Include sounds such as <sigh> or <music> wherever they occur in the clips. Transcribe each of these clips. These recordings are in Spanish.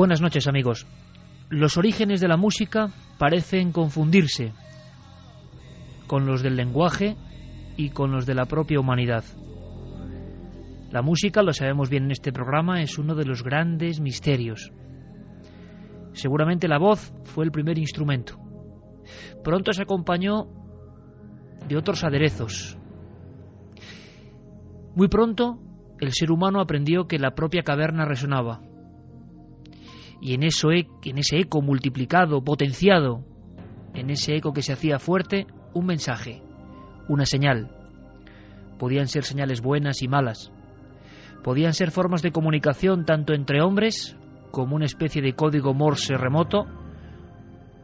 Buenas noches amigos. Los orígenes de la música parecen confundirse con los del lenguaje y con los de la propia humanidad. La música, lo sabemos bien en este programa, es uno de los grandes misterios. Seguramente la voz fue el primer instrumento. Pronto se acompañó de otros aderezos. Muy pronto el ser humano aprendió que la propia caverna resonaba y en, eso, e, en ese eco multiplicado, potenciado, en ese eco que se hacía fuerte, un mensaje, una señal. Podían ser señales buenas y malas. Podían ser formas de comunicación tanto entre hombres, como una especie de código Morse remoto,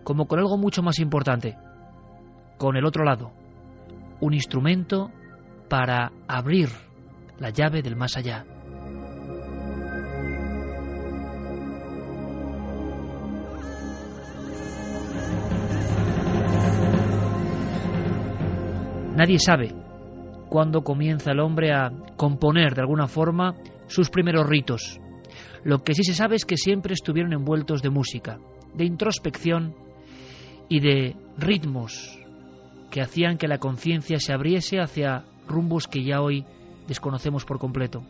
como con algo mucho más importante, con el otro lado, un instrumento para abrir la llave del más allá. Nadie sabe cuándo comienza el hombre a componer de alguna forma sus primeros ritos. Lo que sí se sabe es que siempre estuvieron envueltos de música, de introspección y de ritmos que hacían que la conciencia se abriese hacia rumbos que ya hoy desconocemos por completo.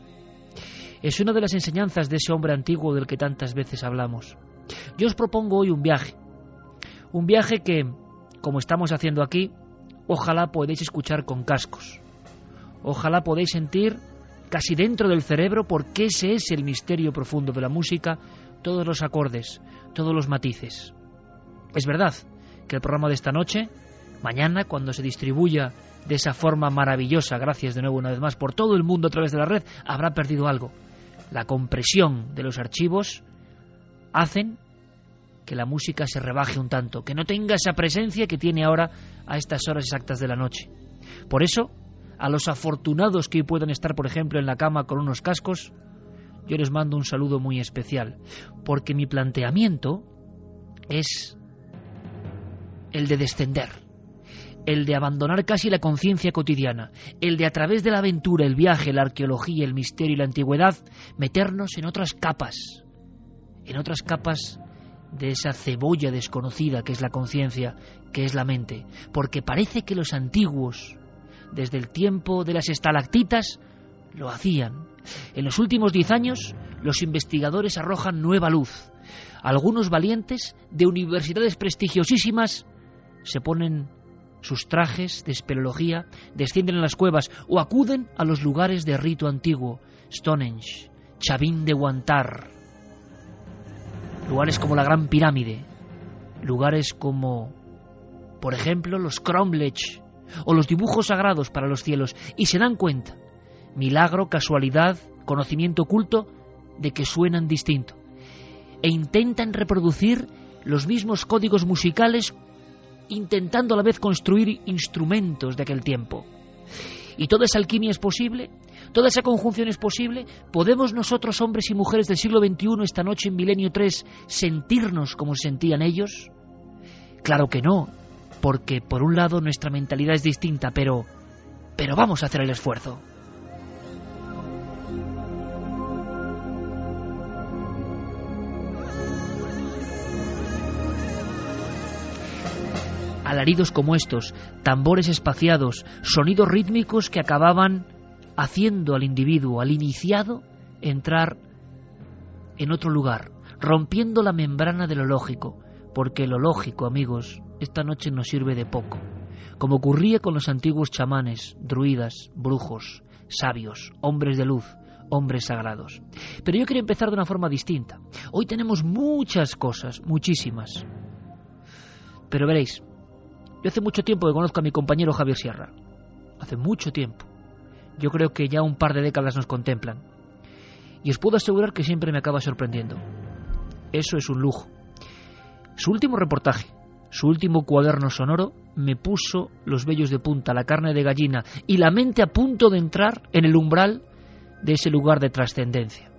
Es una de las enseñanzas de ese hombre antiguo del que tantas veces hablamos. Yo os propongo hoy un viaje, un viaje que, como estamos haciendo aquí, Ojalá podéis escuchar con cascos. Ojalá podéis sentir casi dentro del cerebro, porque ese es el misterio profundo de la música, todos los acordes, todos los matices. Es verdad que el programa de esta noche, mañana, cuando se distribuya de esa forma maravillosa, gracias de nuevo una vez más, por todo el mundo a través de la red, habrá perdido algo. La compresión de los archivos hacen que la música se rebaje un tanto, que no tenga esa presencia que tiene ahora a estas horas exactas de la noche. Por eso, a los afortunados que hoy puedan estar, por ejemplo, en la cama con unos cascos, yo les mando un saludo muy especial, porque mi planteamiento es el de descender, el de abandonar casi la conciencia cotidiana, el de a través de la aventura, el viaje, la arqueología, el misterio y la antigüedad, meternos en otras capas, en otras capas de esa cebolla desconocida que es la conciencia, que es la mente, porque parece que los antiguos, desde el tiempo de las estalactitas, lo hacían. En los últimos diez años, los investigadores arrojan nueva luz. Algunos valientes de universidades prestigiosísimas se ponen sus trajes de espeleología, descienden a las cuevas o acuden a los lugares de rito antiguo, Stonehenge, Chavín de Guantar, lugares como la Gran Pirámide, lugares como, por ejemplo, los Cromlech o los dibujos sagrados para los cielos, y se dan cuenta, milagro, casualidad, conocimiento oculto, de que suenan distinto, e intentan reproducir los mismos códigos musicales, intentando a la vez construir instrumentos de aquel tiempo. Y toda esa alquimia es posible toda esa conjunción es posible, ¿podemos nosotros, hombres y mujeres del siglo XXI, esta noche en Milenio 3, sentirnos como se sentían ellos? Claro que no, porque por un lado nuestra mentalidad es distinta, pero... pero vamos a hacer el esfuerzo. alaridos como estos, tambores espaciados, sonidos rítmicos que acababan haciendo al individuo, al iniciado, entrar en otro lugar, rompiendo la membrana de lo lógico, porque lo lógico, amigos, esta noche nos sirve de poco, como ocurría con los antiguos chamanes, druidas, brujos, sabios, hombres de luz, hombres sagrados. Pero yo quiero empezar de una forma distinta. Hoy tenemos muchas cosas, muchísimas. Pero veréis, yo hace mucho tiempo que conozco a mi compañero Javier Sierra. Hace mucho tiempo. Yo creo que ya un par de décadas nos contemplan. Y os puedo asegurar que siempre me acaba sorprendiendo. Eso es un lujo. Su último reportaje, su último cuaderno sonoro, me puso los vellos de punta, la carne de gallina y la mente a punto de entrar en el umbral de ese lugar de trascendencia.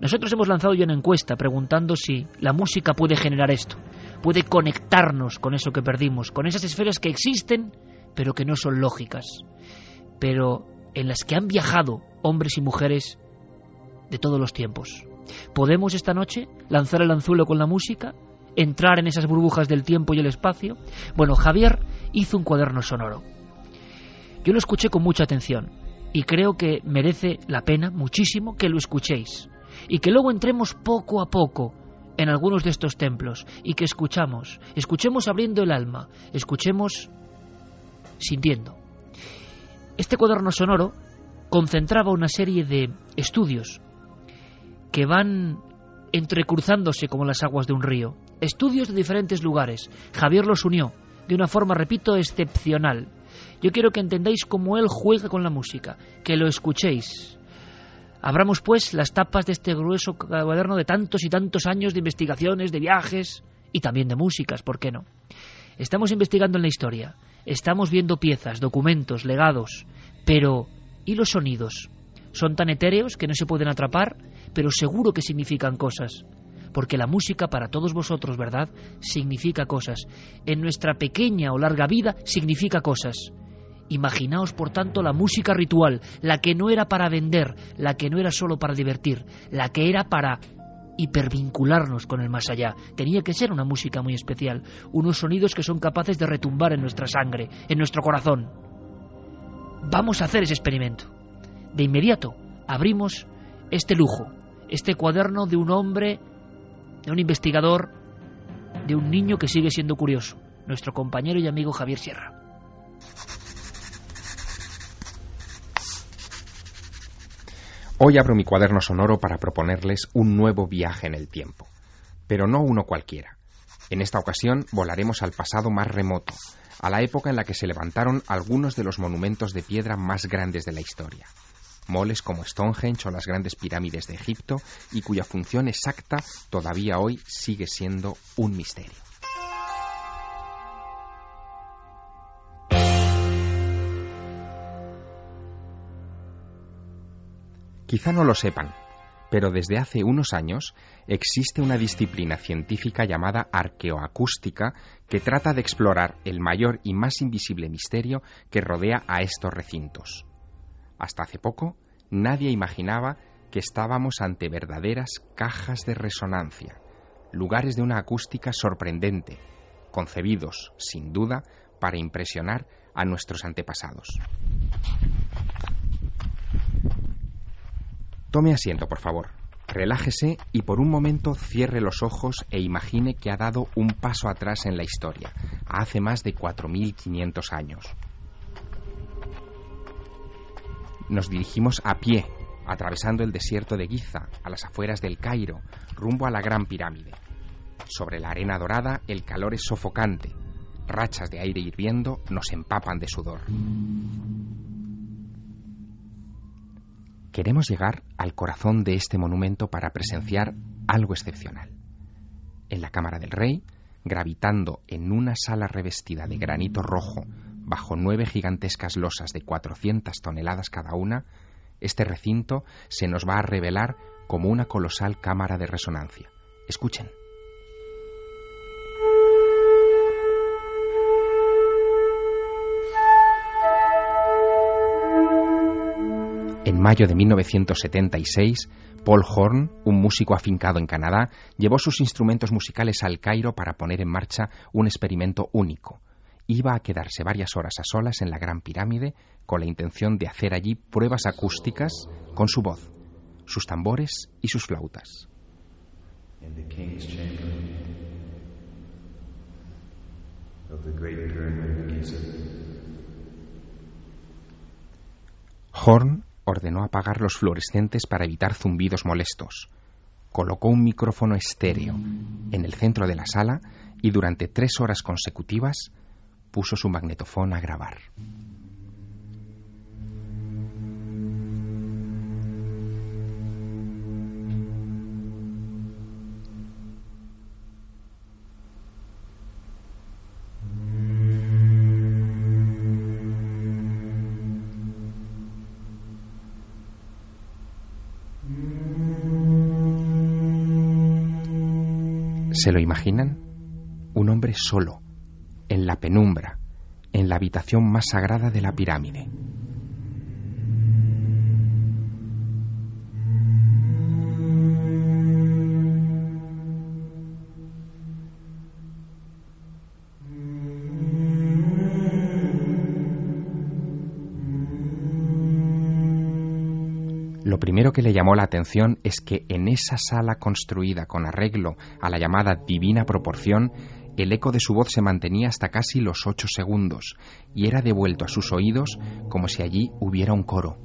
Nosotros hemos lanzado ya una encuesta preguntando si la música puede generar esto, puede conectarnos con eso que perdimos, con esas esferas que existen pero que no son lógicas, pero en las que han viajado hombres y mujeres de todos los tiempos. ¿Podemos esta noche lanzar el anzuelo con la música? ¿Entrar en esas burbujas del tiempo y el espacio? Bueno, Javier hizo un cuaderno sonoro. Yo lo escuché con mucha atención y creo que merece la pena muchísimo que lo escuchéis y que luego entremos poco a poco en algunos de estos templos y que escuchamos, escuchemos abriendo el alma, escuchemos sintiendo. Este cuaderno sonoro concentraba una serie de estudios que van entrecruzándose como las aguas de un río, estudios de diferentes lugares. Javier los unió de una forma, repito, excepcional. Yo quiero que entendáis cómo él juega con la música, que lo escuchéis. Abramos pues las tapas de este grueso cuaderno de tantos y tantos años de investigaciones, de viajes y también de músicas, ¿por qué no? Estamos investigando en la historia, estamos viendo piezas, documentos, legados, pero ¿y los sonidos? Son tan etéreos que no se pueden atrapar, pero seguro que significan cosas porque la música para todos vosotros, ¿verdad?, significa cosas. En nuestra pequeña o larga vida significa cosas. Imaginaos, por tanto, la música ritual, la que no era para vender, la que no era solo para divertir, la que era para hipervincularnos con el más allá. Tenía que ser una música muy especial, unos sonidos que son capaces de retumbar en nuestra sangre, en nuestro corazón. Vamos a hacer ese experimento. De inmediato abrimos este lujo, este cuaderno de un hombre de un investigador, de un niño que sigue siendo curioso, nuestro compañero y amigo Javier Sierra. Hoy abro mi cuaderno sonoro para proponerles un nuevo viaje en el tiempo, pero no uno cualquiera. En esta ocasión volaremos al pasado más remoto, a la época en la que se levantaron algunos de los monumentos de piedra más grandes de la historia moles como Stonehenge o las grandes pirámides de Egipto y cuya función exacta todavía hoy sigue siendo un misterio. Quizá no lo sepan, pero desde hace unos años existe una disciplina científica llamada arqueoacústica que trata de explorar el mayor y más invisible misterio que rodea a estos recintos. Hasta hace poco, nadie imaginaba que estábamos ante verdaderas cajas de resonancia, lugares de una acústica sorprendente, concebidos, sin duda, para impresionar a nuestros antepasados. Tome asiento, por favor. Relájese y por un momento cierre los ojos e imagine que ha dado un paso atrás en la historia, hace más de 4.500 años nos dirigimos a pie, atravesando el desierto de Giza, a las afueras del Cairo, rumbo a la Gran Pirámide. Sobre la arena dorada el calor es sofocante. Rachas de aire hirviendo nos empapan de sudor. Queremos llegar al corazón de este monumento para presenciar algo excepcional. En la Cámara del Rey, gravitando en una sala revestida de granito rojo bajo nueve gigantescas losas de 400 toneladas cada una, este recinto se nos va a revelar como una colosal cámara de resonancia. Escuchen. En mayo de 1976, Paul Horn, un músico afincado en Canadá, llevó sus instrumentos musicales al Cairo para poner en marcha un experimento único, iba a quedarse varias horas a solas en la Gran Pirámide con la intención de hacer allí pruebas acústicas con su voz, sus tambores y sus flautas. Horn ordenó apagar los fluorescentes para evitar zumbidos molestos. Colocó un micrófono estéreo en el centro de la sala y durante tres horas consecutivas puso su magnetofón a grabar. ¿Se lo imaginan? Un hombre solo, en la penumbra, en la habitación más sagrada de la pirámide. Primero que le llamó la atención es que en esa sala construida con arreglo a la llamada divina proporción, el eco de su voz se mantenía hasta casi los ocho segundos y era devuelto a sus oídos como si allí hubiera un coro.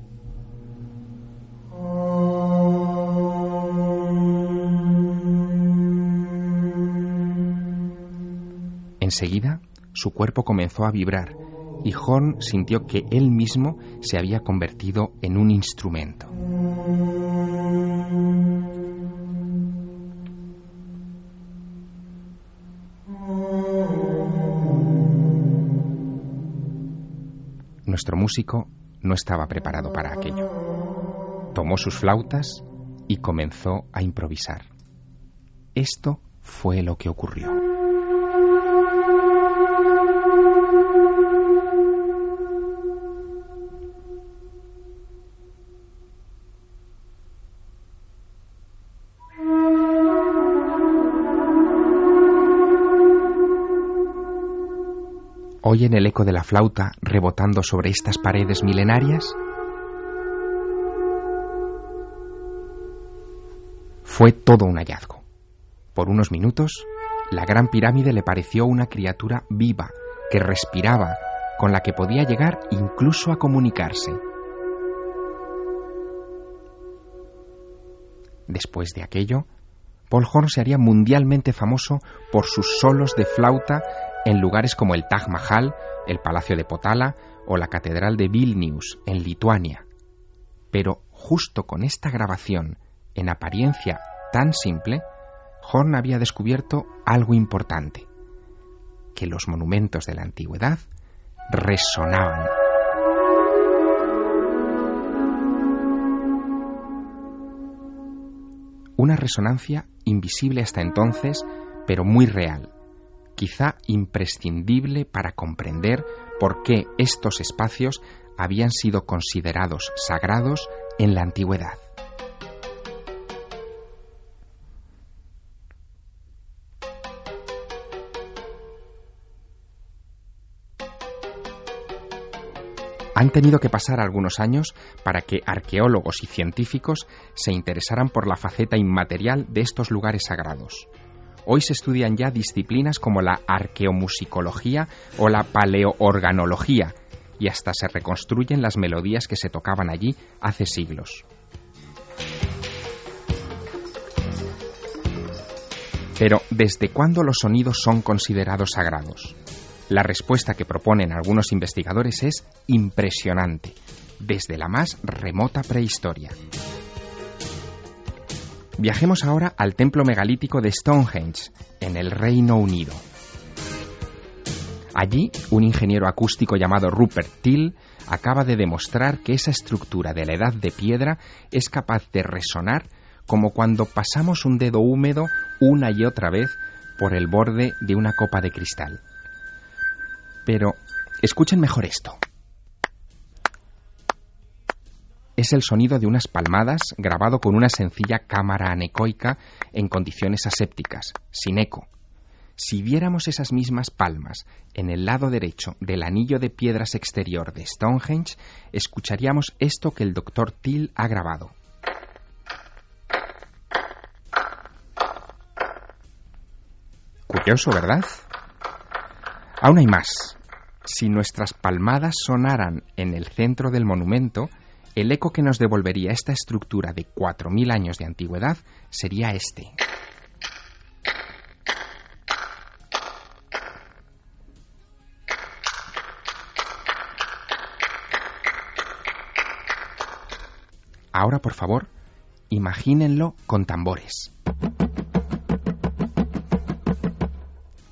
Enseguida, su cuerpo comenzó a vibrar y Horn sintió que él mismo se había convertido en un instrumento. Nuestro músico no estaba preparado para aquello. Tomó sus flautas y comenzó a improvisar. Esto fue lo que ocurrió. ¿Oyen el eco de la flauta rebotando sobre estas paredes milenarias? Fue todo un hallazgo. Por unos minutos, la gran pirámide le pareció una criatura viva, que respiraba, con la que podía llegar incluso a comunicarse. Después de aquello, Paul Horn se haría mundialmente famoso por sus solos de flauta en lugares como el Taj Mahal, el Palacio de Potala o la Catedral de Vilnius, en Lituania. Pero justo con esta grabación, en apariencia tan simple, Horn había descubierto algo importante, que los monumentos de la antigüedad resonaban. Una resonancia invisible hasta entonces, pero muy real, quizá imprescindible para comprender por qué estos espacios habían sido considerados sagrados en la antigüedad. Han tenido que pasar algunos años para que arqueólogos y científicos se interesaran por la faceta inmaterial de estos lugares sagrados. Hoy se estudian ya disciplinas como la arqueomusicología o la paleoorganología, y hasta se reconstruyen las melodías que se tocaban allí hace siglos. Pero, ¿desde cuándo los sonidos son considerados sagrados? La respuesta que proponen algunos investigadores es impresionante, desde la más remota prehistoria. Viajemos ahora al templo megalítico de Stonehenge, en el Reino Unido. Allí, un ingeniero acústico llamado Rupert Till acaba de demostrar que esa estructura de la edad de piedra es capaz de resonar como cuando pasamos un dedo húmedo una y otra vez por el borde de una copa de cristal. Pero escuchen mejor esto. Es el sonido de unas palmadas grabado con una sencilla cámara anecoica en condiciones asépticas, sin eco. Si viéramos esas mismas palmas en el lado derecho del anillo de piedras exterior de Stonehenge, escucharíamos esto que el doctor Till ha grabado. Curioso, ¿verdad? Aún hay más. Si nuestras palmadas sonaran en el centro del monumento, el eco que nos devolvería esta estructura de 4.000 años de antigüedad sería este. Ahora, por favor, imagínenlo con tambores.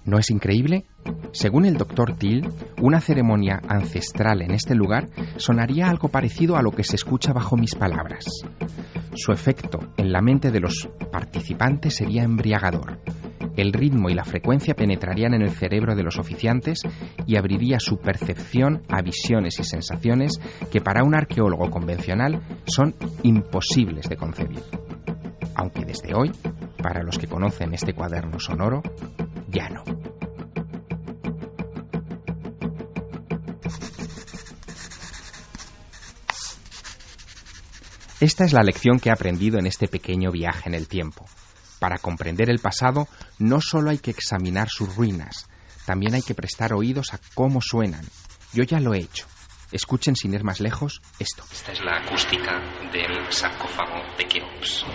¿No es increíble? Según el doctor Till, una ceremonia ancestral en este lugar sonaría algo parecido a lo que se escucha bajo mis palabras. Su efecto en la mente de los participantes sería embriagador. El ritmo y la frecuencia penetrarían en el cerebro de los oficiantes y abriría su percepción a visiones y sensaciones que para un arqueólogo convencional son imposibles de concebir. Aunque desde hoy, para los que conocen este cuaderno sonoro, ya no. Esta es la lección que he aprendido en este pequeño viaje en el tiempo. Para comprender el pasado no solo hay que examinar sus ruinas, también hay que prestar oídos a cómo suenan. Yo ya lo he hecho. Escuchen sin ir más lejos esto. Esta es la acústica del sarcófago de Keops.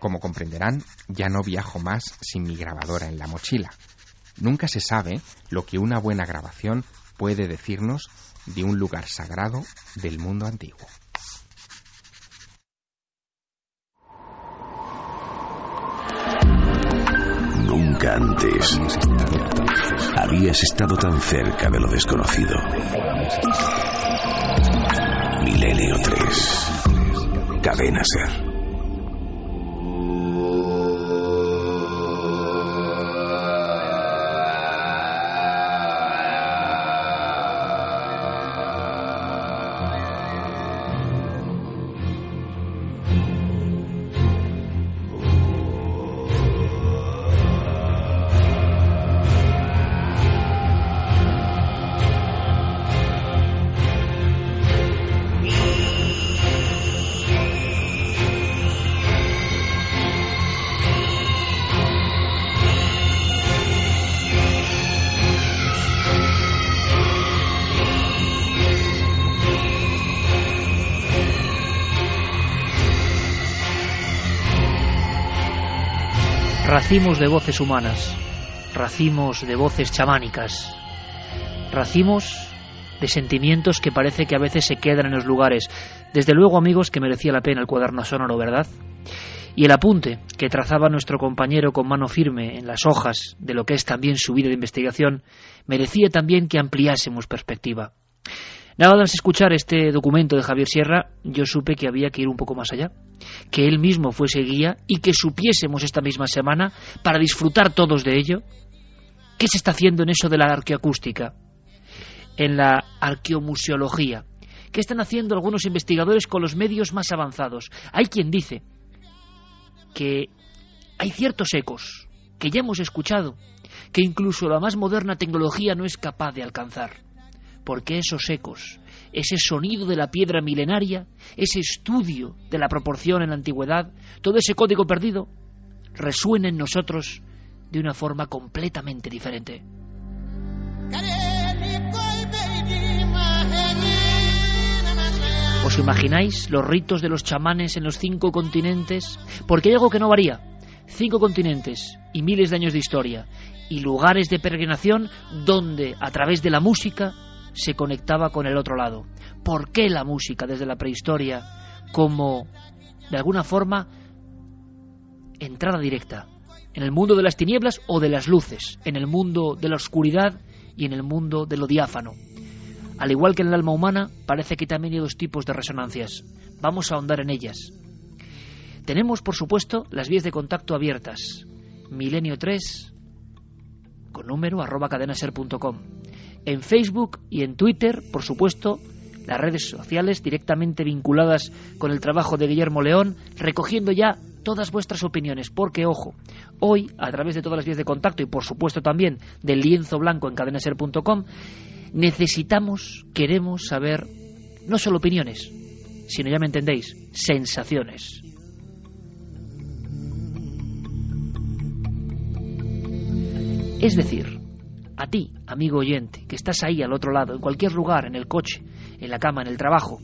Como comprenderán, ya no viajo más sin mi grabadora en la mochila. Nunca se sabe lo que una buena grabación puede decirnos de un lugar sagrado del mundo antiguo. Nunca antes habías estado tan cerca de lo desconocido. Milenio 3. Cadena Ser. Racimos de voces humanas, racimos de voces chamánicas, racimos de sentimientos que parece que a veces se quedan en los lugares. Desde luego, amigos, que merecía la pena el cuaderno sonoro, ¿verdad? Y el apunte que trazaba nuestro compañero con mano firme en las hojas de lo que es también su vida de investigación, merecía también que ampliásemos perspectiva. Nada más escuchar este documento de Javier Sierra, yo supe que había que ir un poco más allá, que él mismo fuese guía y que supiésemos esta misma semana, para disfrutar todos de ello, qué se está haciendo en eso de la arqueoacústica, en la arqueomuseología, qué están haciendo algunos investigadores con los medios más avanzados. Hay quien dice que hay ciertos ecos que ya hemos escuchado, que incluso la más moderna tecnología no es capaz de alcanzar porque esos ecos, ese sonido de la piedra milenaria, ese estudio de la proporción en la antigüedad, todo ese código perdido, resuena en nosotros de una forma completamente diferente. ¿Os imagináis los ritos de los chamanes en los cinco continentes? Porque hay algo que no varía. Cinco continentes y miles de años de historia y lugares de peregrinación donde, a través de la música, se conectaba con el otro lado. ¿Por qué la música desde la prehistoria como, de alguna forma, entrada directa en el mundo de las tinieblas o de las luces, en el mundo de la oscuridad y en el mundo de lo diáfano? Al igual que en el alma humana, parece que también hay dos tipos de resonancias. Vamos a ahondar en ellas. Tenemos, por supuesto, las vías de contacto abiertas. Milenio 3 con número arroba cadenaser.com en Facebook y en Twitter, por supuesto, las redes sociales directamente vinculadas con el trabajo de Guillermo León, recogiendo ya todas vuestras opiniones, porque ojo, hoy a través de todas las vías de contacto y por supuesto también del lienzo blanco en cadenaser.com necesitamos, queremos saber no solo opiniones, sino ya me entendéis, sensaciones. Es decir, a ti, amigo oyente, que estás ahí al otro lado, en cualquier lugar, en el coche, en la cama, en el trabajo,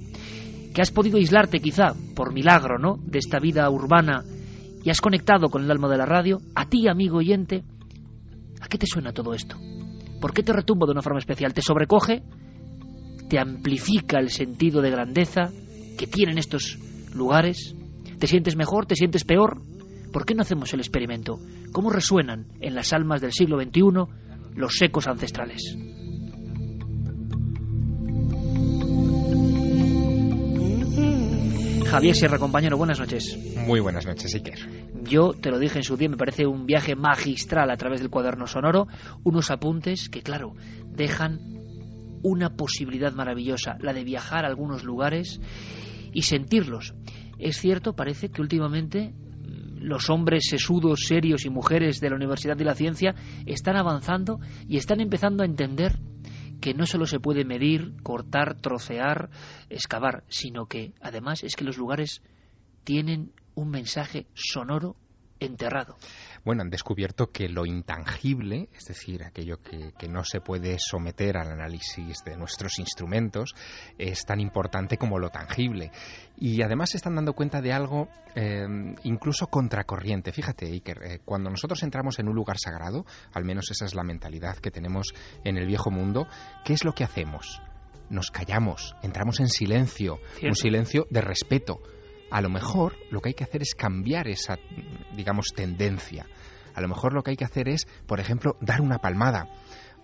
que has podido aislarte quizá por milagro, ¿no?, de esta vida urbana y has conectado con el alma de la radio, a ti, amigo oyente, ¿a qué te suena todo esto? ¿Por qué te retumba de una forma especial? ¿Te sobrecoge? ¿Te amplifica el sentido de grandeza que tienen estos lugares? ¿Te sientes mejor? ¿Te sientes peor? ¿Por qué no hacemos el experimento? ¿Cómo resuenan en las almas del siglo XXI los ecos ancestrales? Javier Sierra, compañero, buenas noches. Muy buenas noches, Iker. Yo te lo dije en su día, me parece un viaje magistral a través del cuaderno sonoro, unos apuntes que, claro, dejan una posibilidad maravillosa, la de viajar a algunos lugares y sentirlos. Es cierto, parece que últimamente los hombres sesudos, serios y mujeres de la Universidad de la Ciencia están avanzando y están empezando a entender que no solo se puede medir, cortar, trocear, excavar, sino que además es que los lugares tienen un mensaje sonoro enterrado. Bueno, han descubierto que lo intangible, es decir, aquello que, no se puede someter al análisis de nuestros instrumentos, es tan importante como lo tangible. Y además se están dando cuenta de algo eh, incluso contracorriente. Fíjate, Iker, eh, cuando nosotros entramos en un lugar sagrado, al menos esa es la mentalidad que tenemos en el viejo mundo, ¿qué es lo que hacemos? Nos callamos, entramos en silencio, un silencio de respeto a lo mejor lo que hay que hacer es cambiar esa, digamos, tendencia. A lo mejor lo que hay que hacer es, por ejemplo, dar una palmada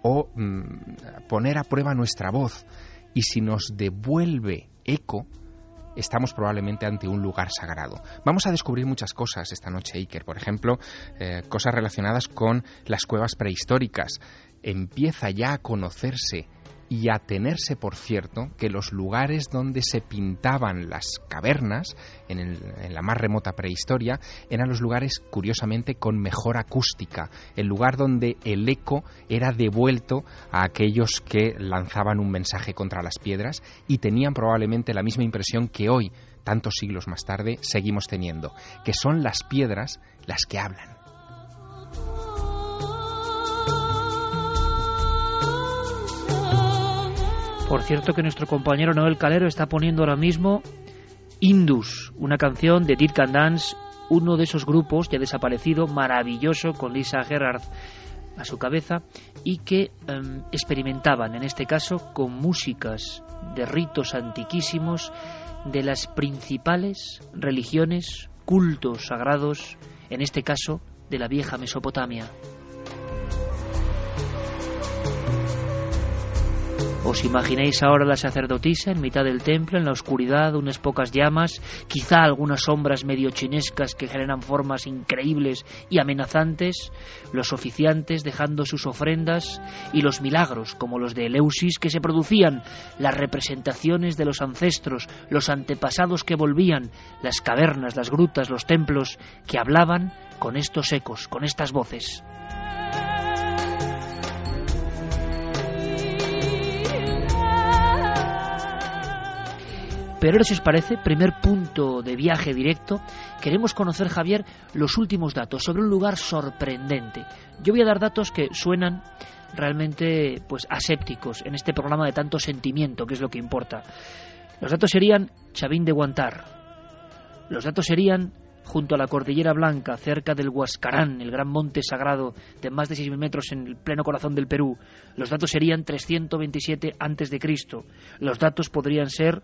o mm, poner a prueba nuestra voz. Y si nos devuelve eco, estamos probablemente ante un lugar sagrado. Vamos a descubrir muchas cosas esta noche, Iker. Por ejemplo, eh, cosas relacionadas con las cuevas prehistóricas. Empieza ya a conocerse y a tenerse por cierto que los lugares donde se pintaban las cavernas en, la más remota prehistoria eran los lugares curiosamente con mejor acústica, el lugar donde el eco era devuelto a aquellos que lanzaban un mensaje contra las piedras y tenían probablemente la misma impresión que hoy, tantos siglos más tarde, seguimos teniendo, que son las piedras las que hablan. Por cierto que nuestro compañero Noel Calero está poniendo ahora mismo Indus, una canción de Dead Can Dance, uno de esos grupos ya desaparecido, maravilloso, con Lisa Gerrard a su cabeza, y que em, experimentaban, en este caso, con músicas de ritos antiquísimos de las principales religiones, cultos sagrados, en este caso, de la vieja Mesopotamia. ¿Os imagináis ahora la sacerdotisa en mitad del templo, en la oscuridad, unas pocas llamas, quizá algunas sombras medio chinescas que generan formas increíbles y amenazantes, los oficiantes dejando sus ofrendas y los milagros como los de Eleusis que se producían, las representaciones de los ancestros, los antepasados que volvían, las cavernas, las grutas, los templos que hablaban con estos ecos, con estas voces. Pero ahora, si os parece, primer punto de viaje directo, queremos conocer, Javier, los últimos datos sobre un lugar sorprendente. Yo voy a dar datos que suenan realmente pues asépticos en este programa de tanto sentimiento, que es lo que importa. Los datos serían Chavín de Guantar. Los datos serían junto a la Cordillera Blanca, cerca del Huascarán, el gran monte sagrado de más de 6.000 metros en el pleno corazón del Perú. Los datos serían 327 antes de Cristo. Los datos podrían ser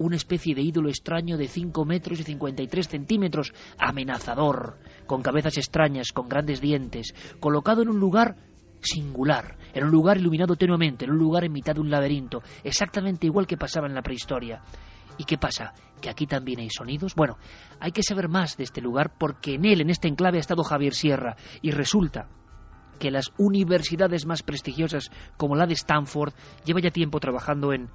una especie de ídolo extraño de 5 metros y 53 centímetros, amenazador, con cabezas extrañas, con grandes dientes, colocado en un lugar singular, en un lugar iluminado tenuamente, en un lugar en mitad de un laberinto, exactamente igual que pasaba en la prehistoria. ¿Y qué pasa? ¿Que aquí también hay sonidos? Bueno, hay que saber más de este lugar porque en él, en este enclave, ha estado Javier Sierra y resulta que las universidades más prestigiosas como la de Stanford lleva ya tiempo trabajando en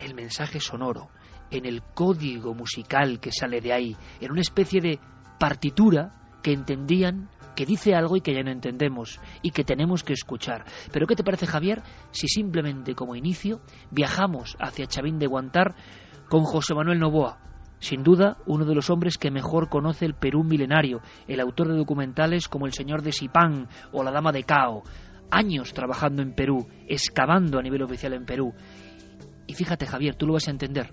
el mensaje sonoro, en el código musical que sale de ahí, en una especie de partitura que entendían que dice algo y que ya no entendemos y que tenemos que escuchar. Pero ¿qué te parece, Javier, si simplemente como inicio viajamos hacia Chavín de Guantar con José Manuel Novoa? Sin duda, uno de los hombres que mejor conoce el Perú milenario, el autor de documentales como El Señor de Sipán o La Dama de Cao. Años trabajando en Perú, excavando a nivel oficial en Perú. Y fíjate, Javier, tú lo vas a entender.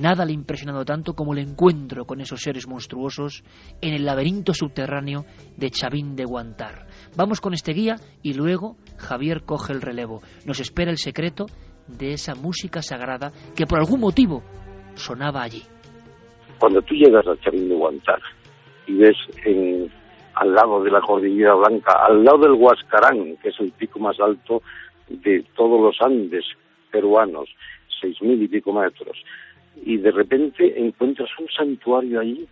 Nada le ha impresionado tanto como el encuentro con esos seres monstruosos en el laberinto subterráneo de Chavín de Guantar. Vamos con este guía y luego Javier coge el relevo. Nos espera el secreto de esa música sagrada que por algún motivo sonaba allí. Cuando tú llegas a Chavín de Guantar y ves al lado de la Cordillera Blanca, al lado del Huascarán, que es el pico más alto de todos los Andes peruanos, seis mil y pico metros, y de repente encuentras un santuario ahí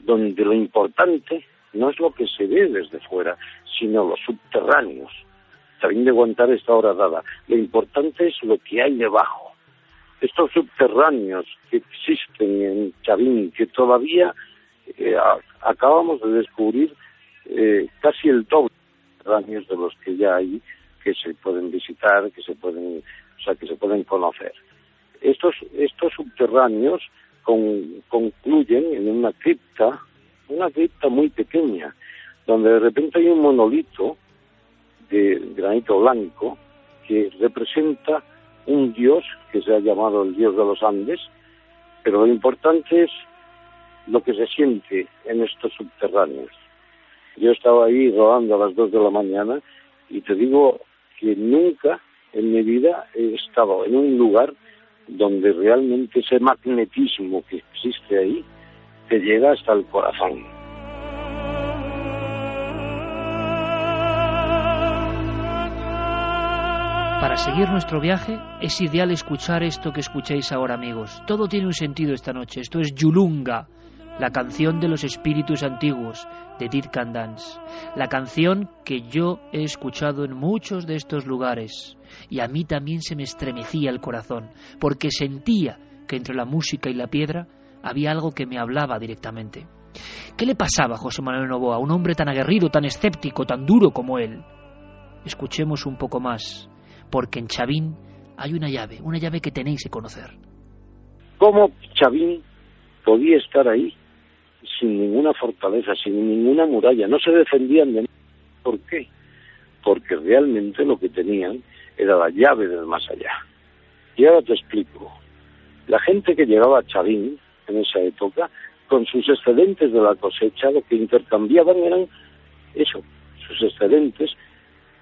donde lo importante no es lo que se ve desde fuera, sino los subterráneos. Chavín de Guantar está ahora dada. Lo importante es lo que hay debajo. Estos subterráneos que existen en Chavín, que todavía eh, acabamos de descubrir eh, casi el doble de los que ya hay, que se pueden visitar, que se pueden, o sea, que se pueden conocer. Estos, estos subterráneos concluyen en una cripta, una cripta muy pequeña, donde de repente hay un monolito de granito blanco que representa un dios que se ha llamado el dios de los Andes, pero lo importante es lo que se siente en estos subterráneos. Yo estaba ahí rodando a las dos de la mañana y te digo que nunca en mi vida he estado en un lugar donde realmente ese magnetismo que existe ahí te llega hasta el corazón. Para seguir nuestro viaje es ideal escuchar esto que escucháis ahora amigos. Todo tiene un sentido esta noche. Esto es Yulunga, la canción de los espíritus antiguos de Dance. La canción que yo he escuchado en muchos de estos lugares y a mí también se me estremecía el corazón, porque sentía que entre la música y la piedra había algo que me hablaba directamente. ¿Qué le pasaba a José Manuel Novoa, un hombre tan aguerrido, tan escéptico, tan duro como él? Escuchemos un poco más, porque en Chavín hay una llave, una llave que tenéis que conocer. ¿Cómo Chavín podía estar ahí sin ninguna fortaleza, sin ninguna muralla? No se defendían de nada. ¿Por qué? Porque realmente lo que tenían era la llave del más allá. Y ahora te explico. La gente que llegaba a Chavín en esa época, con sus excedentes de la cosecha, lo que intercambiaban eran eso, sus excedentes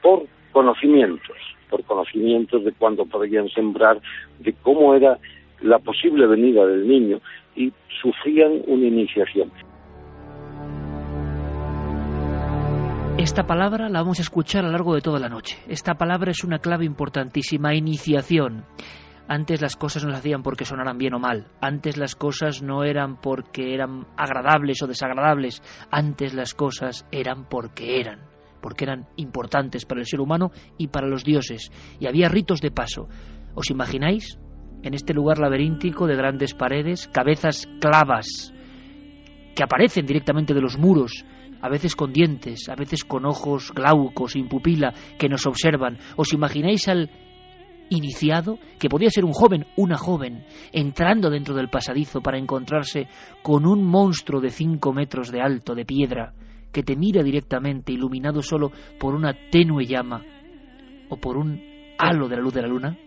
por conocimientos, por conocimientos de cuándo podían sembrar, de cómo era la posible venida del niño y sufrían una iniciación. Esta palabra la vamos a escuchar a lo largo de toda la noche. Esta palabra es una clave importantísima, iniciación. Antes las cosas no se hacían porque sonaran bien o mal. Antes las cosas no eran porque eran agradables o desagradables. Antes las cosas eran porque eran. Porque eran importantes para el ser humano y para los dioses. Y había ritos de paso. ¿Os imagináis? En este lugar laberíntico de grandes paredes, cabezas clavas que aparecen directamente de los muros a veces con dientes, a veces con ojos glaucos, sin pupila, que nos observan. ¿Os imagináis al iniciado, que podía ser un joven, una joven, entrando dentro del pasadizo para encontrarse con un monstruo de cinco metros de alto, de piedra, que te mira directamente, iluminado solo por una tenue llama o por un halo de la luz de la luna?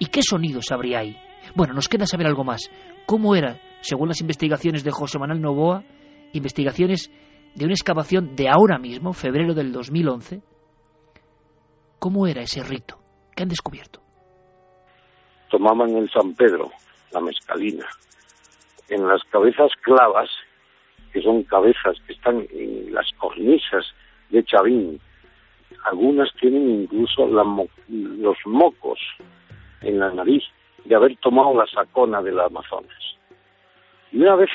¿Y qué sonidos habría ahí? Bueno, nos queda saber algo más. ¿Cómo era, según las investigaciones de José Manuel Novoa, investigaciones de una excavación de ahora mismo, febrero del 2011, ¿cómo era ese rito? ¿Qué han descubierto? Tomaban el San Pedro, la mezcalina. En las cabezas clavas, que son cabezas que están en las cornisas de Chavín, algunas tienen incluso los mocos en la nariz de haber tomado la sacona del Amazonas. Y una vez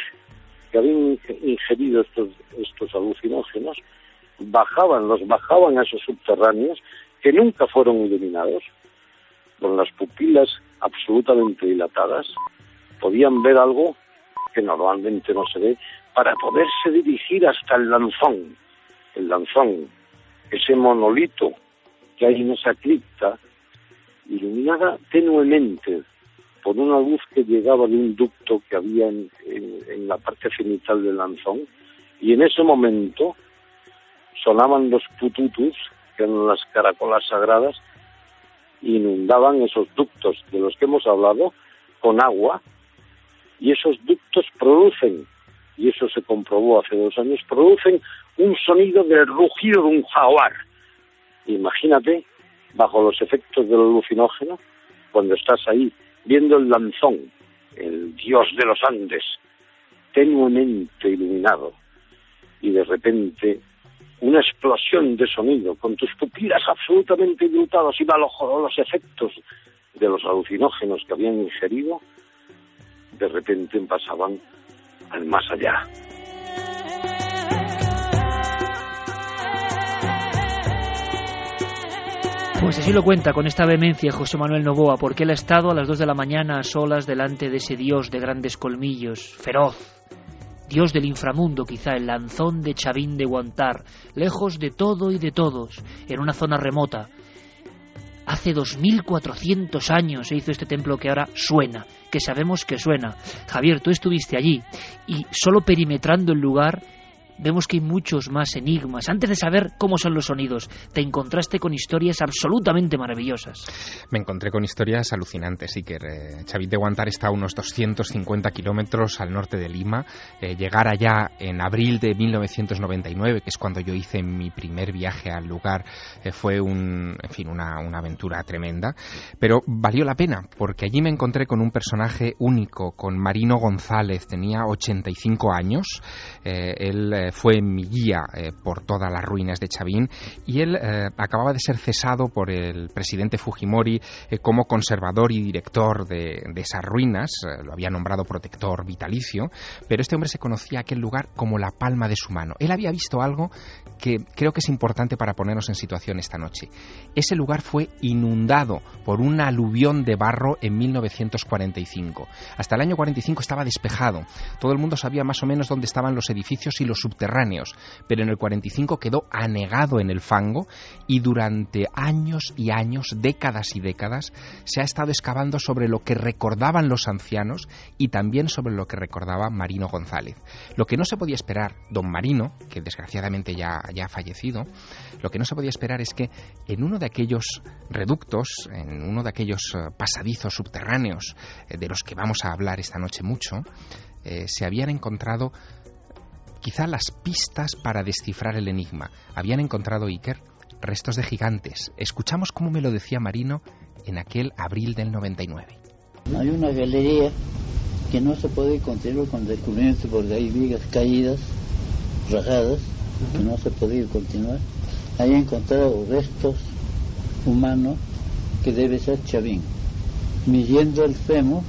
que habían ingerido estos, estos alucinógenos, bajaban, los bajaban a esos subterráneos que nunca fueron iluminados, con las pupilas absolutamente dilatadas, podían ver algo que normalmente no se ve para poderse dirigir hasta el lanzón. El lanzón, ese monolito que hay en esa cripta, iluminada tenuemente por una luz que llegaba de un ducto que había en, la parte cenital del lanzón, y en ese momento sonaban los pututus, que eran las caracolas sagradas, inundaban esos ductos de los que hemos hablado con agua, y esos ductos producen, y eso se comprobó hace dos años, producen un sonido del rugido de un jaguar. Imagínate, bajo los efectos del alucinógeno, cuando estás ahí viendo el lanzón, el dios de los Andes, tenuemente iluminado, y de repente una explosión de sonido, con tus pupilas absolutamente dilatadas y bajo los efectos de los alucinógenos que habían ingerido, de repente pasaban al más allá. Pues así lo cuenta con esta vehemencia José Manuel Novoa, porque él ha estado a las dos de la mañana a solas delante de ese dios de grandes colmillos, feroz, dios del inframundo quizá, el lanzón de Chavín de Guantar, lejos de todo y de todos, en una zona remota. Hace 2400 años se hizo este templo que ahora suena, que sabemos que suena. Javier, tú estuviste allí y solo perimetrando el lugar vemos que hay muchos más enigmas. Antes de saber cómo son los sonidos, te encontraste con historias absolutamente maravillosas. Me encontré con historias alucinantes, Iker. Eh, Chavit de Guantar está a unos 250 kilómetros al norte de Lima. Eh, llegar allá en abril de 1999, que es cuando yo hice mi primer viaje al lugar, eh, fue un, en fin, una, una aventura tremenda. Pero valió la pena, porque allí me encontré con un personaje único, con Marino González. Tenía 85 años. él fue mi guía eh, por todas las ruinas de Chavín y él eh, acababa de ser cesado por el presidente Fujimori eh, como conservador y director de, esas ruinas, lo había nombrado protector vitalicio, pero este hombre se conocía aquel lugar como la palma de su mano. Él había visto algo que creo que es importante para ponernos en situación esta noche. Ese lugar fue inundado por un aluvión de barro en 1945. Hasta el año 45 estaba despejado. Todo el mundo sabía más o menos dónde estaban los edificios y los subterráneos, pero en el 45 quedó anegado en el fango y durante años y años, décadas y décadas, se ha estado excavando sobre lo que recordaban los ancianos y también sobre lo que recordaba Marino González. Lo que no se podía esperar, don Marino, que desgraciadamente ya, ya fallecido, lo que no se podía esperar es que en uno de aquellos reductos, en uno de aquellos eh, pasadizos subterráneos eh, de los que vamos a hablar esta noche mucho, eh, se habían encontrado quizá las pistas para descifrar el enigma. Habían encontrado Iker restos de gigantes. Escuchamos cómo me lo decía Marino en aquel abril del 99. Hay una galería que no se puede continuar con descubrimiento porque hay vigas caídas, rajadas, que no se puede continuar. Hay encontrado restos humanos que debe ser Chavín. Midiendo el fémur,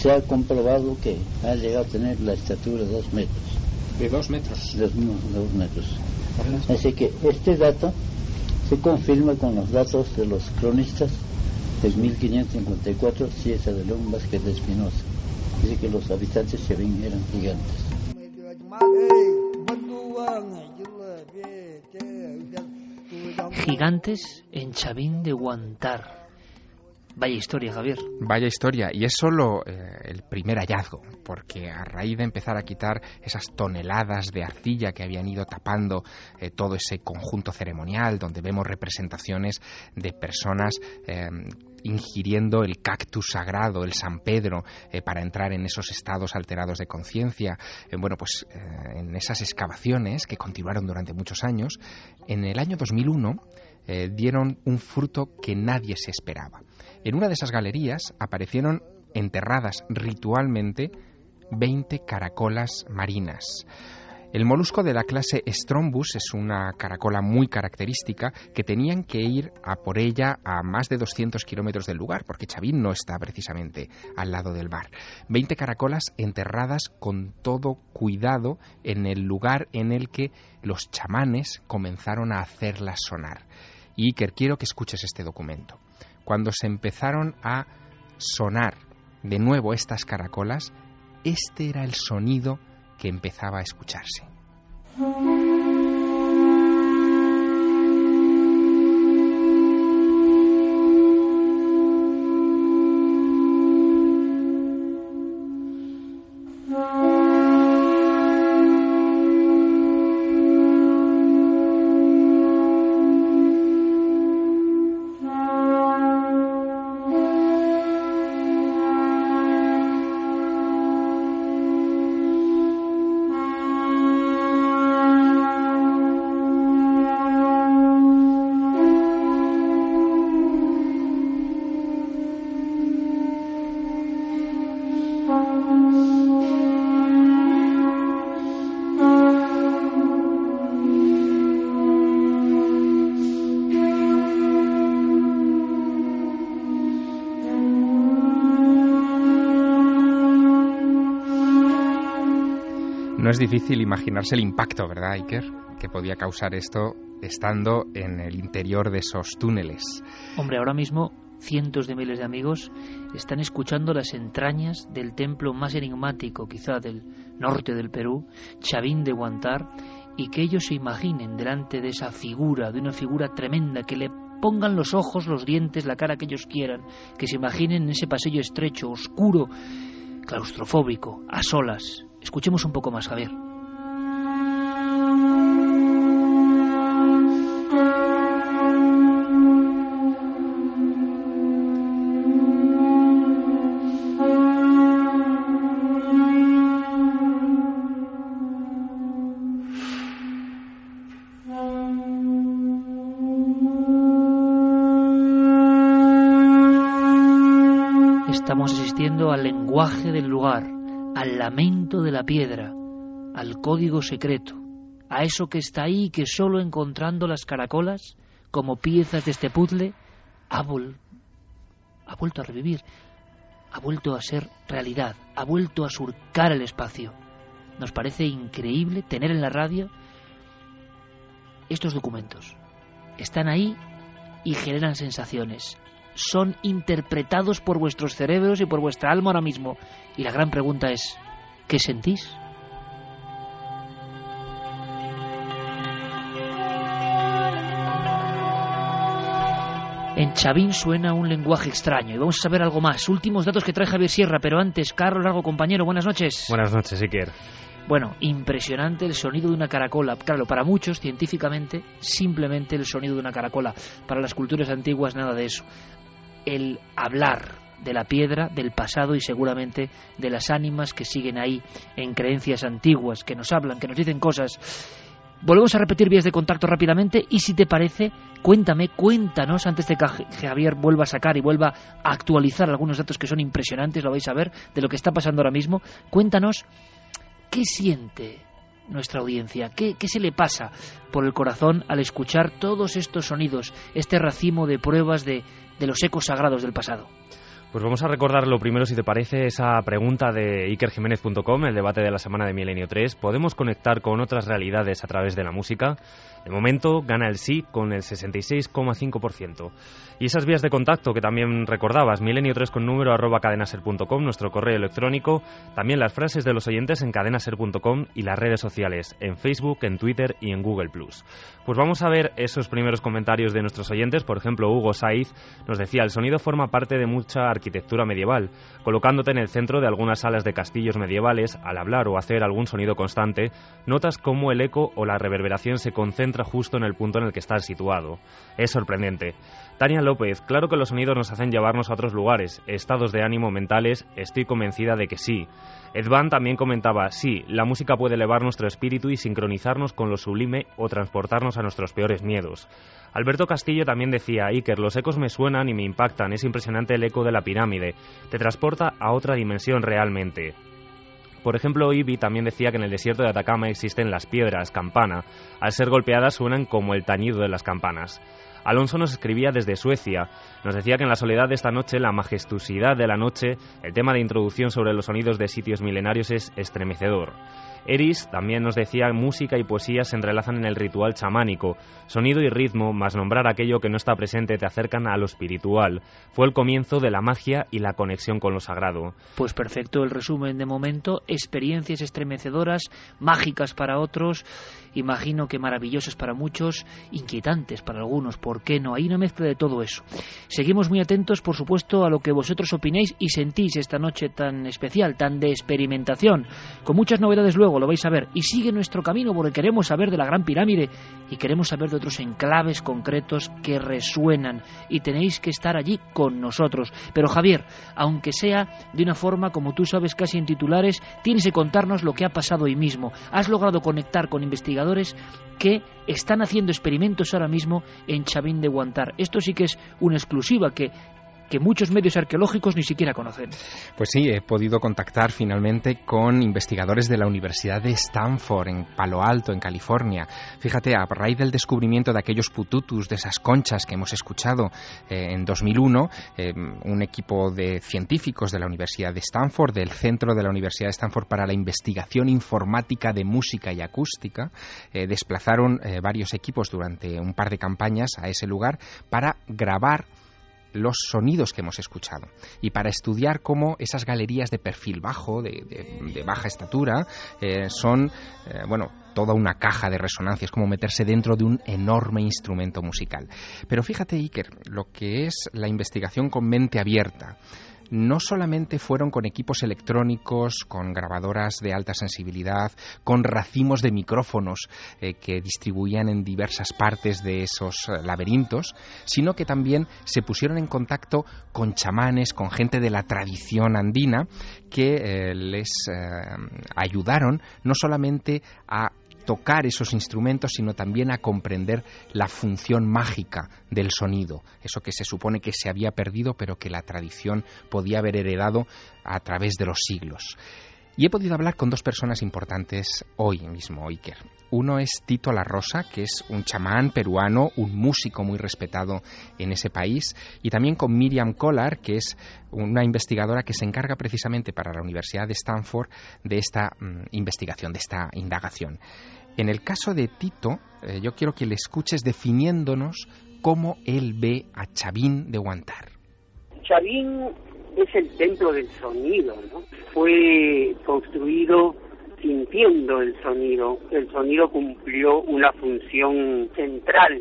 se ha comprobado que ha llegado a tener la estatura de dos metros. De dos metros. Dos, dos metros. Así que este dato se confirma con los datos de los cronistas del 1554, Ciesa de León Vázquez de Espinosa. Dice que los habitantes de Chavín eran gigantes. Gigantes en Chavín de Guantar. Vaya historia, Javier. Vaya historia. Y es solo eh, el primer hallazgo, porque a raíz de empezar a quitar esas toneladas de arcilla que habían ido tapando eh, todo ese conjunto ceremonial, donde vemos representaciones de personas eh, ingiriendo el cactus sagrado, el San Pedro, para entrar en esos estados alterados de conciencia. bueno, pues en esas excavaciones que continuaron durante muchos años, en el año 2001 dieron un fruto que nadie se esperaba. En una de esas galerías aparecieron enterradas ritualmente 20 caracolas marinas. El molusco de la clase Strombus es una caracola muy característica que tenían que ir a por ella a más de 200 kilómetros del lugar, porque Chavín no está precisamente al lado del bar. 20 caracolas enterradas con todo cuidado en el lugar en el que los chamanes comenzaron a hacerlas sonar. Y Iker, quiero que escuches este documento. Cuando se empezaron a sonar de nuevo estas caracolas, este era el sonido que empezaba a escucharse. No es difícil imaginarse el impacto, ¿verdad, Iker? Que podía causar esto estando en el interior de esos túneles. Hombre, ahora mismo cientos de miles de amigos están escuchando las entrañas del templo más enigmático, quizá del norte del Perú, Chavín de Guantar, y que ellos se imaginen delante de esa figura, de una figura tremenda, que le pongan los ojos, los dientes, la cara que ellos quieran, que se imaginen en ese pasillo estrecho, oscuro, claustrofóbico, a solas. Escuchemos un poco más, Javier. Estamos asistiendo al lenguaje del lugar, al lamento de la piedra, al código secreto, a eso que está ahí y que solo encontrando las caracolas, como piezas de este puzzle, ha, vuelto a revivir, ha vuelto a ser realidad, ha vuelto a surcar el espacio. Nos parece increíble tener en la radio estos documentos. Están ahí y generan sensaciones. Son interpretados por vuestros cerebros y por vuestra alma ahora mismo. Y la gran pregunta es, ¿qué sentís? En Chavín suena un lenguaje extraño y vamos a saber algo más. Últimos datos que trae Javier Sierra, pero antes, Carlos Largo, compañero, buenas noches. Buenas noches, Iker. Bueno, impresionante el sonido de una caracola. Claro, para muchos, científicamente, simplemente el sonido de una caracola. Para las culturas antiguas, nada de eso. El hablar de la piedra, del pasado y seguramente de las ánimas que siguen ahí en creencias antiguas, que nos hablan, que nos dicen cosas. Volvemos a repetir vías de contacto rápidamente y si te parece, cuéntame, cuéntanos antes de que Ja- Javier vuelva a sacar y vuelva a actualizar algunos datos que son impresionantes, lo vais a ver, de lo que está pasando ahora mismo. Cuéntanos ¿Qué siente nuestra audiencia? ¿Qué, qué se le pasa por el corazón al escuchar todos estos sonidos, este racimo de pruebas de, de los ecos sagrados del pasado? Pues vamos a recordar lo primero, si te parece, esa pregunta de ikerjiménez.com, el debate de la semana de Milenio 3. ¿Podemos conectar con otras realidades a través de la música? De momento gana el sí con el 66,5%. Y esas vías de contacto que también recordabas, milenio3 con número arroba cadenaser.com, nuestro correo electrónico, también las frases de los oyentes en cadenaser.com y las redes sociales, en Facebook, en Twitter y en Google+. Pues vamos a ver esos primeros comentarios de nuestros oyentes. Por ejemplo, Hugo Saiz nos decía, el sonido forma parte de mucha arquitectura medieval, colocándote en el centro de algunas salas de castillos medievales, al hablar o hacer algún sonido constante, notas cómo el eco o la reverberación se concentra justo en el punto en el que estás situado. Es sorprendente. Tania López, claro que los sonidos nos hacen llevarnos a otros lugares, estados de ánimo mentales, estoy convencida de que sí. Edvan también comentaba, sí, la música puede elevar nuestro espíritu y sincronizarnos con lo sublime o transportarnos a nuestros peores miedos. Alberto Castillo también decía, Iker, los ecos me suenan y me impactan, es impresionante el eco de la pirámide, te transporta a otra dimensión realmente. Por ejemplo, Ibi también decía que en el desierto de Atacama existen las piedras campana. Al ser golpeadas suenan como el tañido de las campanas. Alonso nos escribía desde Suecia. Nos decía que en la soledad de esta noche, la majestuosidad de la noche, el tema de introducción sobre los sonidos de sitios milenarios es estremecedor. Eris también nos decía música y poesía se entrelazan en el ritual chamánico. Sonido y ritmo, más nombrar aquello que no está presente, te acercan a lo espiritual. Fue el comienzo de la magia y la conexión con lo sagrado. Pues perfecto el resumen de momento. Experiencias estremecedoras, mágicas para otros, imagino que maravillosas para muchos, inquietantes para algunos. ¿Por qué no? Hay una mezcla de todo eso. Seguimos muy atentos, por supuesto, a lo que vosotros opinéis y sentís esta noche tan especial, tan de experimentación. Con muchas novedades luego, lo vais a ver. Y sigue nuestro camino porque queremos saber de la Gran Pirámide y queremos saber de otros enclaves concretos que resuenan. Y tenéis que estar allí con nosotros. Pero Javier, aunque sea de una forma, como tú sabes, casi en titulares, tienes que contarnos lo que ha pasado hoy mismo. Has logrado conectar con investigadores que están haciendo experimentos ahora mismo en Chavín de Guantar. Esto sí que es una exclusiva que que muchos medios arqueológicos ni siquiera conocen. Pues sí, he podido contactar finalmente con investigadores de la Universidad de Stanford en Palo Alto, en California. Fíjate, a raíz del descubrimiento de aquellos pututus, de esas conchas que hemos escuchado eh, en 2001, eh, un equipo de científicos de la Universidad de Stanford, del Centro de la Universidad de Stanford para la Investigación Informática de Música y Acústica, eh, desplazaron varios equipos durante un par de campañas a ese lugar para grabar los sonidos que hemos escuchado y para estudiar cómo esas galerías de perfil bajo, de, baja estatura, eh, son, eh, bueno, toda una caja de resonancias, como meterse dentro de un enorme instrumento musical. Pero fíjate, Iker, lo que es la investigación con mente abierta, no solamente fueron con equipos electrónicos, con grabadoras de alta sensibilidad, con racimos de micrófonos eh, que distribuían en diversas partes de esos eh, laberintos, sino que también se pusieron en contacto con chamanes, con gente de la tradición andina, que eh, les ayudaron no solamente a tocar esos instrumentos, sino también a comprender la función mágica del sonido, eso que se supone que se había perdido, pero que la tradición podía haber heredado a través de los siglos. Y he podido hablar con dos personas importantes hoy mismo, Iker. Uno es Tito La Rosa, que es un chamán peruano, un músico muy respetado en ese país, y también con Miriam Collar, que es una investigadora que se encarga precisamente para la Universidad de Stanford de esta mm, investigación, de esta indagación. En el caso de Tito, eh, yo quiero que le escuches definiéndonos cómo él ve a Chavín de Guantar. Chavín es el templo del sonido, ¿no? Fue construido sintiendo el sonido. El sonido cumplió una función central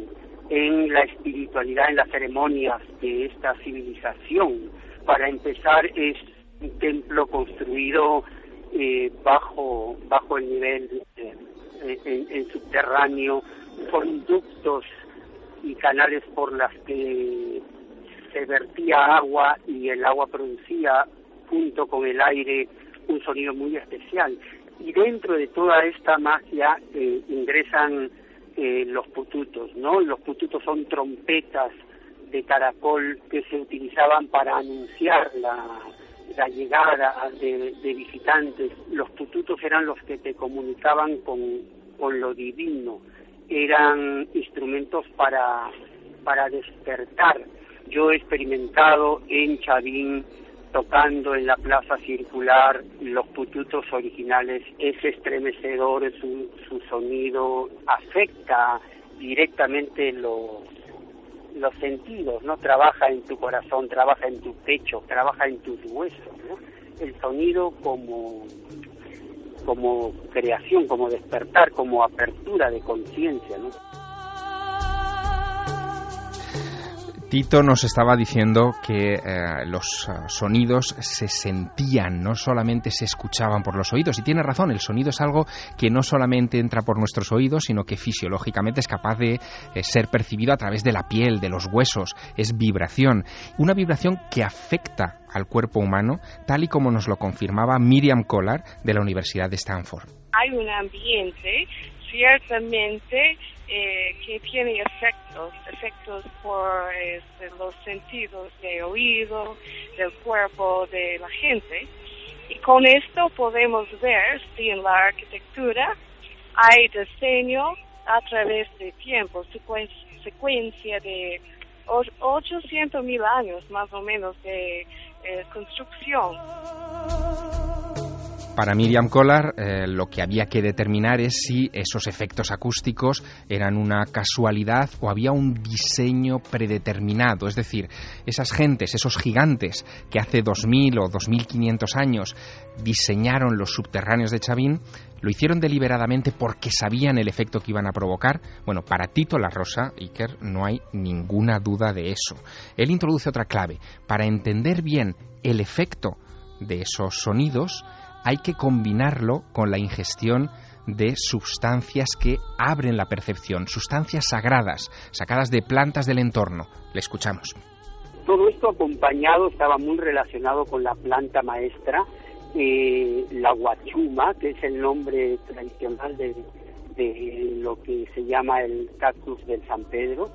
en la espiritualidad, en las ceremonias de esta civilización. Para empezar, es un templo construido eh, bajo, bajo el nivel en, subterráneo, conductos y canales por las que se vertía agua y el agua producía junto con el aire un sonido muy especial. Y dentro de toda esta magia eh, ingresan eh, los pututos, ¿no? Los pututos son trompetas de caracol que se utilizaban para anunciar la, llegada de, visitantes. Los pututos eran los que te comunicaban con, con lo divino, eran instrumentos para, para despertar. Yo he experimentado en Chavín tocando en la plaza circular los pututos originales, es estremecedor, su, su sonido afecta directamente los los sentidos, ¿no? Trabaja en tu corazón, trabaja en tu pecho, trabaja en tus huesos, ¿no? El sonido como como creación, como despertar, como apertura de conciencia, ¿no? Tito nos estaba diciendo que eh, los eh, sonidos se sentían, no solamente se escuchaban por los oídos. Y tiene razón, el sonido es algo que no solamente entra por nuestros oídos, sino que fisiológicamente es capaz de eh, ser percibido a través de la piel, de los huesos. Es vibración. Una vibración que afecta al cuerpo humano, tal y como nos lo confirmaba Miriam Collar de la Universidad de Stanford. Hay un ambiente ciertamente eh, que tiene efectos, efectos por este, los sentidos de oído, del cuerpo de la gente. Y con esto podemos ver si en la arquitectura hay diseño a través de tiempo, secuencia de 800 mil años más o menos de eh, construcción. Para Miriam Collar, eh, lo que había que determinar es si esos efectos acústicos eran una casualidad o había un diseño predeterminado. Es decir, esas gentes, esos gigantes que hace 2000 o 2500 años diseñaron los subterráneos de Chavín, lo hicieron deliberadamente porque sabían el efecto que iban a provocar. Bueno, para Tito La Rosa, Iker, no hay ninguna duda de eso. Él introduce otra clave. Para entender bien el efecto de esos sonidos, hay que combinarlo con la ingestión de sustancias que abren la percepción, sustancias sagradas, sacadas de plantas del entorno. Le escuchamos. Todo esto acompañado estaba muy relacionado con la planta maestra, eh, la guachuma, que es el nombre tradicional de, lo que se llama el cactus del San Pedro.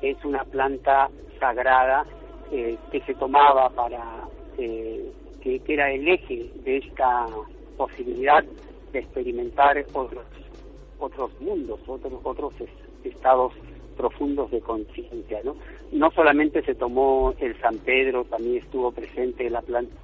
Es una planta sagrada eh, que se tomaba para eh, que, era el eje de esta posibilidad de experimentar otros otros mundos, otros otros estados profundos de conciencia, ¿no? No solamente se tomó el San Pedro, también estuvo presente la planta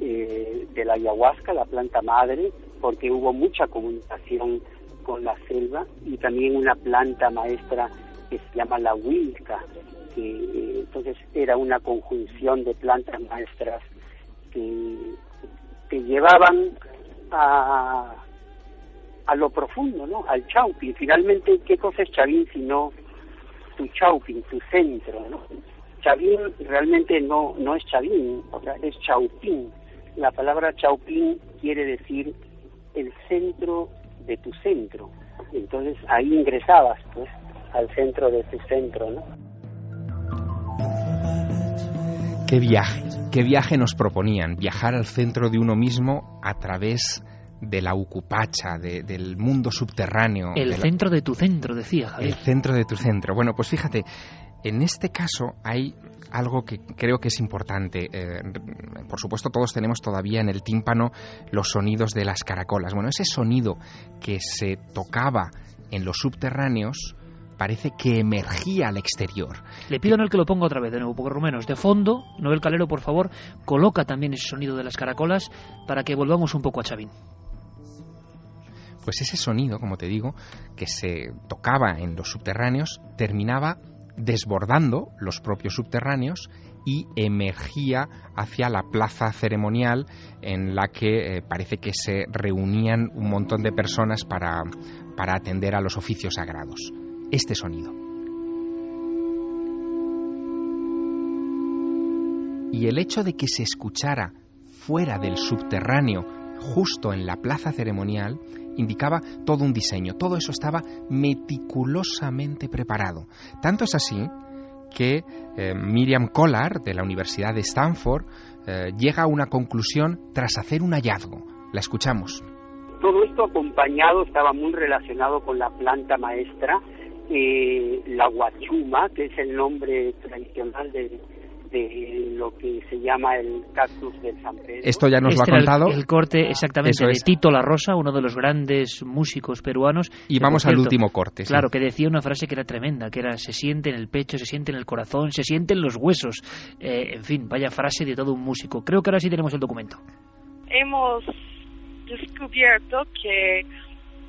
eh, de la ayahuasca, la planta madre, porque hubo mucha comunicación con la selva y también una planta maestra que se llama la huilca, que eh, entonces era una conjunción de plantas maestras que, llevaban a, a lo profundo, ¿no? Al Chaupin. Finalmente, ¿qué cosa es Chavín sino tu Chaupin, tu centro, ¿no? Chavín realmente no, no es Chavín, es Chaupín. La palabra Chaupín quiere decir el centro de tu centro. Entonces ahí ingresabas, pues, al centro de tu centro, ¿no? Qué viaje, qué viaje nos proponían, viajar al centro de uno mismo a través de la Ucupacha, del mundo subterráneo. El centro de tu centro, decía El centro de tu centro. Bueno, pues fíjate, en este caso hay algo que creo que es importante. Eh, por supuesto, todos tenemos todavía en el tímpano los sonidos de las caracolas. Bueno, ese sonido que se tocaba en los subterráneos parece que emergía al exterior. Le pido a Noel que lo ponga otra vez de nuevo, porque Rumenos, de fondo, Noel Calero, por favor, coloca también ese sonido de las caracolas para que volvamos un poco a Chavín. Pues ese sonido, como te digo, que se tocaba en los subterráneos, terminaba desbordando los propios subterráneos y emergía hacia la plaza ceremonial en la que eh, parece que se reunían un montón de personas para, para atender a los oficios sagrados este sonido. Y el hecho de que se escuchara fuera del subterráneo, justo en la plaza ceremonial, indicaba todo un diseño. Todo eso estaba meticulosamente preparado. Tanto es así que eh, Miriam Collar, de la Universidad de Stanford, eh, llega a una conclusión tras hacer un hallazgo. La escuchamos. Todo esto acompañado estaba muy relacionado con la planta maestra eh, la guachuma, que es el nombre tradicional de, lo que se llama el cactus del San Pedro. Esto ya nos lo ha este contado. El, corte exactamente de Tito La Rosa, uno de los grandes músicos peruanos. Y vamos al último corte. Claro, que decía una frase que era tremenda, que era se siente en el pecho, se siente en el corazón, se siente en los huesos. Eh, en fin, vaya frase de todo un músico. Creo que ahora sí tenemos el documento. Hemos descubierto que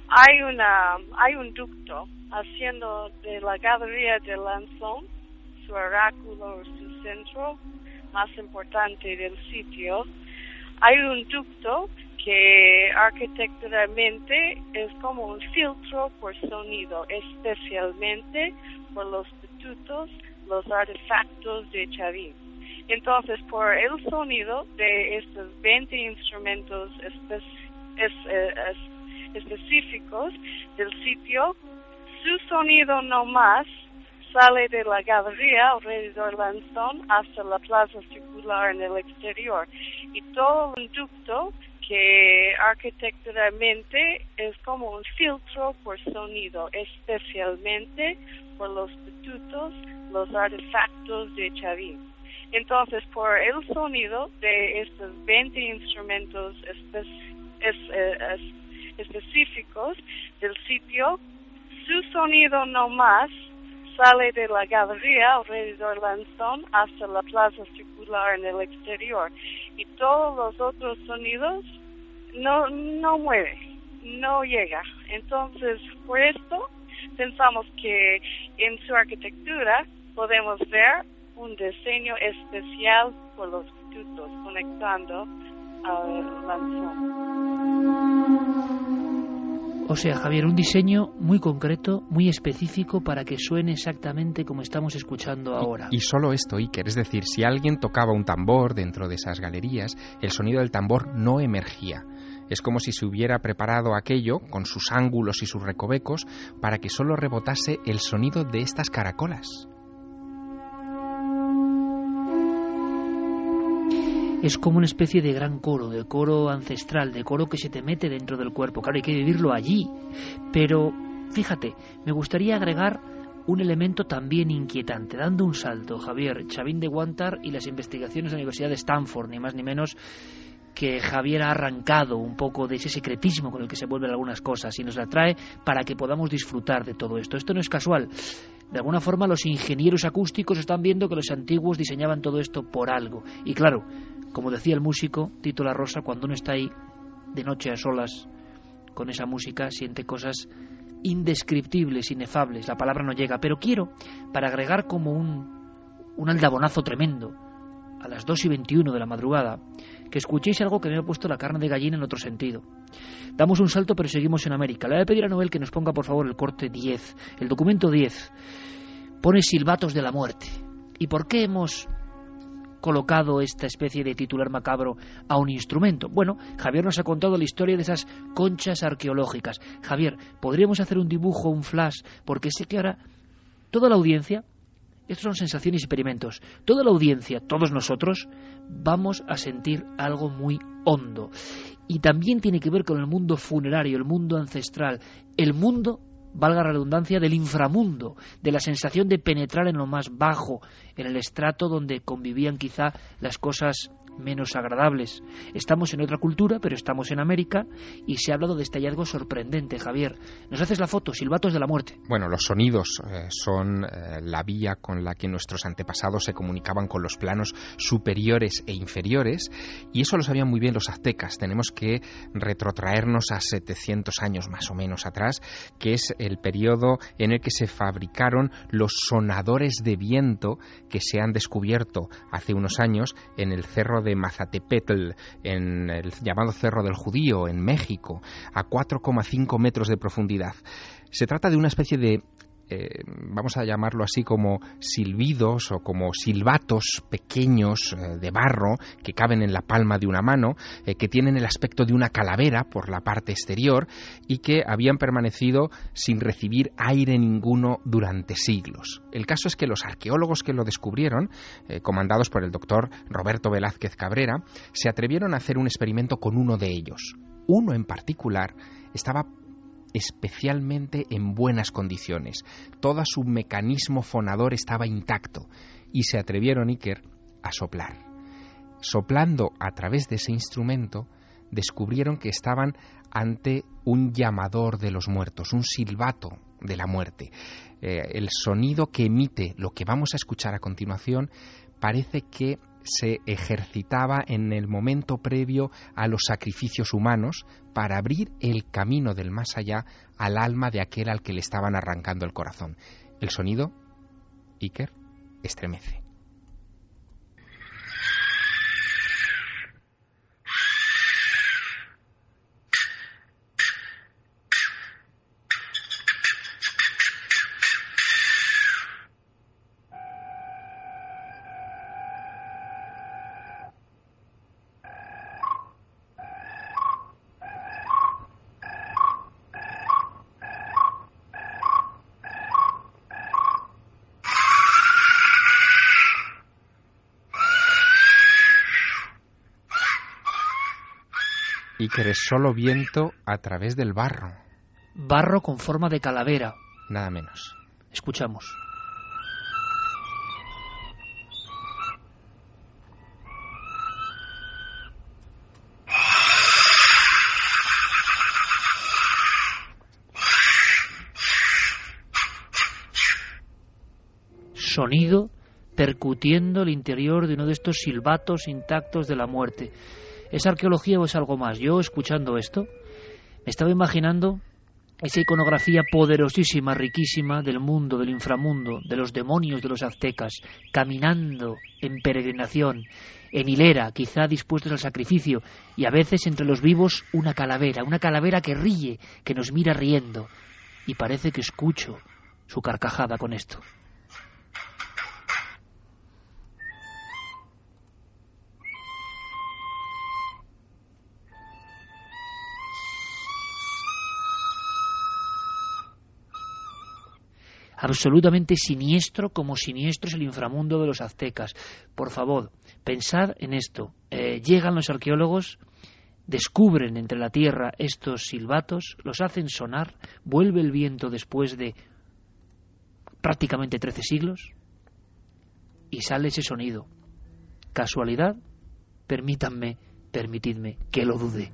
hay una hay un ducto haciendo de la galería de Lanzón su oráculo, su centro más importante del sitio. Hay un ducto que arquitecturalmente es como un filtro por sonido, especialmente por los estatutos, los artefactos de Chavín. Entonces, por el sonido de estos 20 instrumentos eh, específicos del sitio, su sonido no más sale de la galería alrededor Lanzón hasta la plaza circular en el exterior y todo un ducto que arquitecturalmente es como un filtro por sonido, especialmente por los estatutos, los artefactos de Chavín. Entonces, por el sonido de estos 20 instrumentos eh, específicos del sitio, su sonido no más sale de la galería alrededor Lanzón hasta la plaza circular en el exterior y todos los otros sonidos no, no mueve, no llega. Entonces, por esto, pensamos que en su arquitectura podemos ver un diseño especial por los pitutos conectando al lanzón. O sea, Javier, un diseño muy concreto, muy específico para que suene exactamente como estamos escuchando ahora. Y, solo esto, Iker, es decir, si alguien tocaba un tambor dentro de esas galerías, el sonido del tambor no emergía. Es como si se hubiera preparado aquello, con sus ángulos y sus recovecos, para que solo rebotase el sonido de estas caracolas. Es como una especie de gran coro, de coro ancestral, de coro que se te mete dentro del cuerpo. Claro, hay que vivirlo allí. Pero, fíjate, me gustaría agregar un elemento también inquietante, dando un salto, Javier, Chavín de Guantar y las investigaciones de la Universidad de Stanford, ni más ni menos que Javier ha arrancado un poco de ese secretismo con el que se vuelven algunas cosas y nos la trae para que podamos disfrutar de todo esto. Esto no es casual. De alguna forma los ingenieros acústicos están viendo que los antiguos diseñaban todo esto por algo. Y claro, como decía el músico Tito La Rosa, cuando uno está ahí de noche a solas con esa música, siente cosas indescriptibles, inefables. La palabra no llega. Pero quiero, para agregar como un, un aldabonazo tremendo, a las 2 y 21 de la madrugada, que escuchéis algo que me ha puesto la carne de gallina en otro sentido. Damos un salto, pero seguimos en América. Le voy a pedir a Noel que nos ponga, por favor, el corte 10. El documento 10 pone silbatos de la muerte. ¿Y por qué hemos colocado esta especie de titular macabro a un instrumento? Bueno, Javier nos ha contado la historia de esas conchas arqueológicas. Javier, ¿podríamos hacer un dibujo, un flash? Porque sé que ahora toda la audiencia, estos son sensaciones y experimentos, toda la audiencia, todos nosotros, vamos a sentir algo muy hondo. Y también tiene que ver con el mundo funerario, el mundo ancestral, el mundo valga redundancia, del inframundo, de la sensación de penetrar en lo más bajo, en el estrato donde convivían quizá las cosas menos agradables. Estamos en otra cultura, pero estamos en América y se ha hablado de este hallazgo sorprendente, Javier. ¿Nos haces la foto? Silbatos de la muerte. Bueno, los sonidos eh, son eh, la vía con la que nuestros antepasados se comunicaban con los planos superiores e inferiores y eso lo sabían muy bien los aztecas. Tenemos que retrotraernos a 700 años más o menos atrás, que es el periodo en el que se fabricaron los sonadores de viento que se han descubierto hace unos años en el cerro de Mazatepetl, en el llamado Cerro del Judío, en México, a 4,5 metros de profundidad. Se trata de una especie de eh, vamos a llamarlo así como silbidos o como silbatos pequeños eh, de barro que caben en la palma de una mano, eh, que tienen el aspecto de una calavera por la parte exterior y que habían permanecido sin recibir aire ninguno durante siglos. El caso es que los arqueólogos que lo descubrieron, comandados por el doctor Roberto Velázquez Cabrera, se atrevieron a hacer un experimento con uno de ellos. Uno en particular estaba especialmente en buenas condiciones. Todo su mecanismo fonador estaba intacto y se atrevieron Iker a soplar. Soplando a través de ese instrumento, descubrieron que estaban ante un llamador de los muertos, un silbato de la muerte. Eh, el sonido que emite lo que vamos a escuchar a continuación parece que se ejercitaba en el momento previo a los sacrificios humanos para abrir el camino del más allá al alma de aquel al que le estaban arrancando el corazón. El sonido, Iker, estremece. Y que eres solo viento a través del barro. Barro con forma de calavera. Nada menos. Escuchamos. Sonido percutiendo el interior de uno de estos silbatos intactos de la muerte ¿Es arqueología o es algo más? Yo, escuchando esto, me estaba imaginando esa iconografía poderosísima, riquísima del mundo, del inframundo, de los demonios de los aztecas, caminando en peregrinación, en hilera, quizá dispuestos al sacrificio, y a veces entre los vivos una calavera, una calavera que ríe, que nos mira riendo, y parece que escucho su carcajada con esto. Absolutamente siniestro como siniestro es el inframundo de los aztecas. Por favor, pensad en esto. Eh, llegan los arqueólogos, descubren entre la tierra estos silbatos, los hacen sonar, vuelve el viento después de prácticamente trece siglos y sale ese sonido. ¿Casualidad? Permítanme, permitidme que lo dude.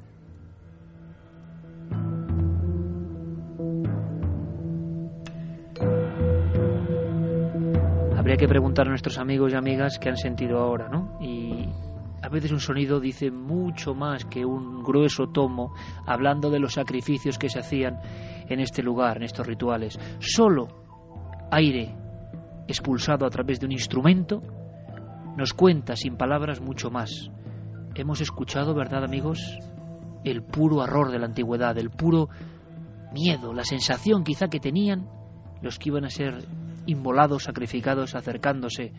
Que preguntar a nuestros amigos y amigas qué han sentido ahora, ¿no? Y a veces un sonido dice mucho más que un grueso tomo hablando de los sacrificios que se hacían en este lugar, en estos rituales. Solo aire expulsado a través de un instrumento nos cuenta sin palabras mucho más. Hemos escuchado, ¿verdad amigos? El puro horror de la antigüedad, el puro miedo, la sensación quizá que tenían los que iban a ser inmolados, sacrificados, acercándose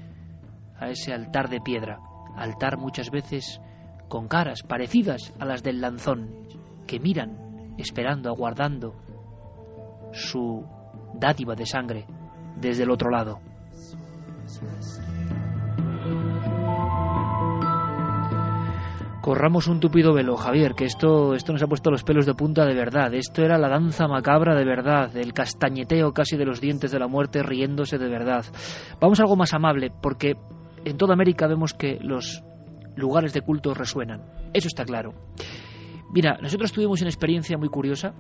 a ese altar de piedra, altar muchas veces con caras parecidas a las del lanzón, que miran, esperando, aguardando su dádiva de sangre desde el otro lado. Corramos un tupido velo, Javier, que esto, esto nos ha puesto los pelos de punta de verdad. Esto era la danza macabra de verdad, el castañeteo casi de los dientes de la muerte riéndose de verdad. Vamos a algo más amable, porque en toda América vemos que los lugares de culto resuenan. Eso está claro. Mira, nosotros tuvimos una experiencia muy curiosa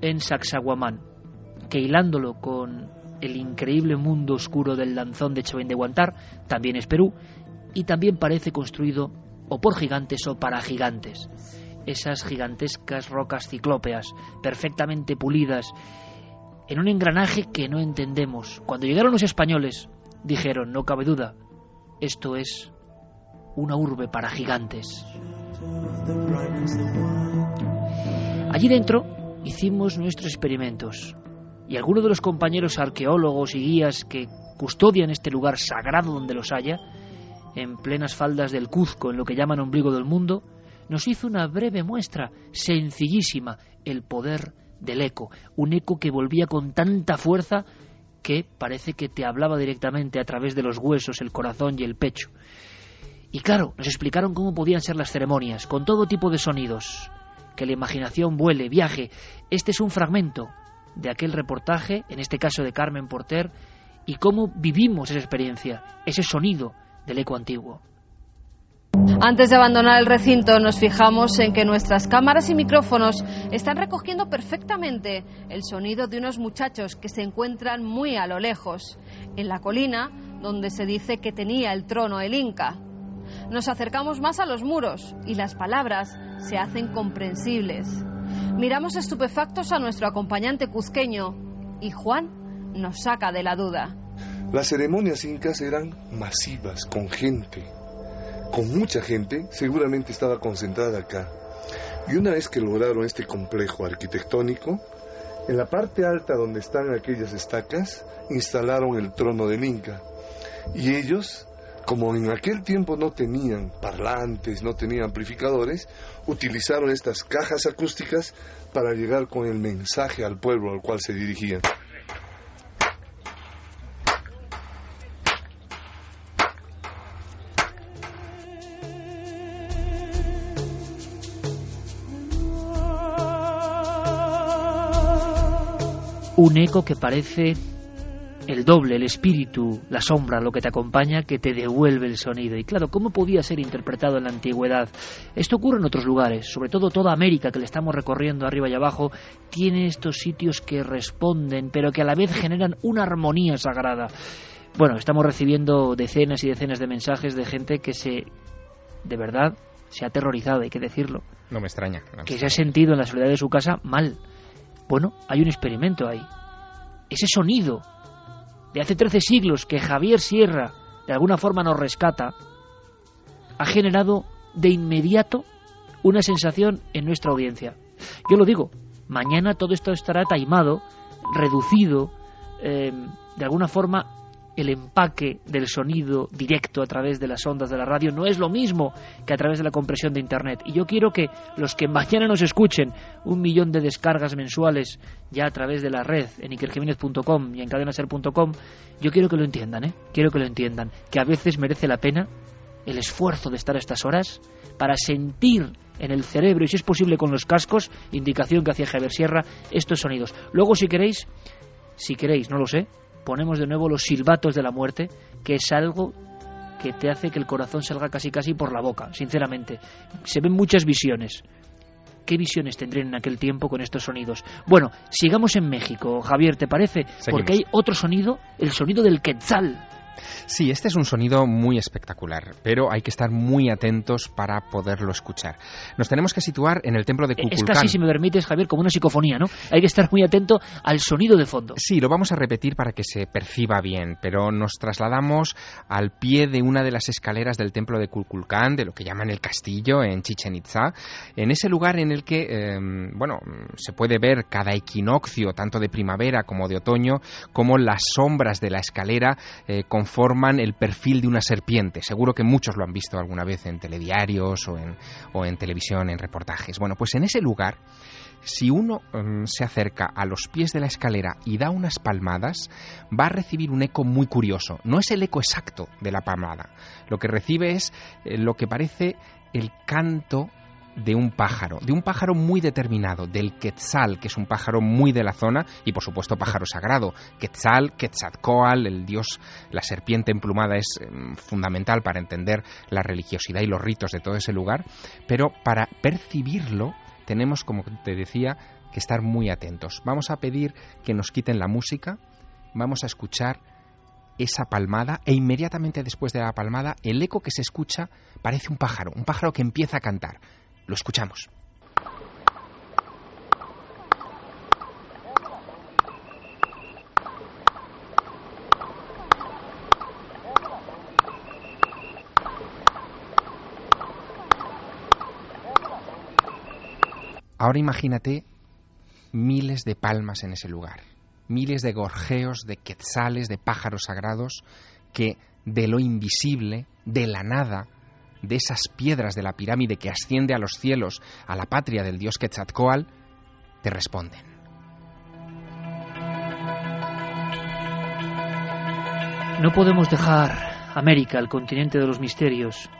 en Sacsayhuamán, que hilándolo con el increíble mundo oscuro del lanzón de Chavín de Guantar, también es Perú, y también parece construido o por gigantes o para gigantes. Esas gigantescas rocas ciclópeas, perfectamente pulidas, en un engranaje que no entendemos. Cuando llegaron los españoles, dijeron, no cabe duda, esto es una urbe para gigantes. Allí dentro hicimos nuestros experimentos y algunos de los compañeros arqueólogos y guías que custodian este lugar sagrado donde los haya, en plenas faldas del Cuzco, en lo que llaman ombligo del mundo, nos hizo una breve muestra, sencillísima, el poder del eco, un eco que volvía con tanta fuerza que parece que te hablaba directamente a través de los huesos, el corazón y el pecho. Y claro, nos explicaron cómo podían ser las ceremonias, con todo tipo de sonidos, que la imaginación vuele, viaje. Este es un fragmento de aquel reportaje, en este caso de Carmen Porter, y cómo vivimos esa experiencia, ese sonido, del eco antiguo. Antes de abandonar el recinto nos fijamos en que nuestras cámaras y micrófonos están recogiendo perfectamente el sonido de unos muchachos que se encuentran muy a lo lejos, en la colina donde se dice que tenía el trono el Inca. Nos acercamos más a los muros y las palabras se hacen comprensibles. Miramos estupefactos a nuestro acompañante cuzqueño y Juan nos saca de la duda. Las ceremonias incas eran masivas, con gente, con mucha gente, seguramente estaba concentrada acá. Y una vez que lograron este complejo arquitectónico, en la parte alta donde están aquellas estacas, instalaron el trono del Inca. Y ellos, como en aquel tiempo no tenían parlantes, no tenían amplificadores, utilizaron estas cajas acústicas para llegar con el mensaje al pueblo al cual se dirigían. Un eco que parece el doble, el espíritu, la sombra, lo que te acompaña, que te devuelve el sonido. Y claro, ¿cómo podía ser interpretado en la antigüedad? Esto ocurre en otros lugares, sobre todo toda América que le estamos recorriendo arriba y abajo, tiene estos sitios que responden, pero que a la vez generan una armonía sagrada. Bueno, estamos recibiendo decenas y decenas de mensajes de gente que se, de verdad, se ha aterrorizado, hay que decirlo. No me extraña. que se ha sentido en la soledad de su casa mal. Bueno, hay un experimento ahí. Ese sonido de hace 13 siglos que Javier Sierra de alguna forma nos rescata, ha generado de inmediato una sensación en nuestra audiencia. Yo lo digo, mañana todo esto estará taimado, reducido, eh, de alguna forma el empaque del sonido directo a través de las ondas de la radio no es lo mismo que a través de la compresión de Internet. Y yo quiero que los que mañana nos escuchen, un millón de descargas mensuales ya a través de la red en ikerjiménez.com y en cadenaser.com, yo quiero que lo entiendan, ¿eh? Quiero que lo entiendan, que a veces merece la pena el esfuerzo de estar a estas horas para sentir en el cerebro y si es posible con los cascos, indicación que hacía Javier Sierra, estos sonidos. Luego si queréis, si queréis, no lo sé, ponemos de nuevo los silbatos de la muerte, que es algo que te hace que el corazón salga casi casi por la boca, sinceramente. Se ven muchas visiones. ¿Qué visiones tendrían en aquel tiempo con estos sonidos? Bueno, sigamos en México, Javier, ¿te parece? Porque hay otro sonido, el sonido del quetzal. Sí, este es un sonido muy espectacular, pero hay que estar muy atentos para poderlo escuchar. Nos tenemos que situar en el templo de Cuculcán. Es casi, si me permites, Javier, como una psicofonía, ¿no? Hay que estar muy atento al sonido de fondo. Sí, lo vamos a repetir para que se perciba bien, pero nos trasladamos al pie de una de las escaleras del templo de Cuculcán, de lo que llaman el castillo en Chichen Itza, en ese lugar en el que, em, bueno, se puede ver cada equinoccio, tanto de primavera como de otoño, como las sombras de la escalera eh, conforman el perfil de una serpiente. Seguro que muchos lo han visto alguna vez en telediarios o en, o en televisión, en reportajes. Bueno, pues en ese lugar, si uno mm, se acerca a los pies de la escalera y da unas palmadas, va a recibir un eco muy curioso. No es el eco exacto de la palmada. Lo que recibe es eh, lo que parece el canto de un pájaro, de un pájaro muy determinado, del quetzal, que es un pájaro muy de la zona y por supuesto pájaro sagrado. Quetzal, Quetzalcoatl, el dios, la serpiente emplumada es em, fundamental para entender la religiosidad y los ritos de todo ese lugar, pero para percibirlo tenemos, como te decía, que estar muy atentos. Vamos a pedir que nos quiten la música, vamos a escuchar esa palmada e inmediatamente después de la palmada el eco que se escucha parece un pájaro, un pájaro que empieza a cantar. Lo escuchamos. Ahora imagínate miles de palmas en ese lugar, miles de gorjeos, de quetzales, de pájaros sagrados que de lo invisible, de la nada, de esas piedras de la pirámide que asciende a los cielos, a la patria del dios Quetzalcoatl, te responden. No podemos dejar América, el continente de los misterios,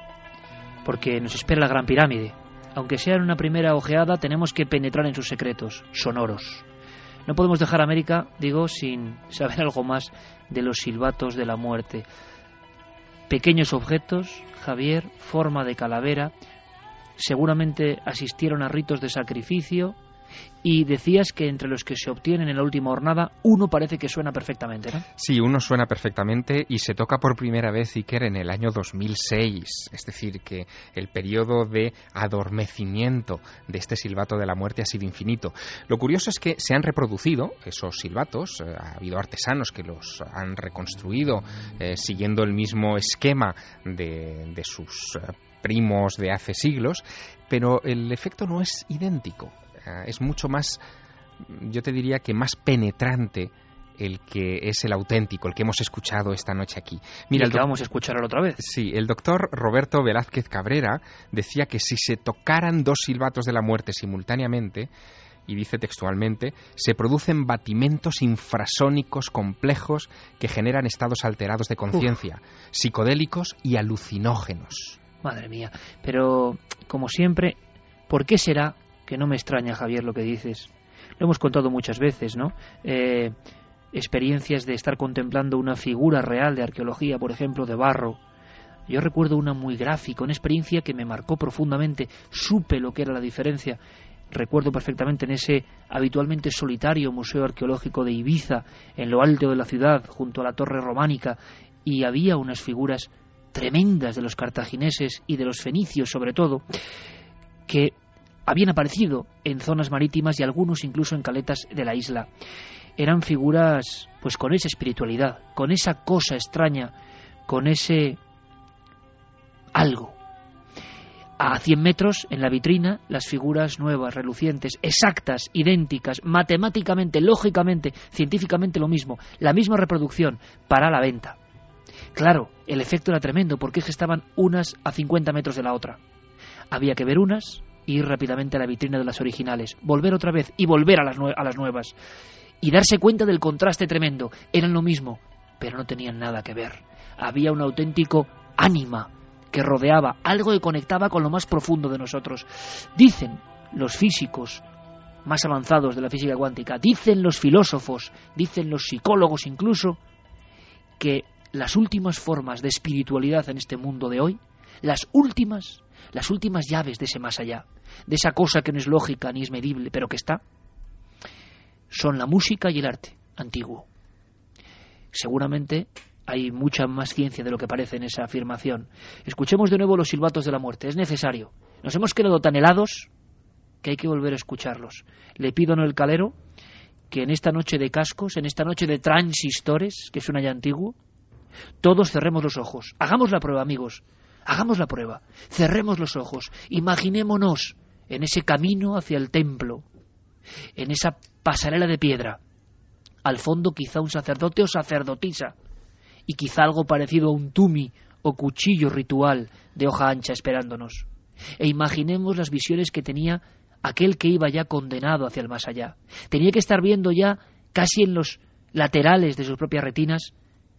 porque nos espera la Gran Pirámide. Aunque sea en una primera ojeada, tenemos que penetrar en sus secretos, sonoros. No podemos dejar América, digo, sin saber <laughs> algo más de los silbatos de la muerte. Pequeños objetos, Javier, forma de calavera, seguramente asistieron a ritos de sacrificio, y decías que entre los que se obtienen en la última jornada, uno parece que suena perfectamente, ¿no? Sí, uno suena perfectamente y se toca por primera vez Iker en el año 2006. Es decir, que el periodo de adormecimiento de este silbato de la muerte ha sido infinito. Lo curioso es que se han reproducido esos silbatos, eh, ha habido artesanos que los han reconstruido eh, siguiendo el mismo esquema de, de sus eh, primos de hace siglos, pero el efecto no es idéntico es mucho más, yo te diría que más penetrante el que es el auténtico, el que hemos escuchado esta noche aquí. Mira, el que vamos a escuchar otra vez. Sí, el doctor Roberto Velázquez Cabrera decía que si se tocaran dos silbatos de la muerte simultáneamente, y dice textualmente, se producen batimentos infrasónicos complejos que generan estados alterados de conciencia, psicodélicos y alucinógenos. Madre mía, pero como siempre, ¿por qué será que no me extraña, Javier, lo que dices. Lo hemos contado muchas veces, ¿no? Eh, experiencias de estar contemplando una figura real de arqueología, por ejemplo, de barro. Yo recuerdo una muy gráfica, una experiencia que me marcó profundamente. Supe lo que era la diferencia. Recuerdo perfectamente en ese habitualmente solitario Museo Arqueológico de Ibiza, en lo alto de la ciudad, junto a la torre románica, y había unas figuras tremendas de los cartagineses y de los fenicios sobre todo, que habían aparecido en zonas marítimas y algunos incluso en caletas de la isla. Eran figuras pues con esa espiritualidad, con esa cosa extraña, con ese algo. A 100 metros, en la vitrina, las figuras nuevas, relucientes, exactas, idénticas, matemáticamente, lógicamente, científicamente lo mismo, la misma reproducción, para la venta. Claro, el efecto era tremendo porque es que estaban unas a 50 metros de la otra. Había que ver unas, ir rápidamente a la vitrina de las originales, volver otra vez y volver a las, a las nuevas. Y darse cuenta del contraste tremendo. Eran lo mismo, pero no tenían nada que ver. Había un auténtico ánima que rodeaba, algo que conectaba con lo más profundo de nosotros. Dicen los físicos más avanzados de la física cuántica, dicen los filósofos, dicen los psicólogos incluso, que las últimas formas de espiritualidad en este mundo de hoy, las últimas, las últimas llaves de ese más allá, de esa cosa que no es lógica ni es medible, pero que está, son la música y el arte antiguo. Seguramente hay mucha más ciencia de lo que parece en esa afirmación. Escuchemos de nuevo los silbatos de la muerte. Es necesario. Nos hemos quedado tan helados que hay que volver a escucharlos. Le pido en el calero que en esta noche de cascos, en esta noche de transistores, que suena ya antiguo, todos cerremos los ojos. Hagamos la prueba, amigos. Hagamos la prueba. Cerremos los ojos. Imaginémonos en ese camino hacia el templo, en esa pasarela de piedra. Al fondo quizá un sacerdote o sacerdotisa y quizá algo parecido a un tumi o cuchillo ritual de hoja ancha esperándonos. E imaginemos las visiones que tenía aquel que iba ya condenado hacia el más allá. Tenía que estar viendo ya, casi en los laterales de sus propias retinas,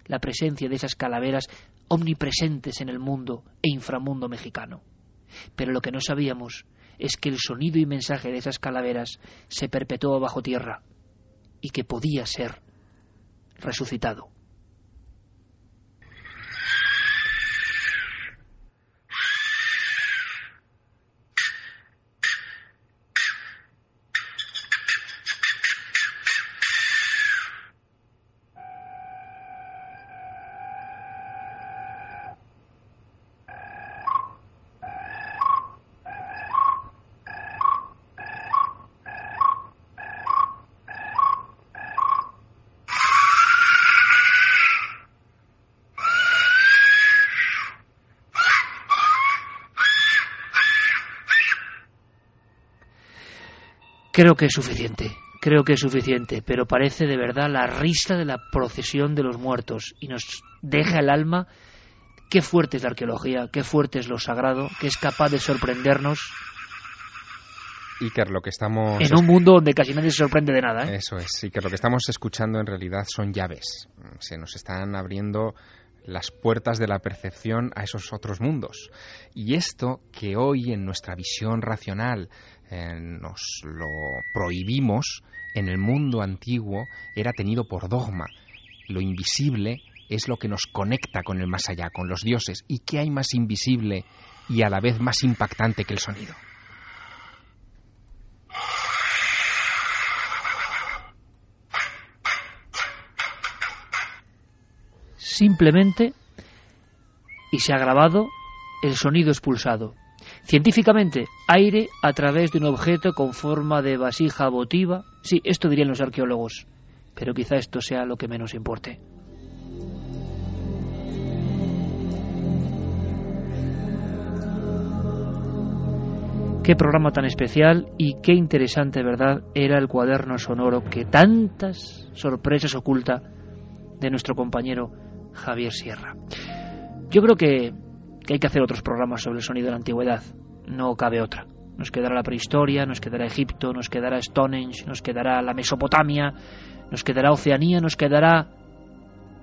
la presencia de esas calaveras omnipresentes en el mundo e inframundo mexicano. Pero lo que no sabíamos es que el sonido y mensaje de esas calaveras se perpetuó bajo tierra y que podía ser resucitado. Creo que es suficiente, creo que es suficiente, pero parece de verdad la risa de la procesión de los muertos y nos deja el alma. Qué fuerte es la arqueología, qué fuerte es lo sagrado, que es capaz de sorprendernos. Iker, lo que estamos... En un mundo donde casi nadie se sorprende de nada. ¿eh? Eso es, que lo que estamos escuchando en realidad son llaves. Se nos están abriendo las puertas de la percepción a esos otros mundos. Y esto que hoy en nuestra visión racional eh, nos lo prohibimos, en el mundo antiguo era tenido por dogma. Lo invisible es lo que nos conecta con el más allá, con los dioses. ¿Y qué hay más invisible y a la vez más impactante que el sonido? Simplemente, y se ha grabado, el sonido expulsado. Científicamente, aire a través de un objeto con forma de vasija votiva. Sí, esto dirían los arqueólogos, pero quizá esto sea lo que menos importe. Qué programa tan especial y qué interesante, ¿verdad? Era el cuaderno sonoro que tantas sorpresas oculta de nuestro compañero Javier Sierra. Yo creo que que hay que hacer otros programas sobre el sonido de la antigüedad. No cabe otra. Nos quedará la prehistoria, nos quedará Egipto, nos quedará Stonehenge, nos quedará la Mesopotamia, nos quedará Oceanía, nos quedará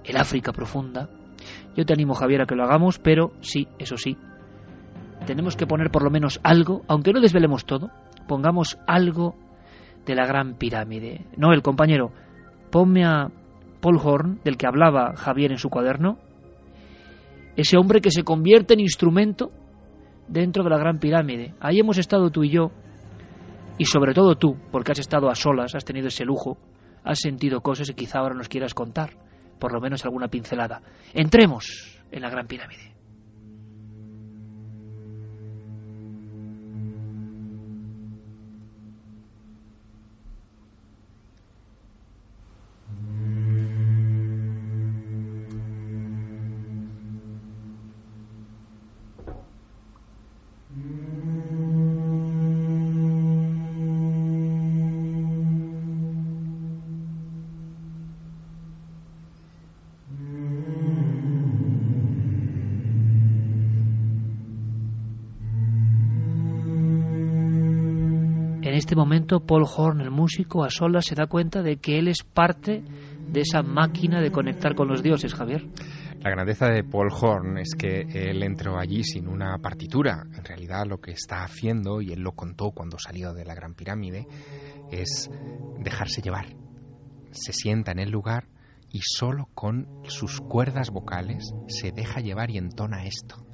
el África profunda. Yo te animo, Javier, a que lo hagamos, pero sí, eso sí, tenemos que poner por lo menos algo, aunque no desvelemos todo, pongamos algo de la gran pirámide. No, el compañero, ponme a Paul Horn, del que hablaba Javier en su cuaderno, ese hombre que se convierte en instrumento dentro de la gran pirámide. Ahí hemos estado tú y yo, y sobre todo tú, porque has estado a solas, has tenido ese lujo, has sentido cosas y quizá ahora nos quieras contar, por lo menos alguna pincelada. Entremos en la gran pirámide. Este momento Paul Horn, el músico, a solas se da cuenta de que él es parte de esa máquina de conectar con los dioses, Javier. La grandeza de Paul Horn es que él entró allí sin una partitura. En realidad lo que está haciendo, y él lo contó cuando salió de la Gran Pirámide, es dejarse llevar. Se sienta en el lugar y solo con sus cuerdas vocales se deja llevar y entona esto.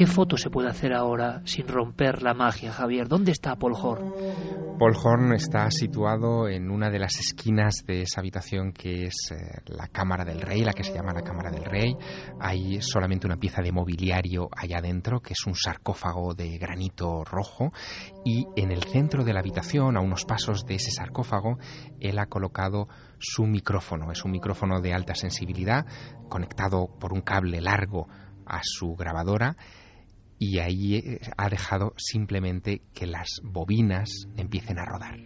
¿Qué foto se puede hacer ahora sin romper la magia, Javier? ¿Dónde está Paul Horn? Paul Horn está situado en una de las esquinas de esa habitación que es eh, la Cámara del Rey, la que se llama la Cámara del Rey. Hay solamente una pieza de mobiliario allá adentro, que es un sarcófago de granito rojo, y en el centro de la habitación, a unos pasos de ese sarcófago, él ha colocado su micrófono. Es un micrófono de alta sensibilidad, conectado por un cable largo a su grabadora y ahí eh, ha dejado simplemente que las bobinas empiecen a rodar.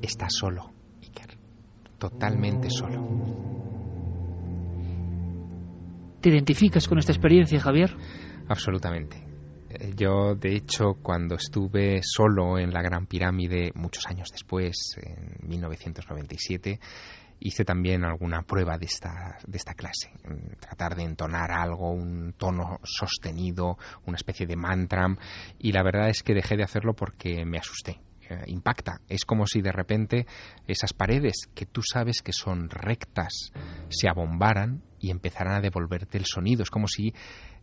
Está solo, Iker, totalmente solo. ¿Te identificas con esta experiencia, Javier? Absolutamente. Eh, yo, de hecho, cuando estuve solo en la Gran Pirámide, muchos años después, en 1997, hice también alguna prueba de esta, de esta clase. Tratar de entonar algo, un tono sostenido, una especie de mantra. Y la verdad es que dejé de hacerlo porque me asusté. Eh, impacta. Es como si de repente esas paredes que tú sabes que son rectas se abombaran y empezaran a devolverte el sonido. Es como si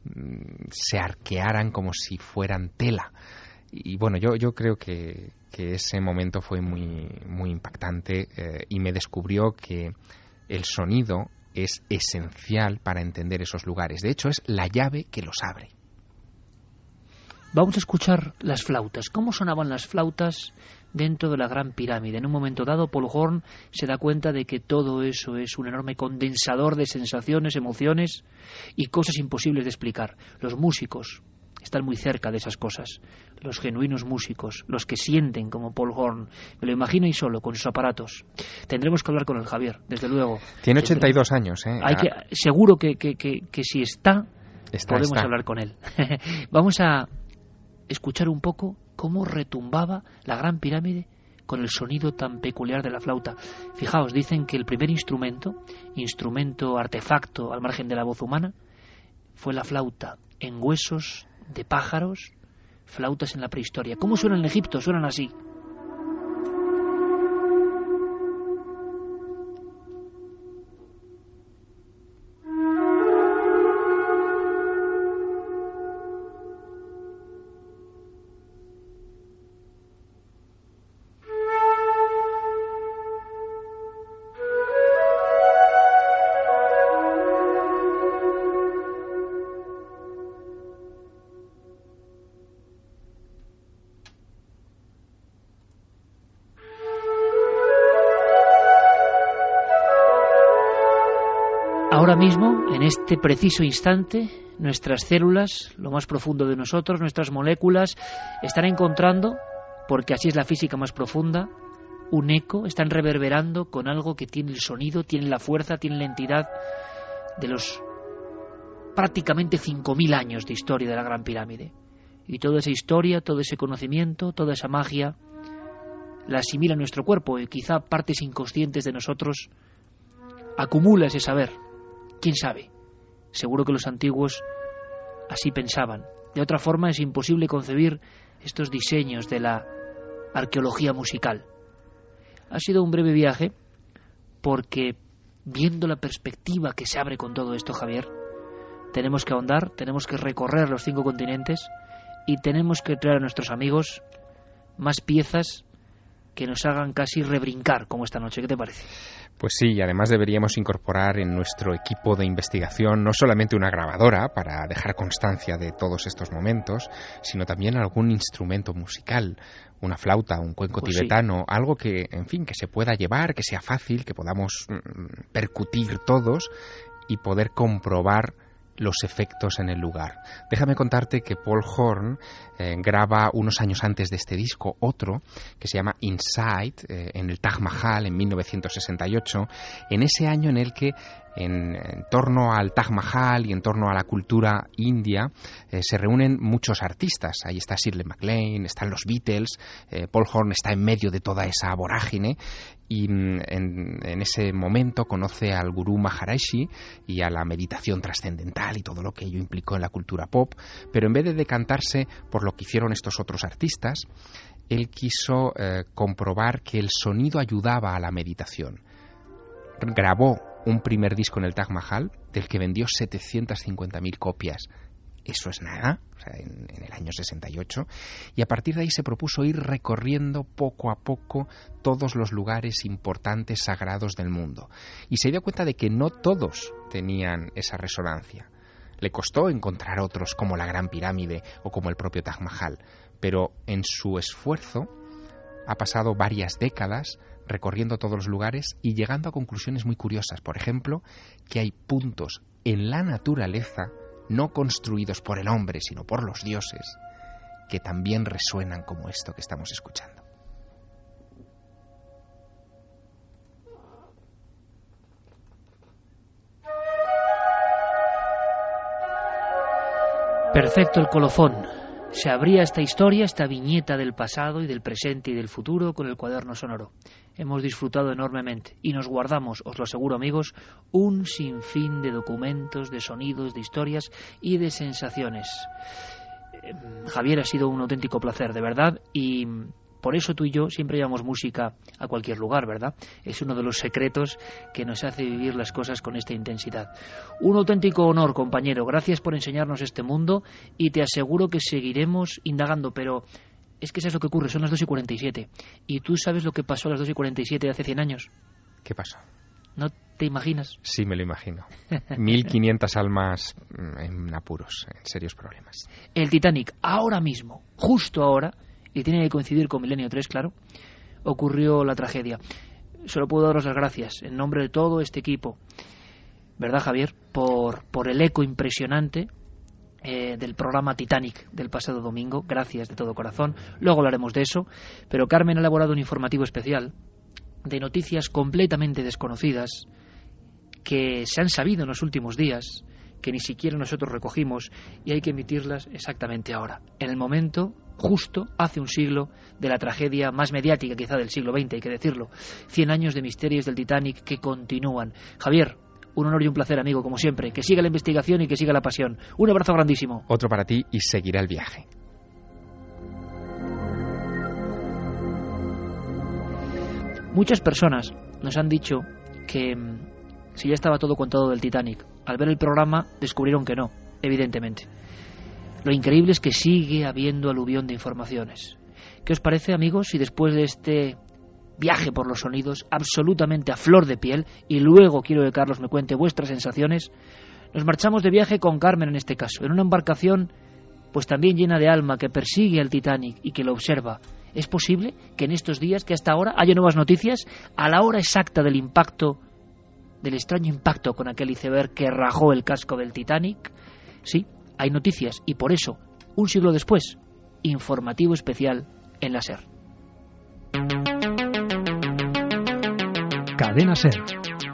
mm, se arquearan como si fueran tela y bueno, yo, yo creo que, ese momento fue muy, muy impactante eh, y me descubrió que el sonido es esencial para entender esos lugares. De hecho, es la llave que los abre. Vamos a escuchar las flautas. ¿Cómo sonaban las flautas dentro de la Gran Pirámide? En un momento dado, Paul Horn se da cuenta de que todo eso es un enorme condensador de sensaciones, emociones y cosas imposibles de explicar. Los músicos, están muy cerca de esas cosas. Los genuinos músicos, los que sienten como Paul Horn. Me lo imagino y solo, con sus aparatos. Tendremos que hablar con el Javier, desde luego. Tiene 82 años, ¿eh? Hay que, seguro que, que, que, si está, podemos hablar con él. <laughs> Vamos a escuchar un poco cómo retumbaba la gran pirámide con el sonido tan peculiar de la flauta. Fijaos, dicen que el primer instrumento, instrumento artefacto al margen de la voz humana, fue la flauta en huesos de pájaros, flautas en la prehistoria. ¿Cómo suenan en Egipto? Suenan así. Mismo, en este preciso instante, nuestras células, lo más profundo de nosotros, nuestras moléculas, están encontrando, porque así es la física más profunda, un eco, están reverberando con algo que tiene el sonido, tiene la fuerza, tiene la entidad de los prácticamente 5.000 años de historia de la Gran Pirámide. Y toda esa historia, todo ese conocimiento, toda esa magia, la asimila nuestro cuerpo y quizá partes inconscientes de nosotros acumula ese saber ¿Quién sabe? Seguro que los antiguos así pensaban. De otra forma es imposible concebir estos diseños de la arqueología musical. Ha sido un breve viaje porque viendo la perspectiva que se abre con todo esto, Javier, tenemos que ahondar, tenemos que recorrer los cinco continentes y tenemos que traer a nuestros amigos más piezas que nos hagan casi rebrincar como esta noche. ¿Qué te parece? Pues sí, y además deberíamos incorporar en nuestro equipo de investigación no solamente una grabadora para dejar constancia de todos estos momentos, sino también algún instrumento musical, una flauta, un cuenco Pues sí. tibetano, algo que, en fin, que se pueda llevar, que sea fácil, que podamos mm, percutir todos y poder comprobar los efectos en el lugar. Déjame contarte que Paul Horn eh, graba unos años antes de este disco otro que se llama Inside eh, en el Taj Mahal en 1968, en ese año en el que en, torno al Taj Mahal y en torno a la cultura india eh, se reúnen muchos artistas. Ahí está Shirley MacLaine, están los Beatles, eh, Paul Horn está en medio de toda esa vorágine y mm, en, en ese momento conoce al gurú Maharishi y a la meditación trascendental y todo lo que ello implicó en la cultura pop, pero en vez de decantarse por lo que hicieron estos otros artistas, él quiso eh, comprobar que el sonido ayudaba a la meditación. Grabó un primer disco en el Taj Mahal del que vendió 750.000 copias. Eso es nada, en, en, el año 68. Y a partir de ahí se propuso ir recorriendo poco a poco todos los lugares importantes sagrados del mundo. Y se dio cuenta de que no todos tenían esa resonancia. Le costó encontrar otros como la Gran Pirámide o como el propio Taj Mahal, pero en su esfuerzo ha pasado varias décadas recorriendo todos los lugares y llegando a conclusiones muy curiosas. Por ejemplo, que hay puntos en la naturaleza, no construidos por el hombre, sino por los dioses, que también resuenan como esto que estamos escuchando. Perfecto el colofón. Se abría esta historia, esta viñeta del pasado y del presente y del futuro con el cuaderno sonoro. Hemos disfrutado enormemente y nos guardamos, os lo aseguro amigos, un sinfín de documentos, de sonidos, de historias y de sensaciones. Eh, Javier ha sido un auténtico placer, de verdad, y por eso tú y yo siempre llevamos música a cualquier lugar, ¿verdad? Es uno de los secretos que nos hace vivir las cosas con esta intensidad. Un auténtico honor, compañero. Gracias por enseñarnos este mundo y te aseguro que seguiremos indagando, pero es que eso es lo que ocurre, son las 2 y 47. ¿Y tú sabes lo que pasó a las 2 y 47 de hace 100 años? ¿Qué pasó? ¿No te imaginas? Sí, me lo imagino. 1.500 almas en apuros, en serios problemas. El Titanic, ahora mismo, justo ahora, y tiene que coincidir con Milenio 3, claro, ocurrió la tragedia. Solo puedo daros las gracias en nombre de todo este equipo, ¿verdad, Javier? Por, por el eco impresionante eh, del programa Titanic del pasado domingo. Gracias de todo corazón. Luego hablaremos de eso. Pero Carmen ha elaborado un informativo especial de noticias completamente desconocidas que se han sabido en los últimos días, que ni siquiera nosotros recogimos y hay que emitirlas exactamente ahora, en el momento justo hace un siglo de la tragedia más mediática quizá del siglo XX, hay que decirlo. Cien años de misterios del Titanic que continúan. Javier, un honor y un placer, amigo, como siempre. Que siga la investigación y que siga la pasión. Un abrazo grandísimo. Otro para ti y seguirá el viaje. Muchas personas nos han dicho que mm, si ya estaba todo contado del Titanic, al ver el programa descubrieron que no, evidentemente. Lo increíble es que sigue habiendo aluvión de informaciones. ¿Qué os parece, amigos, si después de este viaje por los sonidos absolutamente a flor de piel, y luego quiero que Carlos me cuente vuestras sensaciones, nos marchamos de viaje con Carmen en este caso, en una embarcación pues también llena de alma que persigue al Titanic y que lo observa. ¿Es posible que en estos días, que hasta ahora haya nuevas noticias, a la hora exacta del impacto, del extraño impacto con aquel iceberg que rajó el casco del Titanic? Sí, hay noticias y por eso, un siglo después, informativo especial en la SER. Cadena SER.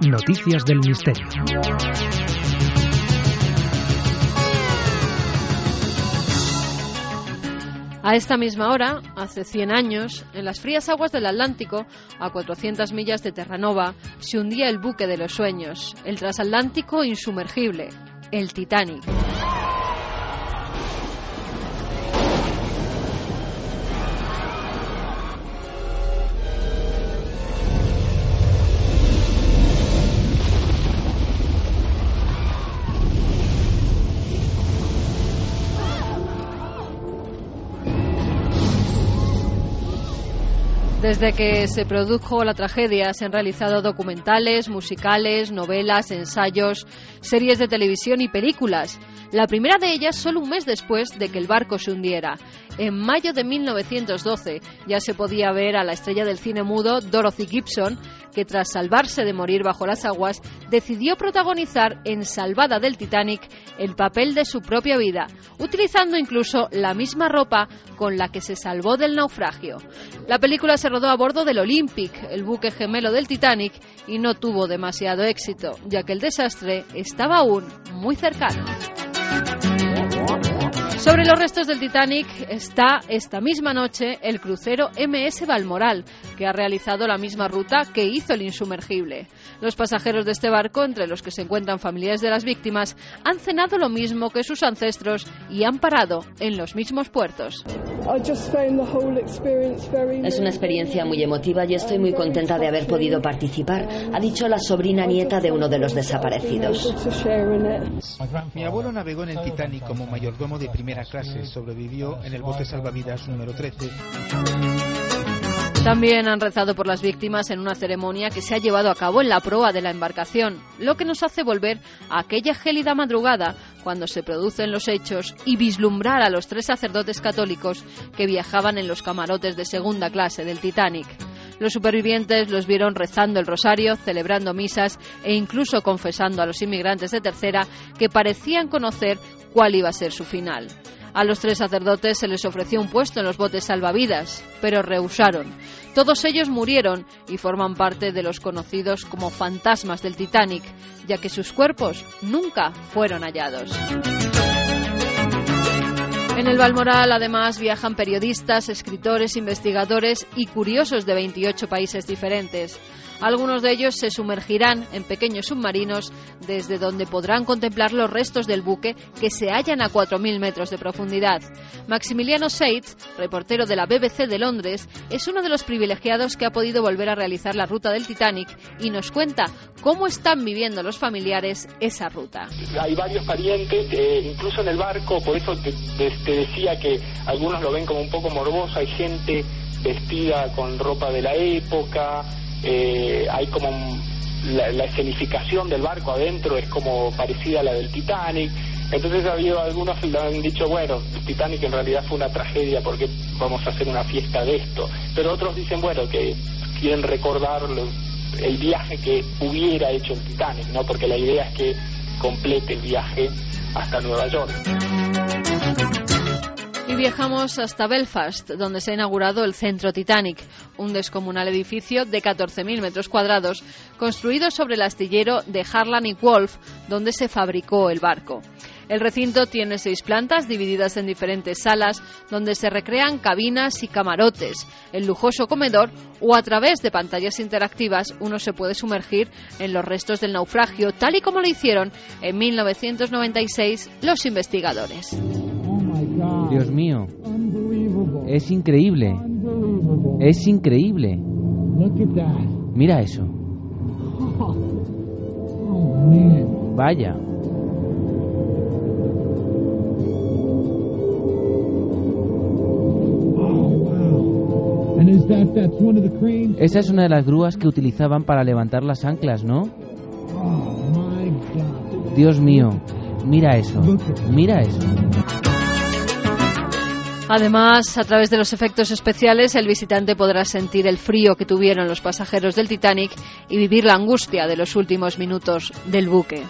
Noticias del misterio. A esta misma hora, hace 100 años, en las frías aguas del Atlántico, a 400 millas de Terranova, se hundía el buque de los sueños, el transatlántico insumergible, el Titanic. Desde que se produjo la tragedia se han realizado documentales, musicales, novelas, ensayos, series de televisión y películas. La primera de ellas solo un mes después de que el barco se hundiera. En mayo de 1912 ya se podía ver a la estrella del cine mudo Dorothy Gibson, que tras salvarse de morir bajo las aguas, decidió protagonizar en Salvada del Titanic el papel de su propia vida, utilizando incluso la misma ropa con la que se salvó del naufragio. La película se a bordo del Olympic, el buque gemelo del Titanic, y no tuvo demasiado éxito, ya que el desastre estaba aún muy cercano. Sobre los restos del Titanic está esta misma noche el crucero MS Balmoral, que ha realizado la misma ruta que hizo el insumergible. Los pasajeros de este barco, entre los que se encuentran familiares de las víctimas, han cenado lo mismo que sus ancestros y han parado en los mismos puertos. Es una experiencia muy emotiva y estoy muy contenta de haber podido participar, ha dicho la sobrina nieta de uno de los desaparecidos. Mi abuelo navegó en el Titanic como mayordomo de primera clase, sobrevivió en el bote salvavidas número 13. También han rezado por las víctimas en una ceremonia que se ha llevado a cabo en la proa de la embarcación, lo que nos hace volver a aquella gélida madrugada cuando se producen los hechos y vislumbrar a los tres sacerdotes católicos que viajaban en los camarotes de segunda clase del Titanic. Los supervivientes los vieron rezando el rosario, celebrando misas e incluso confesando a los inmigrantes de tercera que parecían conocer cuál iba a ser su final. A los tres sacerdotes se les ofreció un puesto en los botes salvavidas, pero rehusaron. Todos ellos murieron y forman parte de los conocidos como fantasmas del Titanic, ya que sus cuerpos nunca fueron hallados. En el Balmoral, además, viajan periodistas, escritores, investigadores y curiosos de 28 países diferentes. Algunos de ellos se sumergirán en pequeños submarinos desde donde podrán contemplar los restos del buque que se hallan a 4.000 metros de profundidad. Maximiliano Seitz, reportero de la BBC de Londres, es uno de los privilegiados que ha podido volver a realizar la ruta del Titanic y nos cuenta cómo están viviendo los familiares esa ruta. Hay varios parientes, eh, incluso en el barco, por eso te, decía que algunos lo ven como un poco morboso, hay gente vestida con ropa de la época, eh, hay como la, la, escenificación del barco adentro es como parecida a la del Titanic. Entonces ha habido algunos que han dicho, bueno, el Titanic en realidad fue una tragedia porque vamos a hacer una fiesta de esto. Pero otros dicen, bueno, que quieren recordar el viaje que hubiera hecho el Titanic, ¿no? Porque la idea es que complete el viaje hasta Nueva York. Viajamos hasta Belfast, donde se ha inaugurado el Centro Titanic, un descomunal edificio de 14.000 metros cuadrados, construido sobre el astillero de Harlan y Wolff, donde se fabricó el barco. El recinto tiene seis plantas divididas en diferentes salas donde se recrean cabinas y camarotes, el lujoso comedor o a través de pantallas interactivas uno se puede sumergir en los restos del naufragio tal y como lo hicieron en 1996 los investigadores. Dios mío, es increíble, es increíble. Mira eso. Vaya. Esa es una de las grúas que utilizaban para levantar las anclas, ¿no? Dios mío, mira eso, mira eso. Además, a través de los efectos especiales, el visitante podrá sentir el frío que tuvieron los pasajeros del Titanic y vivir la angustia de los últimos minutos del buque.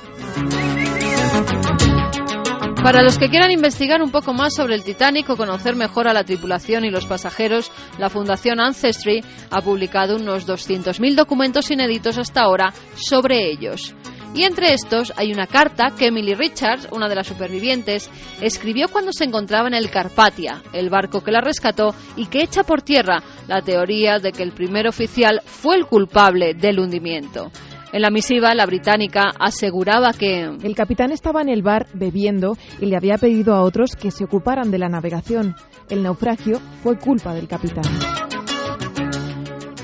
Para los que quieran investigar un poco más sobre el Titanic o conocer mejor a la tripulación y los pasajeros, la Fundación Ancestry ha publicado unos 200.000 documentos inéditos hasta ahora sobre ellos. Y entre estos hay una carta que Emily Richards, una de las supervivientes, escribió cuando se encontraba en el Carpatia, el barco que la rescató y que echa por tierra la teoría de que el primer oficial fue el culpable del hundimiento. En la misiva, la británica aseguraba que el capitán estaba en el bar bebiendo y le había pedido a otros que se ocuparan de la navegación. El naufragio fue culpa del capitán.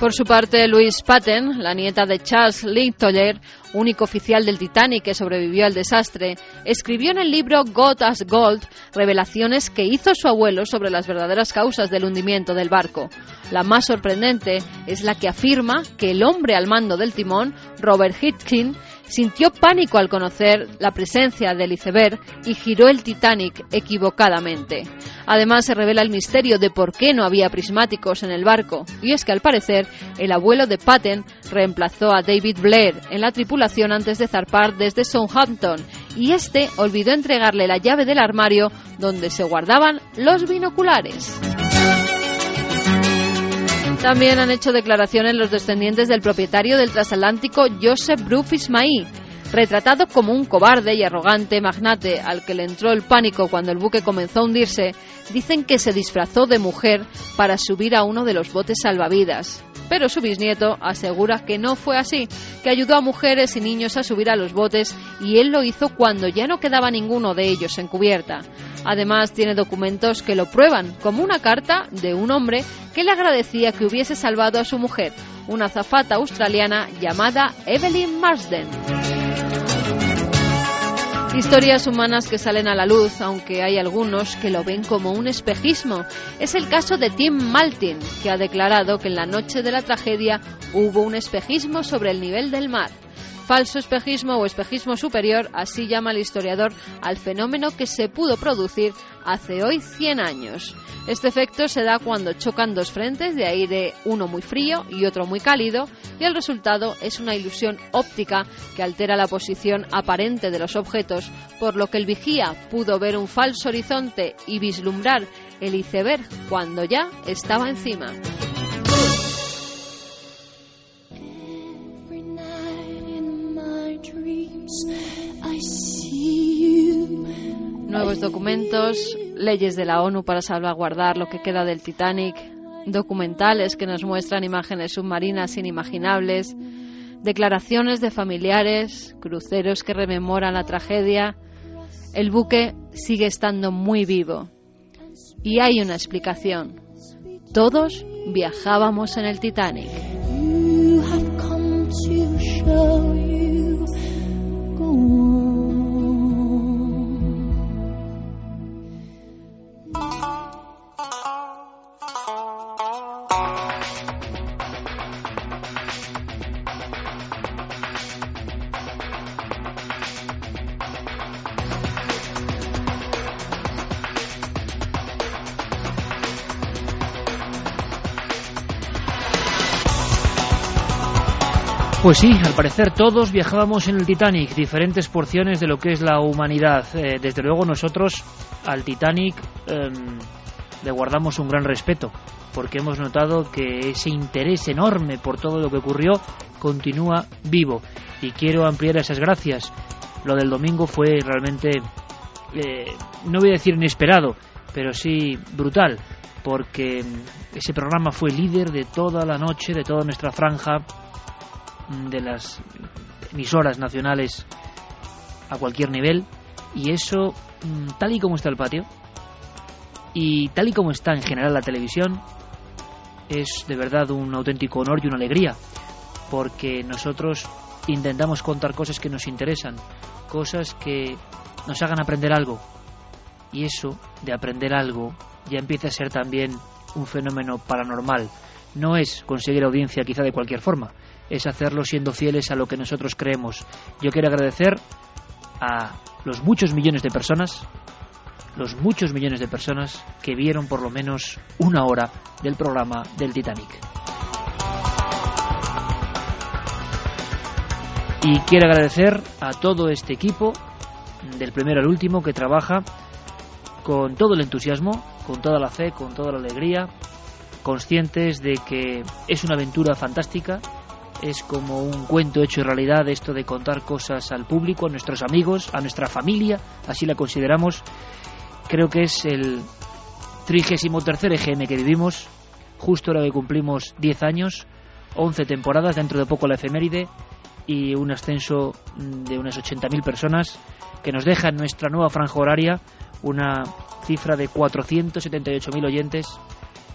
Por su parte, Louise Patten, la nieta de Charles Linktoller, único oficial del Titanic que sobrevivió al desastre, escribió en el libro God as Gold revelaciones que hizo su abuelo sobre las verdaderas causas del hundimiento del barco. La más sorprendente es la que afirma que el hombre al mando del timón, Robert Hitkin, sintió pánico al conocer la presencia del iceberg y giró el Titanic equivocadamente. Además, se revela el misterio de por qué no había prismáticos en el barco, y es que al parecer el abuelo de Patton reemplazó a David Blair en la tripulación antes de zarpar desde Southampton, y este olvidó entregarle la llave del armario donde se guardaban los binoculares. También han hecho declaraciones los descendientes del propietario del transatlántico Joseph Bruce Ismail, retratado como un cobarde y arrogante magnate al que le entró el pánico cuando el buque comenzó a hundirse, dicen que se disfrazó de mujer para subir a uno de los botes salvavidas. Pero su bisnieto asegura que no fue así, que ayudó a mujeres y niños a subir a los botes y él lo hizo cuando ya no quedaba ninguno de ellos en cubierta. Además, tiene documentos que lo prueban, como una carta de un hombre que le agradecía que hubiese salvado a su mujer, una azafata australiana llamada Evelyn Marsden. Historias humanas que salen a la luz, aunque hay algunos que lo ven como un espejismo. Es el caso de Tim Maltin, que ha declarado que en la noche de la tragedia hubo un espejismo sobre el nivel del mar. Falso espejismo o espejismo superior, así llama el historiador al fenómeno que se pudo producir hace hoy 100 años. Este efecto se da cuando chocan dos frentes de aire, uno muy frío y otro muy cálido, y el resultado es una ilusión óptica que altera la posición aparente de los objetos, por lo que el vigía pudo ver un falso horizonte y vislumbrar el iceberg cuando ya estaba encima. Nuevos documentos, leyes de la ONU para salvaguardar lo que queda del Titanic, documentales que nos muestran imágenes submarinas inimaginables, declaraciones de familiares, cruceros que rememoran la tragedia. El buque sigue estando muy vivo. Y hay una explicación. Todos viajábamos en el Titanic. Pues sí, al parecer todos viajábamos en el Titanic, diferentes porciones de lo que es la humanidad. Eh, desde luego nosotros al Titanic em, le guardamos un gran respeto, porque hemos notado que ese interés enorme por todo lo que ocurrió continúa vivo. Y quiero ampliar esas gracias. Lo del domingo fue realmente, eh, no voy a decir inesperado, pero sí brutal, porque ese programa fue líder de toda la noche, de toda nuestra franja de las emisoras nacionales a cualquier nivel. Y eso mm, tal y como está el patio y tal y como está en general la televisión es de verdad un auténtico honor y una alegría porque nosotros intentamos contar cosas que nos interesan cosas que nos hagan aprender algo. Y eso de aprender algo ya empieza a ser también un fenómeno paranormal. No es conseguir audiencia quizá de cualquier forma es hacerlo siendo fieles a lo que nosotros creemos. Yo quiero agradecer a los muchos millones de personas, los muchos millones de personas que vieron por lo menos una hora del programa del Titanic. Y quiero agradecer a todo este equipo, del primero al último, que trabaja con todo el entusiasmo, con toda la fe, con toda la alegría, conscientes de que es una aventura fantástica, es como un cuento hecho realidad esto de contar cosas al público, a nuestros amigos, a nuestra familia, así la consideramos. Creo que es el 33 EGM que vivimos, justo ahora que cumplimos 10 años, 11 temporadas, dentro de poco la efeméride y un ascenso de unas 80.000 personas que nos deja en nuestra nueva franja horaria una cifra de 478.000 oyentes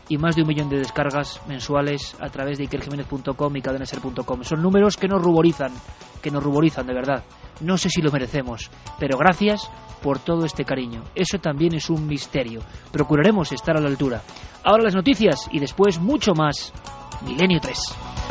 y más de un millón de descargas mensuales a través de ikerjiménez.com y cadenaser.com. Son números que nos ruborizan, que nos ruborizan de verdad. No sé si lo merecemos, pero gracias por todo este cariño. Eso también es un misterio. Procuraremos estar a la altura. Ahora las noticias y después mucho más. Milenio 3.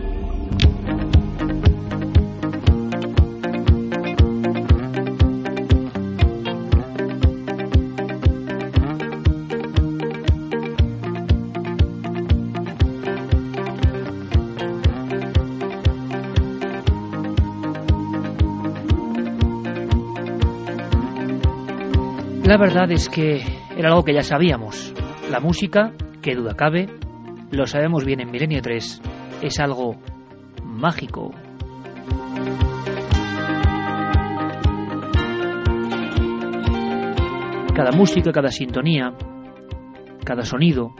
La verdad es que era algo que ya sabíamos. La música, que duda cabe, lo sabemos bien en Milenio 3, es algo mágico. Cada música, cada sintonía, cada sonido,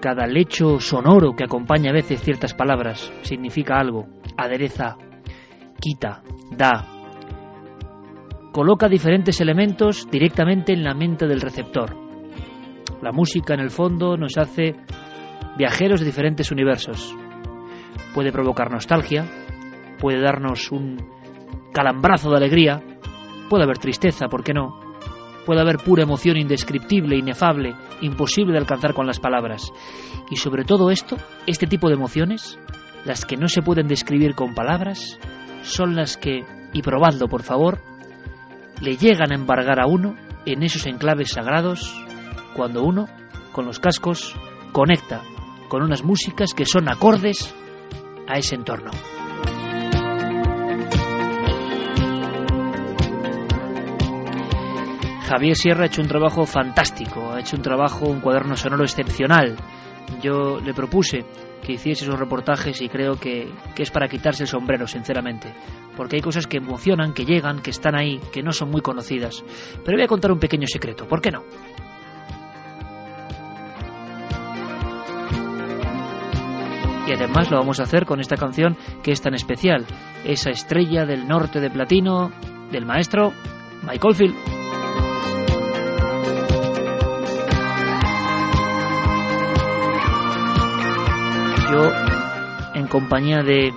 cada lecho sonoro que acompaña a veces ciertas palabras significa algo, adereza, quita, da, coloca diferentes elementos directamente en la mente del receptor. La música, en el fondo, nos hace viajeros de diferentes universos. Puede provocar nostalgia, puede darnos un calambrazo de alegría, puede haber tristeza, ¿por qué no? Puede haber pura emoción indescriptible, inefable, imposible de alcanzar con las palabras. Y sobre todo esto, este tipo de emociones, las que no se pueden describir con palabras, son las que, y probadlo por favor, le llegan a embargar a uno en esos enclaves sagrados cuando uno, con los cascos, conecta con unas músicas que son acordes a ese entorno. Javier Sierra ha hecho un trabajo fantástico, ha hecho un trabajo, un cuaderno sonoro excepcional. Yo le propuse que hiciese esos reportajes y creo que, que, es para quitarse el sombrero, sinceramente. Porque hay cosas que emocionan, que llegan, que están ahí, que no son muy conocidas. Pero voy a contar un pequeño secreto, ¿por qué no? Y además lo vamos a hacer con esta canción que es tan especial, esa estrella del norte de platino del maestro Michael Field. Yo, en compañía de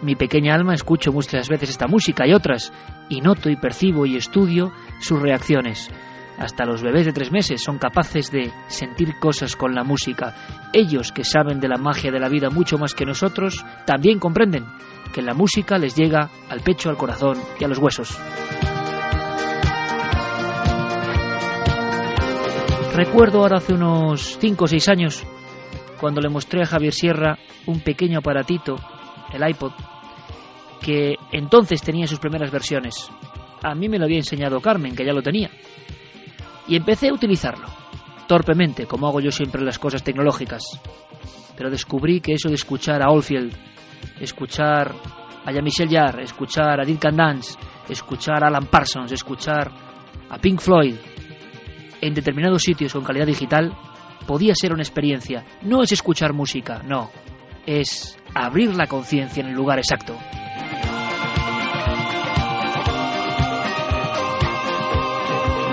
mi pequeña alma, escucho muchas veces esta música y otras, y noto y percibo y estudio sus reacciones. Hasta los bebés de tres meses son capaces de sentir cosas con la música. Ellos, que saben de la magia de la vida mucho más que nosotros, también comprenden que la música les llega al pecho, al corazón y a los huesos. Recuerdo ahora hace unos cinco o seis años cuando le mostré a Javier Sierra un pequeño aparatito, el iPod, que entonces tenía sus primeras versiones. A mí me lo había enseñado Carmen, que ya lo tenía. Y empecé a utilizarlo, torpemente, como hago yo siempre las cosas tecnológicas. Pero descubrí que eso de escuchar a Oldfield, escuchar a Jean-Michel Jarre, escuchar a Dean Candance, escuchar a Alan Parsons, escuchar a Pink Floyd, en determinados sitios con calidad digital, podía ser una experiencia. No es escuchar música, no. Es abrir la conciencia en el lugar exacto.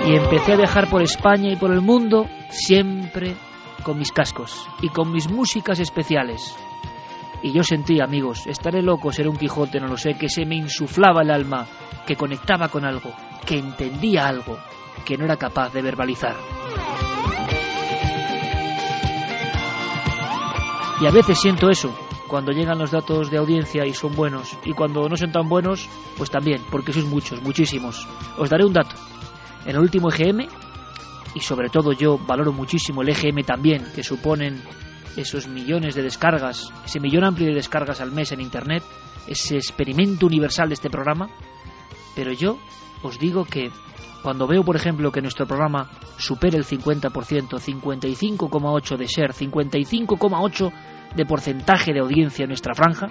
Y empecé a viajar por España y por el mundo siempre con mis cascos y con mis músicas especiales. Y yo sentí, amigos, estaré loco, ser un Quijote, no lo sé, que se me insuflaba el alma, que conectaba con algo, que entendía algo, que no era capaz de verbalizar. Y a veces siento eso, cuando llegan los datos de audiencia y son buenos, y cuando no son tan buenos, pues también, porque sois muchos, muchísimos. Os daré un dato. En el último EGM, y sobre todo yo valoro muchísimo el EGM también, que suponen esos millones de descargas, ese millón amplio de descargas al mes en Internet, ese experimento universal de este programa, pero yo os digo que cuando veo, por ejemplo, que nuestro programa supera el 50%, 55,8 de share, 55,8 de porcentaje de audiencia en nuestra franja,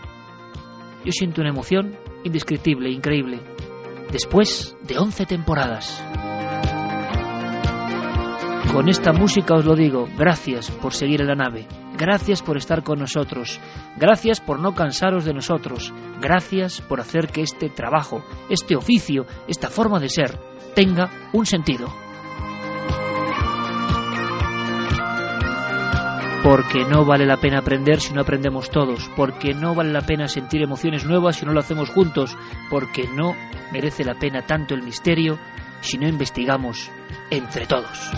yo siento una emoción indescriptible, increíble. Después de 11 temporadas. Con esta música os lo digo, gracias por seguir en la nave, gracias por estar con nosotros, gracias por no cansaros de nosotros, gracias por hacer que este trabajo, este oficio, esta forma de ser, tenga un sentido. Porque no vale la pena aprender si no aprendemos todos, porque no vale la pena sentir emociones nuevas si no lo hacemos juntos, porque no merece la pena tanto el misterio si no investigamos entre todos.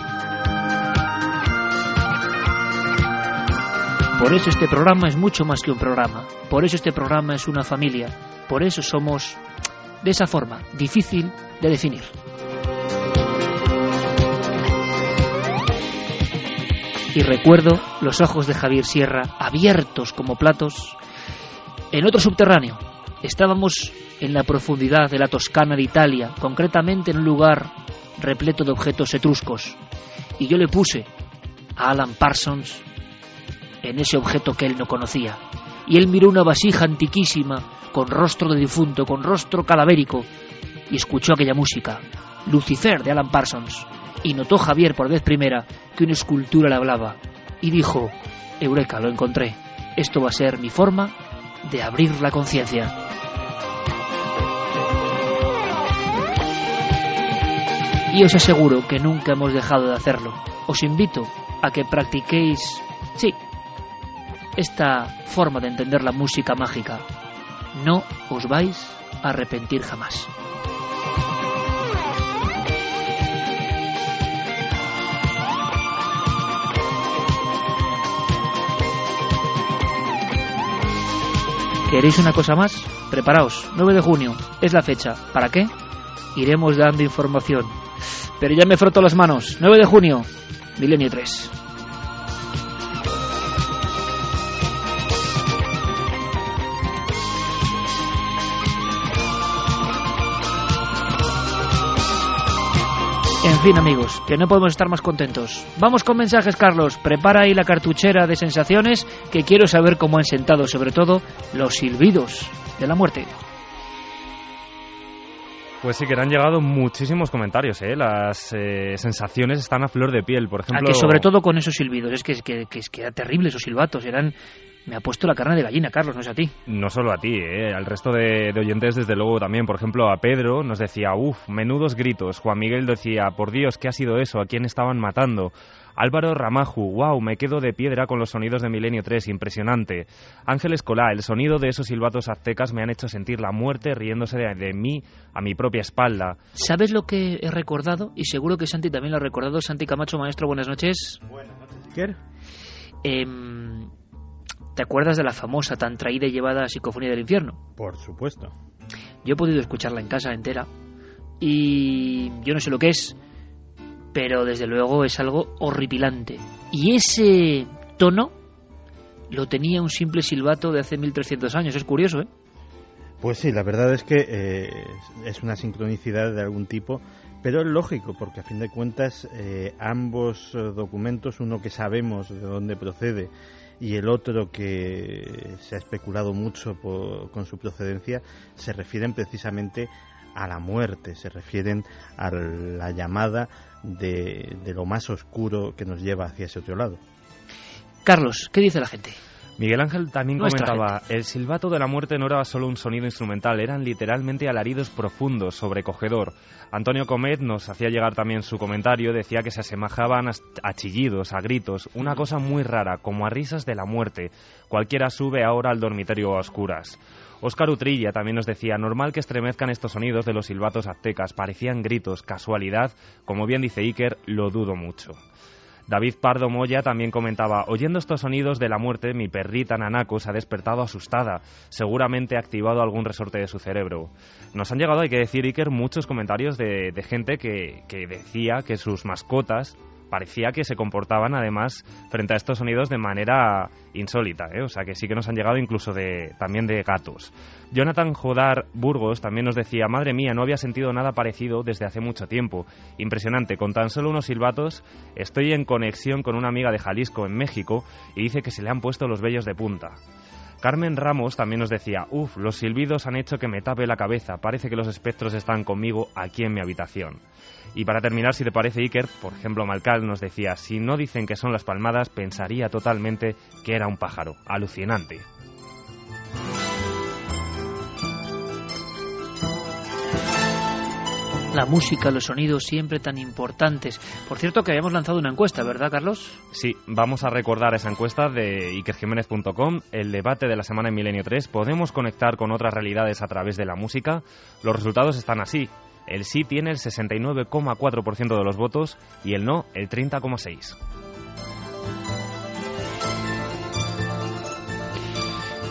Por eso este programa es mucho más que un programa, por eso este programa es una familia, por eso somos de esa forma, difícil de definir. Y recuerdo los ojos de Javier Sierra abiertos como platos en otro subterráneo. Estábamos en la profundidad de la Toscana de Italia, concretamente en un lugar repleto de objetos etruscos. Y yo le puse a Alan Parsons en ese objeto que él no conocía. Y él miró una vasija antiquísima, con rostro de difunto, con rostro calavérico, y escuchó aquella música, Lucifer de Alan Parsons, y notó Javier por vez primera que una escultura le hablaba, y dijo, Eureka, lo encontré, esto va a ser mi forma de abrir la conciencia. Y os aseguro que nunca hemos dejado de hacerlo. Os invito a que practiquéis, sí, esta forma de entender la música mágica. No os vais a arrepentir jamás. ¿Queréis una cosa más? Preparaos, 9 de junio, es la fecha. ¿Para qué? Iremos dando información. Pero ya me froto las manos. 9 de junio, Milenio 3. En fin, amigos, que no podemos estar más contentos. Vamos con mensajes, Carlos. Prepara ahí la cartuchera de sensaciones que quiero saber cómo han sentado, sobre todo, los silbidos de la muerte. Pues sí, que han llegado muchísimos comentarios, ¿eh? Las eh, sensaciones están a flor de piel, por ejemplo... A que sobre todo con esos silbidos, es que, que, que, que era terrible esos silbatos, eran me ha puesto la carne de gallina, Carlos, no es a ti. No solo a ti, ¿eh? al resto de, de, oyentes desde luego también. Por ejemplo, a Pedro nos decía, uff, menudos gritos. Juan Miguel decía, por Dios, ¿qué ha sido eso? ¿A quién estaban matando? Álvaro Ramaju, wow, me quedo de piedra con los sonidos de Milenio 3, impresionante. Ángel Escolá, el sonido de esos silbatos aztecas me han hecho sentir la muerte riéndose de, de, mí a mi propia espalda. ¿Sabes lo que he recordado? Y seguro que Santi también lo ha recordado. Santi Camacho, maestro, buenas noches. Buenas noches, Iker. Eh, ¿Te acuerdas de la famosa, tan traída y llevada Psicofonía del Infierno? Por supuesto. Yo he podido escucharla en casa entera y yo no sé lo que es, pero desde luego es algo horripilante. Y ese tono lo tenía un simple silbato de hace 1300 años, es curioso, ¿eh? Pues sí, la verdad es que eh, es una sincronicidad de algún tipo, pero es lógico, porque a fin de cuentas eh, ambos eh, documentos, uno que sabemos de dónde procede y el otro que se ha especulado mucho por, con su procedencia se refieren precisamente a la muerte, se refieren a la llamada de, de, lo más oscuro que nos lleva hacia ese otro lado. Carlos, ¿qué dice la gente? Miguel Ángel también Nuestra comentaba, gente. el silbato de la muerte no era solo un sonido instrumental, eran literalmente alaridos profundos, sobrecogedor. Antonio Comet nos hacía llegar también su comentario, decía que se asemejaban a chillidos, a gritos, una cosa muy rara, como a risas de la muerte. Cualquiera sube ahora al dormitorio a oscuras. Óscar Utrilla también nos decía, normal que estremezcan estos sonidos de los silbatos aztecas, parecían gritos, casualidad, como bien dice Iker, lo dudo mucho. David Pardo Moya también comentaba, oyendo estos sonidos de la muerte, mi perrita Nanako se ha despertado asustada, seguramente ha activado algún resorte de su cerebro. Nos han llegado, hay que decir, Iker, muchos comentarios de, de gente que, que decía que sus mascotas parecía que se comportaban además frente a estos sonidos de manera insólita, ¿eh? o sea que sí que nos han llegado incluso de, también de gatos. Jonathan Jodar Burgos también nos decía, madre mía, no había sentido nada parecido desde hace mucho tiempo. Impresionante, con tan solo unos silbatos estoy en conexión con una amiga de Jalisco, en México, y dice que se le han puesto los vellos de punta. Carmen Ramos también nos decía, uff, los silbidos han hecho que me tape la cabeza, parece que los espectros están conmigo aquí en mi habitación. Y para terminar, si te parece, Iker, por ejemplo, Malcal nos decía, si no dicen que son las palmadas, pensaría totalmente que era un pájaro. Alucinante. la música, los sonidos siempre tan importantes. Por cierto que habíamos lanzado una encuesta, ¿verdad, Carlos? Sí, vamos a recordar esa encuesta de ikerjiménez.com, el debate de la semana en Milenio 3. ¿Podemos conectar con otras realidades a través de la música? Los resultados están así. El sí tiene el 69,4% de los votos y el no el 30,6%.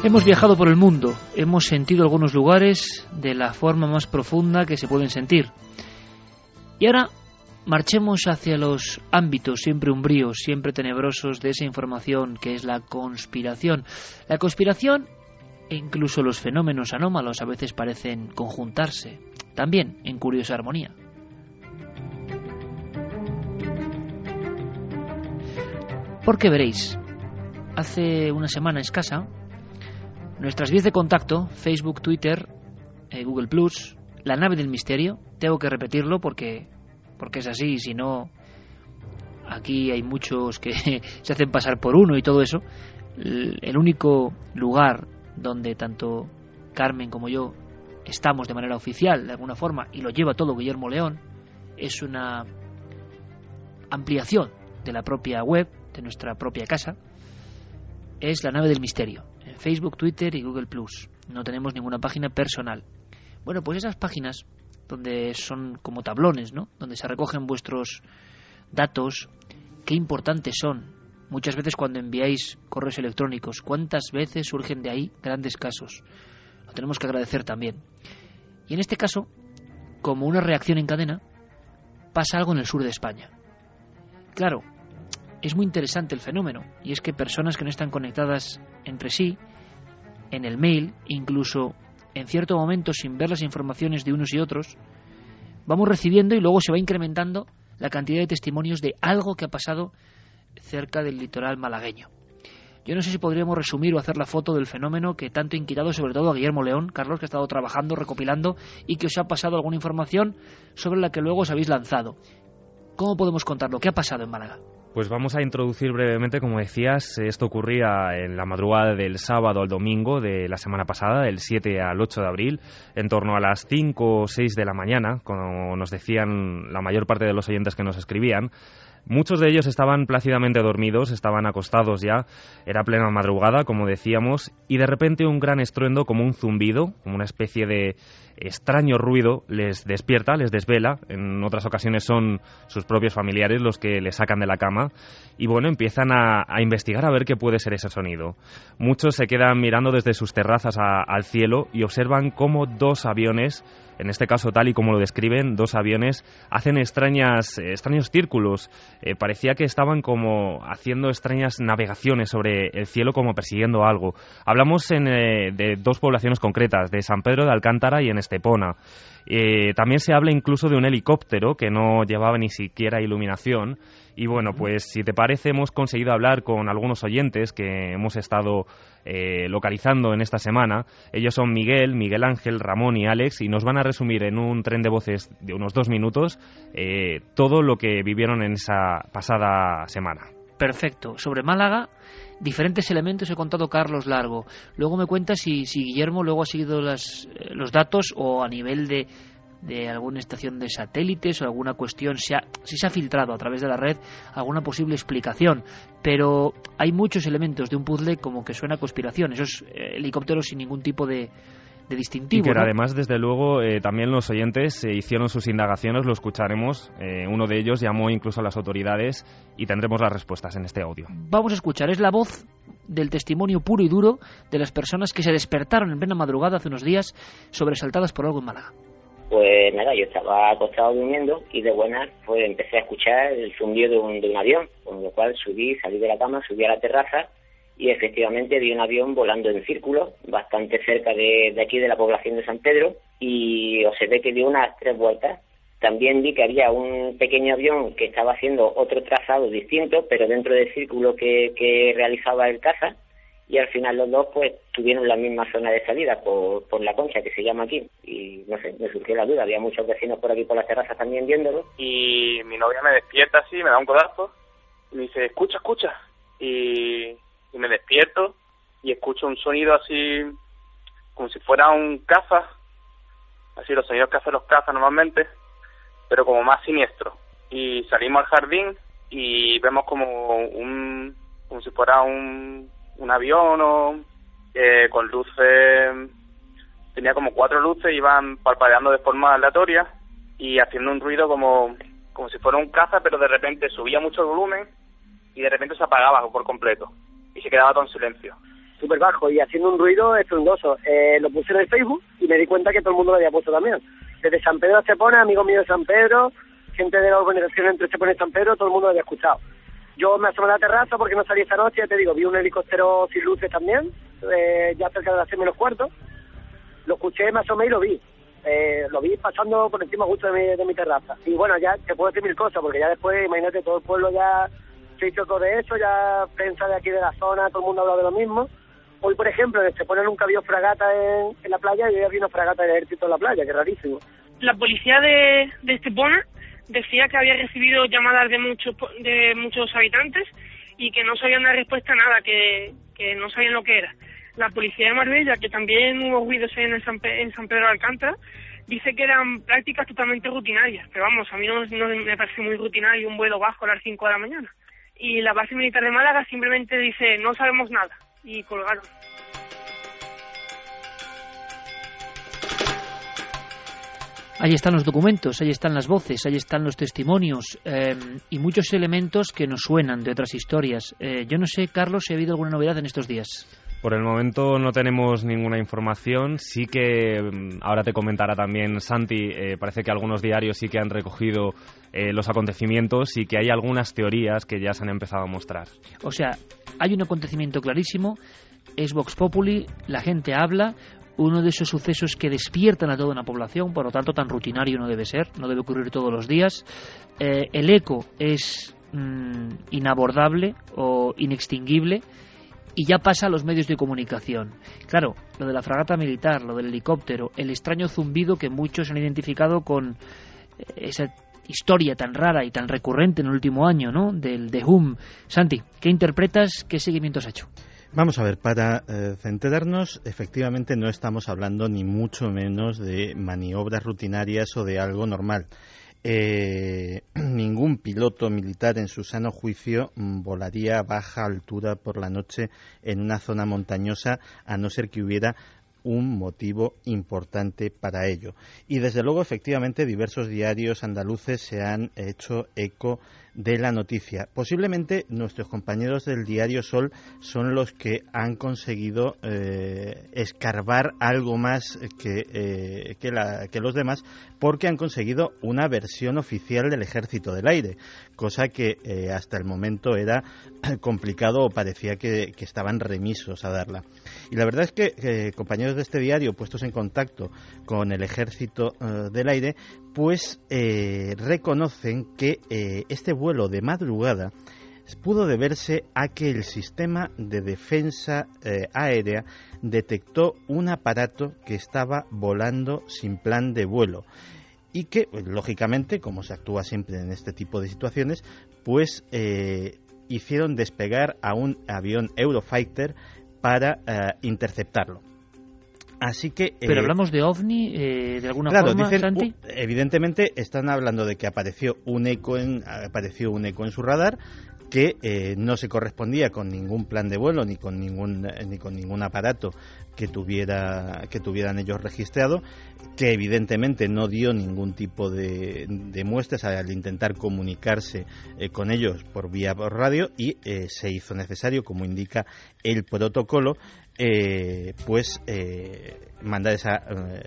Hemos viajado por el mundo, hemos sentido algunos lugares de la forma más profunda que se pueden sentir. Y ahora marchemos hacia los ámbitos siempre umbríos, siempre tenebrosos de esa información que es la conspiración. La conspiración e incluso los fenómenos anómalos a veces parecen conjuntarse, también en curiosa armonía. Porque veréis, hace una semana escasa Nuestras vías de contacto, Facebook, Twitter, eh, Google Plus, la nave del misterio, tengo que repetirlo porque, porque es así, si no, aquí hay muchos que <laughs> se hacen pasar por uno y todo eso. El único lugar donde tanto Carmen como yo estamos de manera oficial, de alguna forma, y lo lleva todo Guillermo León, es una ampliación de la propia web, de nuestra propia casa, es la nave del misterio. Facebook, Twitter y Google Plus. No tenemos ninguna página personal. Bueno, pues esas páginas donde son como tablones, ¿no? Donde se recogen vuestros datos, qué importantes son. Muchas veces cuando enviáis correos electrónicos, cuántas veces surgen de ahí grandes casos. Lo tenemos que agradecer también. Y en este caso, como una reacción en cadena, pasa algo en el sur de España. Claro, es muy interesante el fenómeno, y es que personas que no están conectadas entre sí en el mail, incluso en cierto momento sin ver las informaciones de unos y otros, vamos recibiendo y luego se va incrementando la cantidad de testimonios de algo que ha pasado cerca del litoral malagueño. Yo no sé si podríamos resumir o hacer la foto del fenómeno que tanto ha inquietado sobre todo a Guillermo León, Carlos, que ha estado trabajando, recopilando y que os ha pasado alguna información sobre la que luego os habéis lanzado. ¿Cómo podemos contarlo? ¿Qué ha pasado en Málaga? Pues vamos a introducir brevemente, como decías, esto ocurría en la madrugada del sábado al domingo de la semana pasada, del 7 al 8 de abril, en torno a las 5 o 6 de la mañana, como nos decían la mayor parte de los oyentes que nos escribían. Muchos de ellos estaban plácidamente dormidos, estaban acostados ya, era plena madrugada, como decíamos, y de repente un gran estruendo, como un zumbido, como una especie de extraño ruido, les despierta, les desvela. En otras ocasiones son sus propios familiares los que les sacan de la cama, y bueno, empiezan a, investigar a ver qué puede ser ese sonido. Muchos se quedan mirando desde sus terrazas al cielo y observan cómo dos aviones en este caso tal y como lo describen, dos aviones hacen extrañas, extraños círculos. Eh, parecía que estaban como haciendo extrañas navegaciones sobre el cielo como persiguiendo algo. Hablamos eh, de dos poblaciones concretas, de San Pedro de Alcántara y en Estepona. Eh, también se habla incluso de un helicóptero que no llevaba ni siquiera iluminación. Y bueno, pues si te parece, hemos conseguido hablar con algunos oyentes que hemos estado eh, localizando en esta semana. Ellos son Miguel, Miguel Ángel, Ramón y Alex y nos van a resumir en un tren de voces de unos dos minutos eh, todo lo que vivieron en esa pasada semana. Perfecto. Sobre Málaga, diferentes elementos he contado Carlos Largo. Luego me cuenta si, si Guillermo luego ha seguido las, eh, los datos o a nivel de, de alguna estación de satélites o alguna cuestión, si, si se ha filtrado a través de la red alguna posible explicación. Pero hay muchos elementos de un puzzle como que suena a conspiración. Esos eh, helicópteros sin ningún tipo de, de distintivo. Y que además, desde luego, eh, también los oyentes eh, hicieron sus indagaciones, lo escucharemos. uno de ellos llamó incluso a las autoridades y tendremos las respuestas en este audio. Vamos a escuchar, es la voz del testimonio puro y duro de las personas que se despertaron en plena madrugada hace unos días sobresaltadas por algo en Málaga. Pues nada, yo estaba acostado durmiendo y de buenas pues empecé a escuchar el zumbido de un, de un avión, con lo cual subí, salí de la cama, subí a la terraza y efectivamente vi un avión volando en círculo, bastante cerca de, aquí de la población de San Pedro y observé que dio unas tres vueltas. También vi que había un pequeño avión que estaba haciendo otro trazado distinto, pero dentro del círculo que, que realizaba el caza y al final los dos pues tuvieron la misma zona de salida por, por la concha que se llama aquí. Y no sé, me surgió la duda, había muchos vecinos por aquí por las terrazas también viéndolo. Y mi novia me despierta así, me da un codazo y me dice, escucha, escucha y, y me despierto y escucho un sonido así como si fuera un caza, así los sonidos que hacen los cazas normalmente, pero como más siniestro. Y salimos al jardín y vemos como un, como si fuera un, un avión o eh, con luces, tenía como cuatro luces, iban parpadeando de forma aleatoria y haciendo un ruido como, como si fuera un caza, pero de repente subía mucho el volumen y de repente se apagaba por completo y se quedaba todo en silencio súper bajo y haciendo un ruido estruendoso. Eh, lo puse en el Facebook y me di cuenta que todo el mundo lo había puesto también. Desde San Pedro se pone, amigos míos de San Pedro, gente de la organización entre Estepona y San Pedro, todo el mundo lo había escuchado. Yo me asomé a la terraza porque no salí esta noche, ya te digo, vi un helicóptero sin luces también, eh, ya cerca de las seis menos cuarto. Lo escuché, me asomé y lo vi. Eh, lo vi pasando por encima justo de mi, de mi terraza. Y bueno, ya te puedo decir mil cosas, porque ya después, imagínate, todo el pueblo ya se todo de eso, ya prensa de aquí de la zona, todo el mundo habla de lo mismo. Hoy, por ejemplo, se ponen nunca vio fragata en, en la playa y hoy había una fragata del ejército en la playa, que rarísimo. La policía de, de Estepona decía que había recibido llamadas de muchos de muchos habitantes y que no sabían dar respuesta a nada, que, que no sabían lo que era. La policía de Marbella, que también hubo ruidos en, San, en San Pedro de Alcántara, dice que eran prácticas totalmente rutinarias, pero vamos, a mí no, no me parece muy rutinario un vuelo bajo a las 5 de la mañana. Y la base militar de Málaga simplemente dice, no sabemos nada y colgaron. Ahí están los documentos, ahí están las voces, ahí están los testimonios eh, y muchos elementos que nos suenan de otras historias. Eh, yo no sé, Carlos, si ha habido alguna novedad en estos días. Por el momento no tenemos ninguna información. Sí que mm, ahora te comentará también Santi. Eh, parece que algunos diarios sí que han recogido eh, los acontecimientos y que hay algunas teorías que ya se han empezado a mostrar. O sea, hay un acontecimiento clarísimo. Es Vox Populi, la gente habla, uno de esos sucesos que despiertan a toda una población, por lo tanto tan rutinario no debe ser, no debe ocurrir todos los días. Eh, el eco es mm, inabordable o inextinguible y ya pasa a los medios de comunicación. Claro, lo de la fragata militar, lo del helicóptero, el extraño zumbido que muchos han identificado con eh, esa historia tan rara y tan recurrente en el último año, ¿no? Del de Hum. Santi, ¿qué interpretas? ¿Qué seguimiento has hecho? Vamos a ver, para eh, centrarnos, efectivamente no estamos hablando ni mucho menos de maniobras rutinarias o de algo normal. Eh, <clears throat> ningún piloto militar en su sano juicio mm, volaría a baja altura por la noche en una zona montañosa a no ser que hubiera un motivo importante para ello. Y desde luego, efectivamente, diversos diarios andaluces se han hecho eco de la noticia. Posiblemente nuestros compañeros del diario Sol son los que han conseguido eh, escarbar algo más que, eh, que, los demás porque han conseguido una versión oficial del Ejército del Aire, cosa que eh, hasta el momento era complicado o parecía que, estaban remisos a darla. Y la verdad es que compañeros de este diario puestos en contacto con el Ejército del Aire pues reconocen que este vuelo de madrugada pudo deberse a que el sistema de defensa eh, aérea detectó un aparato que estaba volando sin plan de vuelo. Y que, pues, lógicamente, como se actúa siempre en este tipo de situaciones, pues eh, hicieron despegar a un avión Eurofighter para eh, interceptarlo. Así que. Pero hablamos de ovni de alguna forma, Santi? Evidentemente están hablando de que apareció un eco en apareció un eco en su radar que eh, no se correspondía con ningún plan de vuelo ni con ningún eh, ni con ningún aparato que tuviera que tuvieran ellos registrado que evidentemente no dio ningún tipo de, muestras al intentar comunicarse eh, con ellos por vía por radio y se hizo necesario como indica el protocolo pues mandar esa,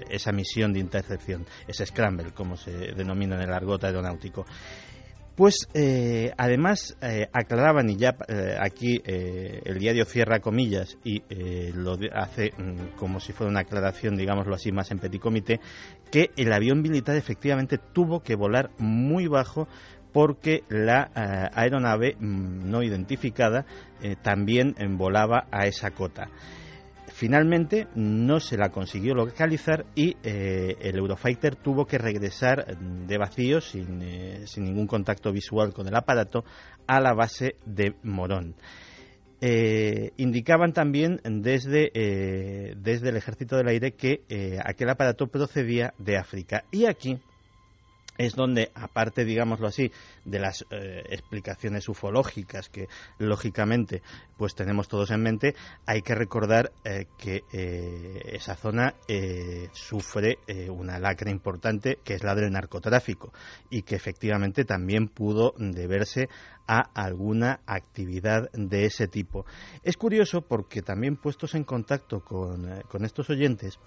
esa misión de intercepción ese scramble como se denomina en el argot aeronáutico pues eh, además eh, aclaraban, y ya eh, aquí el diario cierra comillas y lo hace mm, como si fuera una aclaración, digámoslo así, más en petit comité, que el avión militar efectivamente tuvo que volar muy bajo porque la aeronave mm, no identificada también volaba a esa cota. Finalmente no se la consiguió localizar y eh, el Eurofighter tuvo que regresar de vacío, sin, sin, ningún contacto visual con el aparato, a la base de Morón. indicaban también desde, desde el Ejército del Aire que aquel aparato procedía de África. Y aquí es donde, aparte, digámoslo así, de las eh, explicaciones ufológicas que, lógicamente, pues tenemos todos en mente, hay que recordar eh, que eh, esa zona sufre una lacra importante que es la del narcotráfico y que efectivamente también pudo deberse a alguna actividad de ese tipo. Es curioso porque también puestos en contacto con, con estos oyentes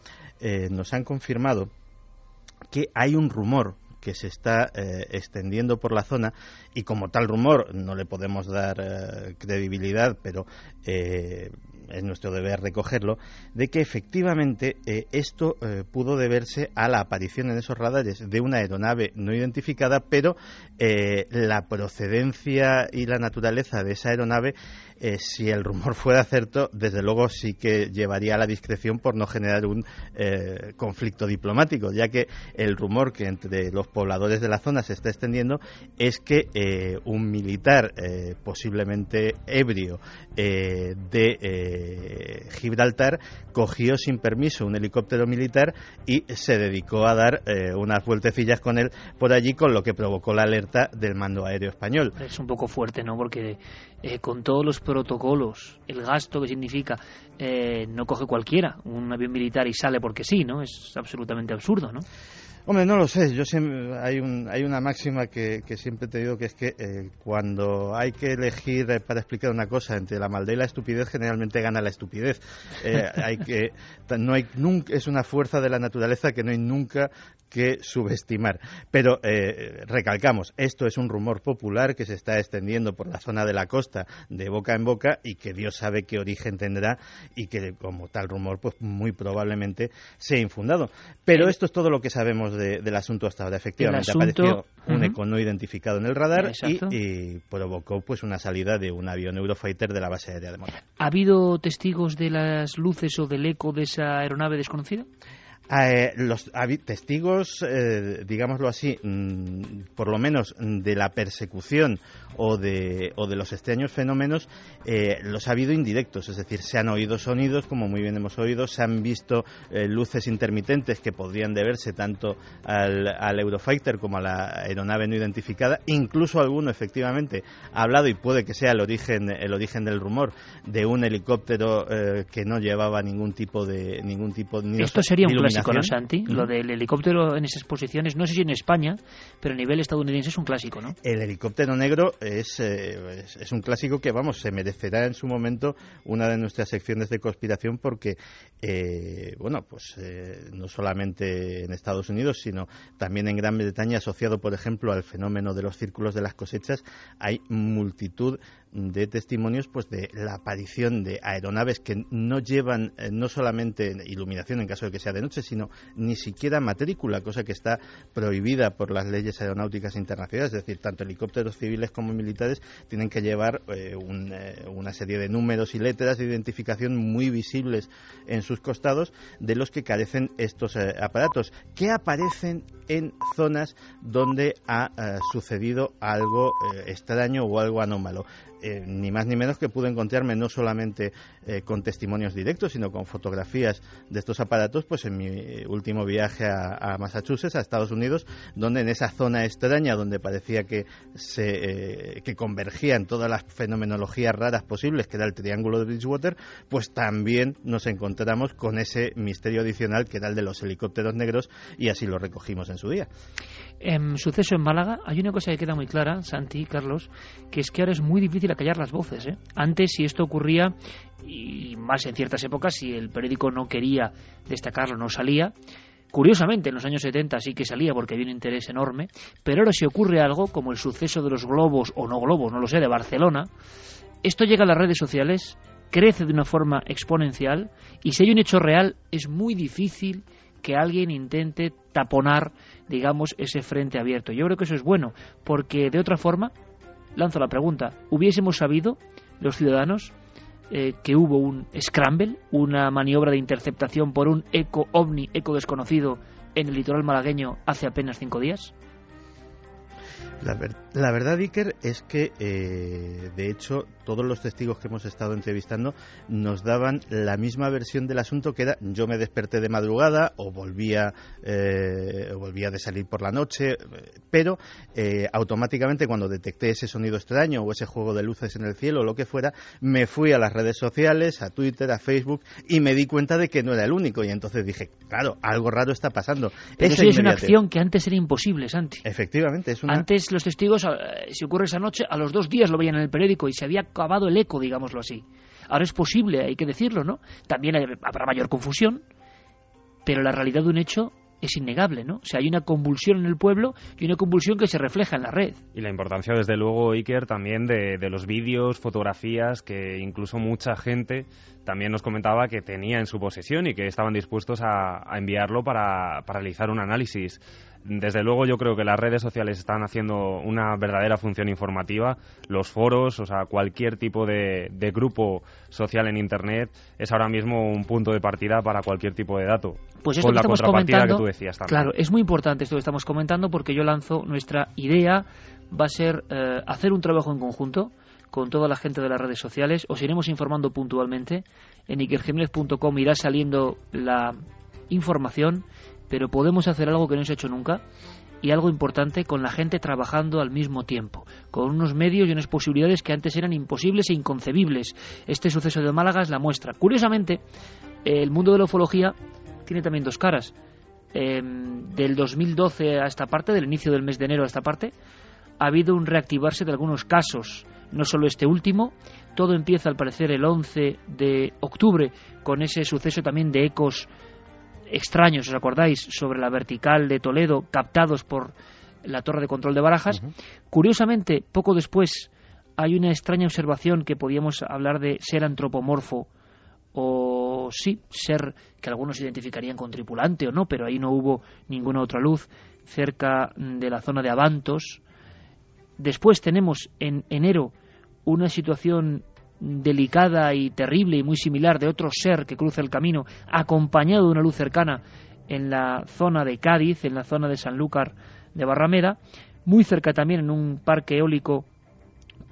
nos han confirmado que hay un rumor que se está eh, extendiendo por la zona y como tal rumor no le podemos dar eh, credibilidad, pero eh, es nuestro deber recogerlo, de que efectivamente esto pudo deberse a la aparición en esos radares de una aeronave no identificada, pero la procedencia y la naturaleza de esa aeronave eh, si el rumor <laughs> fuera cierto, desde luego sí que llevaría a la discreción por no generar un eh, conflicto diplomático, ya que el rumor que entre los pobladores de la zona se está extendiendo es que eh, un militar posiblemente ebrio de Gibraltar cogió sin permiso un helicóptero militar y se dedicó a dar unas vueltecillas con él por allí, con lo que provocó la alerta del mando aéreo español. Es un poco fuerte, ¿no? Porque con todos los protocolos, el gasto que significa, eh, no coge cualquiera un avión militar y sale porque sí, ¿no? Es absolutamente absurdo, ¿no? Hombre, no lo sé. Yo hay, un, hay una máxima que, siempre te digo que es que eh, cuando hay que elegir eh, para explicar una cosa entre la maldad y la estupidez, generalmente gana la estupidez. <laughs> hay que, no hay, nunca, es una fuerza de la naturaleza que no hay nunca que subestimar. Pero eh, recalcamos, esto es un rumor popular que se está extendiendo por la zona de la costa de boca en boca y que Dios sabe qué origen tendrá y que como tal rumor pues muy probablemente sea infundado. Pero esto es todo lo que sabemos del asunto hasta ahora. Efectivamente apareció un eco no identificado en el radar y, provocó pues una salida de un avión Eurofighter de la base aérea de Montreal. ¿Ha habido testigos de las luces o del eco de esa aeronave desconocida? Eh, los testigos, eh, digámoslo así, mm, por lo menos de la persecución o de, o de los extraños fenómenos, eh, los ha habido indirectos, es decir, se han oído sonidos, como muy bien hemos oído, se han visto luces intermitentes que podrían deberse tanto al, Eurofighter como a la aeronave no identificada, incluso alguno efectivamente ha hablado y puede que sea el origen, el origen del rumor de un helicóptero que no llevaba ningún tipo de ningún tipo ni Esto sería un clásico, ¿no, Santi? Lo del helicóptero en esas posiciones, no sé si en España, pero a nivel estadounidense es un clásico, ¿no? El helicóptero negro es, eh, es, un clásico que, vamos, se merecerá en su momento una de nuestras secciones de conspiración porque, eh, bueno, pues eh, no solamente en Estados Unidos, sino también en Gran Bretaña, asociado, por ejemplo, al fenómeno de los círculos de las cosechas, hay multitud de testimonios pues de la aparición de aeronaves que no llevan no solamente iluminación en caso de que sea de noche, sino ni siquiera matrícula, cosa que está prohibida por las leyes aeronáuticas internacionales, es decir, tanto helicópteros civiles como militares tienen que llevar eh, eh, una serie de números y letras de identificación muy visibles en sus costados de los que carecen estos eh, aparatos, que aparecen en zonas donde ha sucedido algo extraño o algo anómalo. Eh, ni más ni menos que pude encontrarme no solamente eh, con testimonios directos, sino con fotografías de estos aparatos, pues en mi último viaje a, Massachusetts, a Estados Unidos, donde en esa zona extraña, donde parecía que se eh, que convergían todas las fenomenologías raras posibles, que era el Triángulo de Bridgewater, pues también nos encontramos con ese misterio adicional que era el de los helicópteros negros, y así lo recogimos en su día. En suceso en Málaga hay una cosa que queda muy clara, Santi, Carlos, que es que ahora es muy difícil acallar las voces. ¿eh? Antes, si esto ocurría, y más en ciertas épocas, si el periódico no quería destacarlo, no salía. Curiosamente, en los años 70 sí que salía porque había un interés enorme, pero ahora si ocurre algo, como el suceso de los globos o no globos, no lo sé, de Barcelona, esto llega a las redes sociales, crece de una forma exponencial y si hay un hecho real es muy difícil que alguien intente taponar, digamos, ese frente abierto. Yo creo que eso es bueno, porque de otra forma, lanzo la pregunta, ¿hubiésemos sabido los ciudadanos eh, que hubo un scramble, una maniobra de interceptación por un eco ovni, eco desconocido, en el litoral malagueño hace apenas cinco días? La, la, verdad, Iker, es que, eh, de hecho, todos los testigos que hemos estado entrevistando nos daban la misma versión del asunto, que era yo me desperté de madrugada o volvía, eh, volvía de salir por la noche, pero eh, automáticamente cuando detecté ese sonido extraño o ese juego de luces en el cielo o lo que fuera, me fui a las redes sociales, a Twitter, a Facebook y me di cuenta de que no era el único y entonces dije, claro, algo raro está pasando. Pero eso es una acción que antes era imposible, Santi. Efectivamente, es una... Antes los testigos, eh, si ocurre esa noche, a los dos días lo veían en el periódico y se había acabado el eco, digámoslo así. Ahora es posible, hay que decirlo, ¿no? También habrá mayor confusión, pero la realidad de un hecho es innegable, ¿no? O sea, hay una convulsión en el pueblo y una convulsión que se refleja en la red. Y la importancia, desde luego, Iker, también de, de los vídeos, fotografías que incluso mucha gente también nos comentaba que tenía en su posesión y que estaban dispuestos a, a enviarlo para, para realizar un análisis desde luego yo creo que las redes sociales están haciendo una verdadera función informativa. Los foros, o sea, cualquier tipo de, de, grupo social en Internet es ahora mismo un punto de partida para cualquier tipo de dato. Pues esto con que la estamos contrapartida comentando, que tú decías también. Claro, es muy importante esto que estamos comentando porque yo lanzo nuestra idea va a ser eh, hacer un trabajo en conjunto con toda la gente de las redes sociales. Os iremos informando puntualmente. En ikerjiménez.com irá saliendo la información pero podemos hacer algo que no se ha hecho nunca y algo importante con la gente trabajando al mismo tiempo, con unos medios y unas posibilidades que antes eran imposibles e inconcebibles. Este suceso de Málaga es la muestra. Curiosamente, el mundo de la ufología tiene también dos caras. Eh, del 2012 a esta parte, del inicio del mes de enero a esta parte, ha habido un reactivarse de algunos casos, no solo este último, todo empieza al parecer el 11 de octubre con ese suceso también de ecos extraños, ¿os acordáis?, sobre la vertical de Toledo, captados por la torre de control de Barajas. Uh -huh. Curiosamente, poco después hay una extraña observación que podíamos hablar de ser antropomorfo o sí, ser que algunos identificarían con tripulante o no, pero ahí no hubo ninguna otra luz cerca de la zona de Avantos. Después tenemos en enero una situación delicada y terrible y muy similar de otro ser que cruza el camino, acompañado de una luz cercana en la zona de Cádiz, en la zona de Sanlúcar de Barrameda, muy cerca también en un parque eólico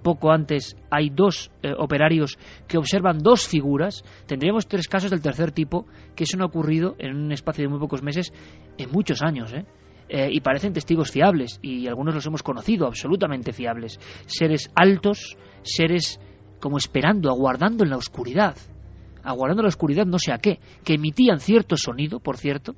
poco antes hay dos eh, operarios que observan dos figuras, tendríamos tres casos del tercer tipo que eso no ha ocurrido en un espacio de muy pocos meses en muchos años, ¿eh? Eh, y parecen testigos fiables y algunos los hemos conocido absolutamente fiables, seres altos, seres como esperando, aguardando en la oscuridad, aguardando en la oscuridad no sé a qué, que emitían cierto sonido, por cierto,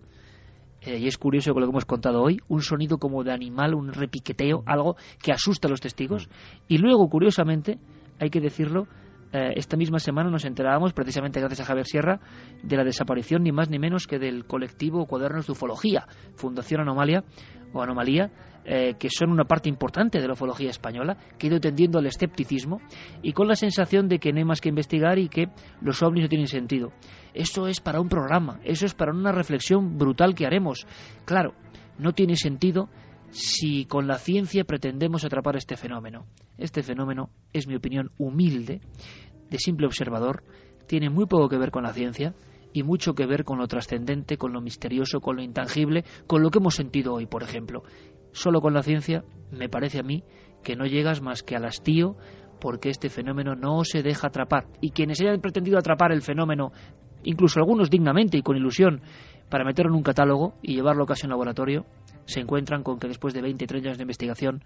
eh, y es curioso con lo que hemos contado hoy, un sonido como de animal, un repiqueteo, algo que asusta a los testigos, y luego, curiosamente, hay que decirlo, eh, esta misma semana nos enterábamos, precisamente gracias a Javier Sierra, de la desaparición ni más ni menos que del colectivo Cuadernos de Ufología, Fundación Anomalia o Anomalía, eh, que son una parte importante de la ufología española, que ha ido tendiendo al escepticismo y con la sensación de que no hay más que investigar y que los ovnis no tienen sentido. Eso es para un programa, eso es para una reflexión brutal que haremos. Claro, no tiene sentido si con la ciencia pretendemos atrapar este fenómeno. Este fenómeno, es mi opinión humilde, de simple observador, tiene muy poco que ver con la ciencia y mucho que ver con lo trascendente, con lo misterioso, con lo intangible, con lo que hemos sentido hoy, por ejemplo. Solo con la ciencia, me parece a mí, que no llegas más que al hastío porque este fenómeno no se deja atrapar. Y quienes hayan pretendido atrapar el fenómeno, incluso algunos dignamente y con ilusión, para meterlo en un catálogo y llevarlo casi a un laboratorio, se encuentran con que después de 20 30 años de investigación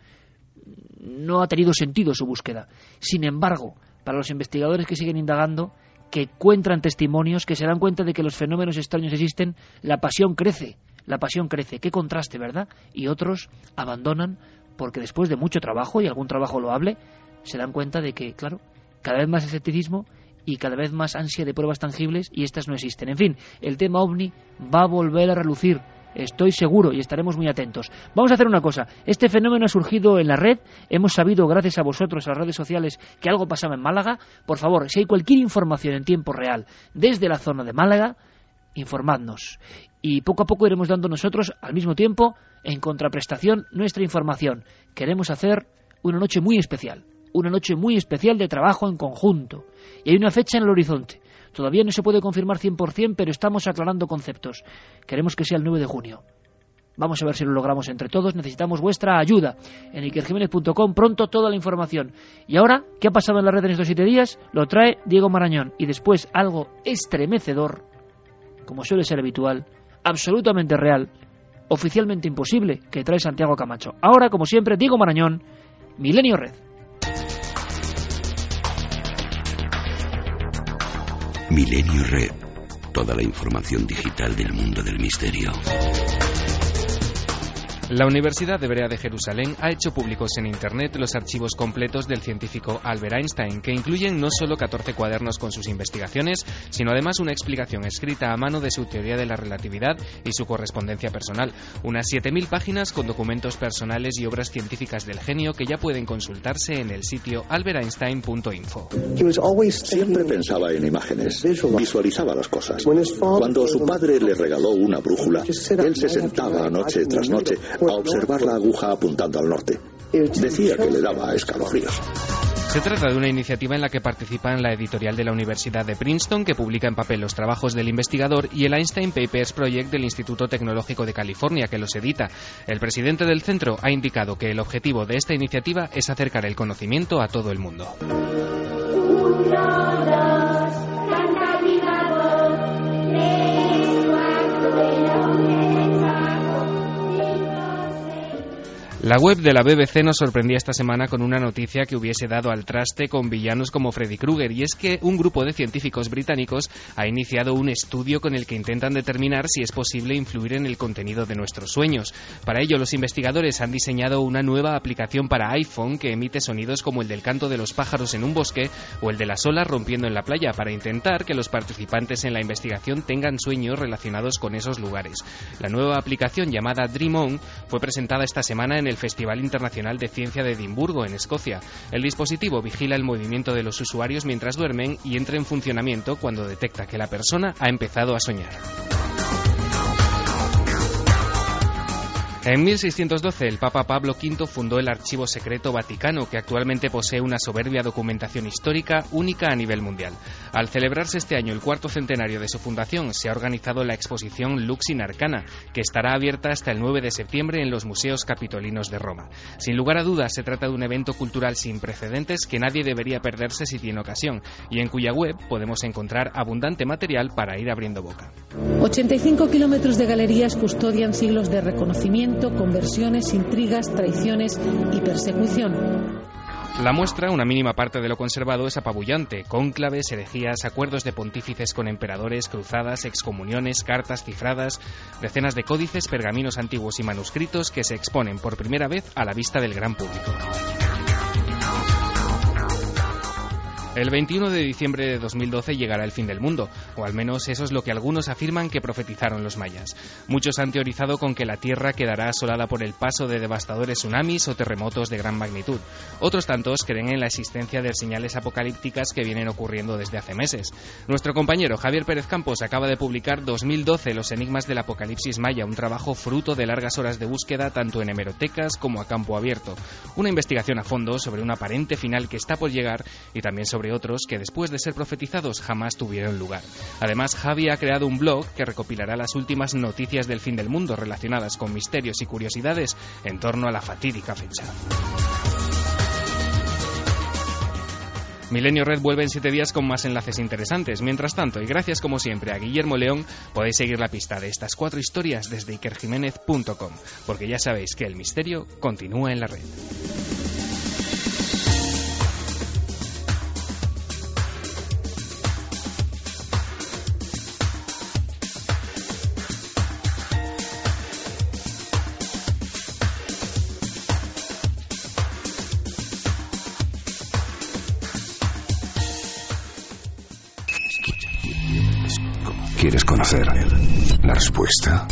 no ha tenido sentido su búsqueda. Sin embargo, para los investigadores que siguen indagando, que encuentran testimonios, que se dan cuenta de que los fenómenos extraños existen, la pasión crece, la pasión crece. Qué contraste, ¿verdad? Y otros abandonan porque después de mucho trabajo y algún trabajo loable, se dan cuenta de que, claro, cada vez más escepticismo y cada vez más ansia de pruebas tangibles y estas no existen. En fin, el tema ovni va a volver a relucir Estoy seguro y estaremos muy atentos. Vamos a hacer una cosa. Este fenómeno ha surgido en la red. Hemos sabido, gracias a vosotros, a las redes sociales, que algo pasaba en Málaga. Por favor, si hay cualquier información en tiempo real desde la zona de Málaga, informadnos. Y poco a poco iremos dando nosotros, al mismo tiempo, en contraprestación, nuestra información. Queremos hacer una noche muy especial, una noche muy especial de trabajo en conjunto. Y hay una fecha en el horizonte. Todavía no se puede confirmar 100%, pero estamos aclarando conceptos. Queremos que sea el 9 de junio. Vamos a ver si lo logramos entre todos. Necesitamos vuestra ayuda. En ikerjiménez.com pronto toda la información. Y ahora, ¿qué ha pasado en la red en estos siete días? Lo trae Diego Marañón. Y después algo estremecedor, como suele ser habitual, absolutamente real, oficialmente imposible, que trae Santiago Camacho. Ahora, como siempre, Diego Marañón, Milenio Red. Milenio Red. Toda la información digital del mundo del misterio. La Universidad Hebrea de Jerusalén ha hecho públicos en Internet los archivos completos del científico Albert Einstein, que incluyen no solo 14 cuadernos con sus investigaciones, sino además una explicación escrita a mano de su teoría de la relatividad y su correspondencia personal. Unas 7.000 páginas con documentos personales y obras científicas del genio que ya pueden consultarse en el sitio alberteinstein.info. Siempre pensaba en imágenes, visualizaba las cosas. Cuando su padre le regaló una brújula, él se sentaba noche tras noche a observar la aguja apuntando al norte. Decía que le daba escalofríos. Se trata de una iniciativa en la que participan la editorial de la Universidad de Princeton, que publica en papel los trabajos del investigador, y el Einstein Papers Project del Instituto Tecnológico de California, que los edita. El presidente del centro ha indicado que el objetivo de esta iniciativa es acercar el conocimiento a todo el mundo. La web de la BBC nos sorprendía esta semana con una noticia que hubiese dado al traste con villanos como Freddy Krueger, y es que un grupo de científicos británicos ha iniciado un estudio con el que intentan determinar si es posible influir en el contenido de nuestros sueños. Para ello, los investigadores han diseñado una nueva aplicación para iPhone que emite sonidos como el del canto de los pájaros en un bosque o el de las olas rompiendo en la playa, para intentar que los participantes en la investigación tengan sueños relacionados con esos lugares. La nueva aplicación llamada Dream On fue presentada esta semana en el Festival Internacional de Ciencia de Edimburgo, en Escocia. El dispositivo vigila el movimiento de los usuarios mientras duermen y entra en funcionamiento cuando detecta que la persona ha empezado a soñar. En 1612 el Papa Pablo V fundó el Archivo Secreto Vaticano, que actualmente posee una soberbia documentación histórica única a nivel mundial. Al celebrarse este año el cuarto centenario de su fundación, se ha organizado la exposición Lux in Arcana, que estará abierta hasta el 9 de septiembre en los Museos Capitolinos de Roma. Sin lugar a dudas, se trata de un evento cultural sin precedentes que nadie debería perderse si tiene ocasión, y en cuya web podemos encontrar abundante material para ir abriendo boca. 85 kilómetros de galerías custodian siglos de reconocimiento conversiones, intrigas, traiciones y persecución. La muestra, una mínima parte de lo conservado, es apabullante. Cónclaves, herejías, acuerdos de pontífices con emperadores, cruzadas, excomuniones, cartas cifradas, decenas de códices, pergaminos antiguos y manuscritos que se exponen por primera vez a la vista del gran público. El 21 de diciembre de 2012 llegará el fin del mundo, o al menos eso es lo que algunos afirman que profetizaron los mayas. Muchos han teorizado con que la Tierra quedará asolada por el paso de devastadores tsunamis o terremotos de gran magnitud. Otros tantos creen en la existencia de señales apocalípticas que vienen ocurriendo desde hace meses. Nuestro compañero Javier Pérez Campos acaba de publicar 2012 Los enigmas del apocalipsis maya, un trabajo fruto de largas horas de búsqueda tanto en hemerotecas como a campo abierto. Una investigación a fondo sobre un aparente final que está por llegar y también sobre otros que después de ser profetizados jamás tuvieron lugar. Además, Javi ha creado un blog que recopilará las últimas noticias del fin del mundo relacionadas con misterios y curiosidades en torno a la fatídica fecha. Milenio Red vuelve en siete días con más enlaces interesantes. Mientras tanto, y gracias como siempre a Guillermo León, podéis seguir la pista de estas cuatro historias desde ikerjiménez.com, porque ya sabéis que el misterio continúa en la red. conocer la respuesta?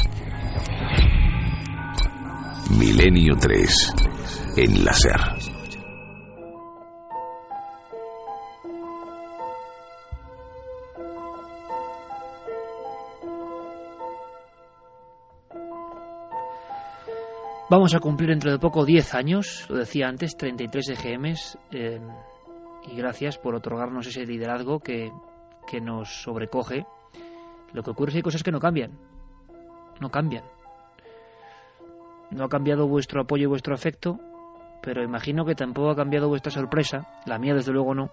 Milenio 3. Enlazar. Vamos a cumplir dentro de poco 10 años, lo decía antes, 33 EGMs, eh, y gracias por otorgarnos ese liderazgo que, que nos sobrecoge lo que ocurre es que hay cosas que no cambian, no cambian. No ha cambiado vuestro apoyo y vuestro afecto, pero imagino que tampoco ha cambiado vuestra sorpresa, la mía desde luego no,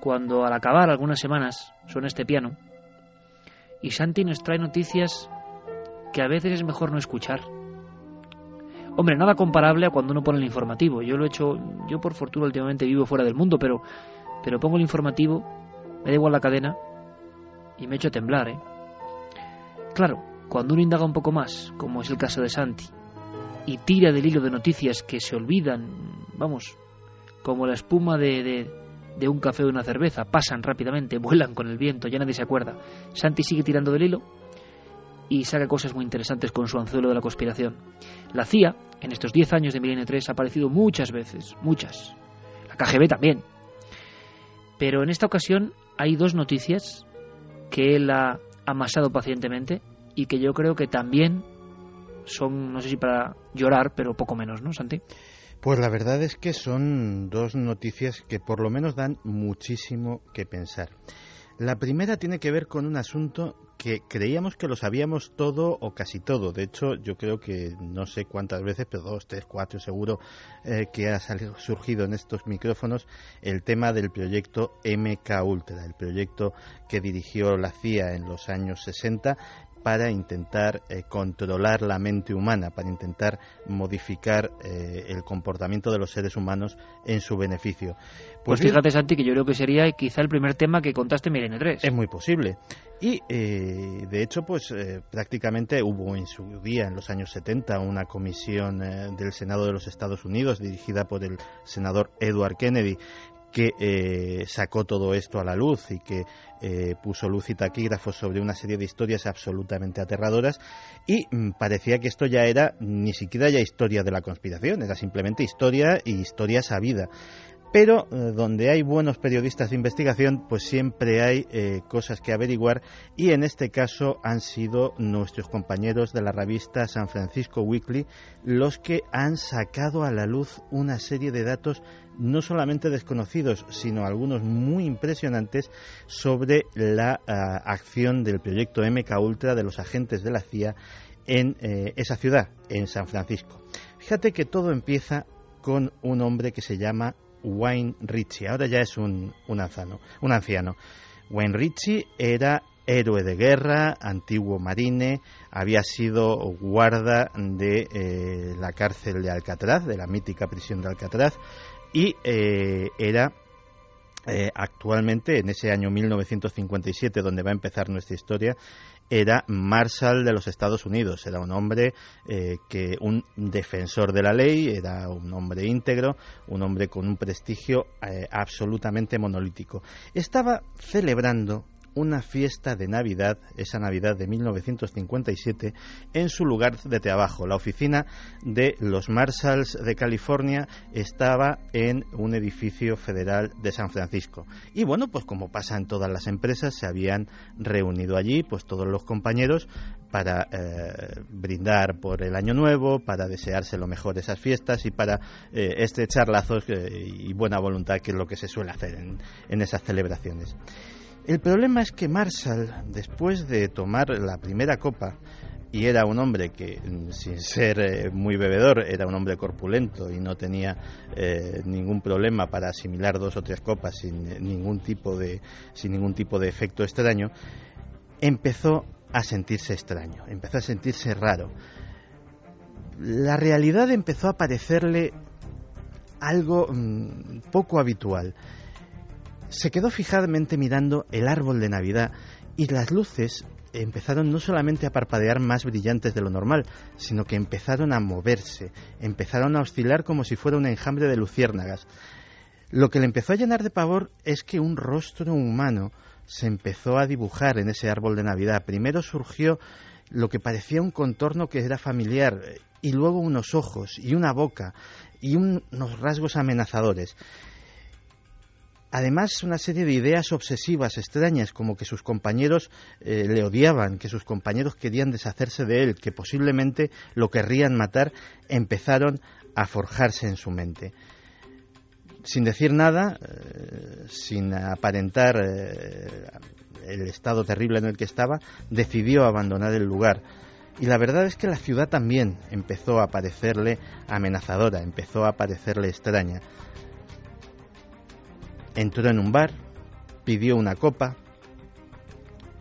cuando al acabar algunas semanas suena este piano y Santi nos trae noticias que a veces es mejor no escuchar. Hombre, nada comparable a cuando uno pone el informativo. Yo lo he hecho, yo por fortuna últimamente vivo fuera del mundo, pero, pero pongo el informativo, me da igual la cadena y me echo a temblar, ¿eh? Claro, cuando uno indaga un poco más, como es el caso de Santi, y tira del hilo de noticias que se olvidan, vamos, como la espuma de, de, de un café o una cerveza, pasan rápidamente, <laughs> vuelan con el viento, ya nadie se acuerda. Santi sigue tirando del hilo y saca cosas muy interesantes con su anzuelo de la conspiración. La CIA, en estos 10 años de Milenio 3, ha aparecido muchas veces, muchas. La KGB también. Pero en esta ocasión hay dos noticias que él ha amasado pacientemente y que yo creo que también son, no sé si para llorar, pero poco menos, ¿no, Santi? Pues la verdad es que son dos noticias que por lo menos dan muchísimo que pensar. La primera tiene que ver con un asunto que creíamos que lo sabíamos todo o casi todo. De hecho, yo creo que no sé cuántas veces, pero dos, tres, cuatro seguro eh, que ha salido, surgido en estos micrófonos el tema del proyecto MK Ultra, el proyecto que dirigió la CIA en los años 60 para intentar eh, controlar la mente humana, para intentar modificar eh, el comportamiento de los seres humanos en su beneficio. Pues, fíjate, Santi, que yo creo que sería quizá el primer tema que contaste en Milenio 3. Es muy posible. Y, eh, de hecho, pues prácticamente hubo en su día, en los años 70, una comisión del Senado de los Estados Unidos dirigida por el senador Edward Kennedy que eh, sacó todo esto a la luz y que eh, puso luz y taquígrafos sobre una serie de historias absolutamente aterradoras y mm, parecía que esto ya era ni siquiera ya historia de la conspiración, era simplemente historia y historia sabida. Pero eh, donde hay buenos periodistas de investigación, pues siempre hay eh, cosas que averiguar y en este caso han sido nuestros compañeros de la revista San Francisco Weekly los que han sacado a la luz una serie de datos no solamente desconocidos, sino algunos muy impresionantes sobre la ah, acción del proyecto MK Ultra de los agentes de la CIA en eh, esa ciudad, en San Francisco. Fíjate que todo empieza con un hombre que se llama Wayne Ritchie. Ahora ya es un, un, un anciano. Wayne Ritchie era héroe de guerra, antiguo marine, había sido guarda de eh, la cárcel de Alcatraz, de la mítica prisión de Alcatraz, y eh, era eh, actualmente, en ese año 1957, donde va a empezar nuestra historia, era Marshall de los Estados Unidos. Era un hombre eh, que, un defensor de la ley, era un hombre íntegro, un hombre con un prestigio eh, absolutamente monolítico. Estaba celebrando una fiesta de Navidad, esa Navidad de 1957, en su lugar de trabajo. La oficina de los Marshalls de California estaba en un edificio federal de San Francisco. Y bueno, pues como pasa en todas las empresas, se habían reunido allí, pues todos los compañeros, para eh, brindar por el año nuevo, para desearse lo mejor de esas fiestas y para eh, estrechar lazos eh, y buena voluntad, que es lo que se suele hacer en esas celebraciones. El problema es que Marshall, después de tomar la primera copa, y era un hombre que, mm, sin ser eh, muy bebedor, era un hombre corpulento y no tenía eh, ningún problema para asimilar dos o tres copas sin eh, ningún tipo de, sin ningún tipo de efecto extraño, empezó a sentirse extraño, empezó a sentirse raro. La realidad empezó a parecerle algo mm, poco habitual se quedó fijadamente mirando el árbol de Navidad y las luces empezaron no solamente a parpadear más brillantes de lo normal, sino que empezaron a moverse, empezaron a oscilar como si fuera un enjambre de luciérnagas. Lo que le empezó a llenar de pavor es que un rostro humano se empezó a dibujar en ese árbol de Navidad. Primero surgió lo que parecía un contorno que era familiar, y luego unos ojos y una boca y unos rasgos amenazadores. Además, una serie de ideas obsesivas, extrañas, como que sus compañeros eh, le odiaban, que sus compañeros querían deshacerse de él, que posiblemente lo querrían matar, empezaron a forjarse en su mente. Sin decir nada, eh, sin aparentar eh, el estado terrible en el que estaba, decidió abandonar el lugar. Y la verdad es que la ciudad también empezó a parecerle amenazadora, empezó a parecerle extraña. Entró en un bar, pidió una copa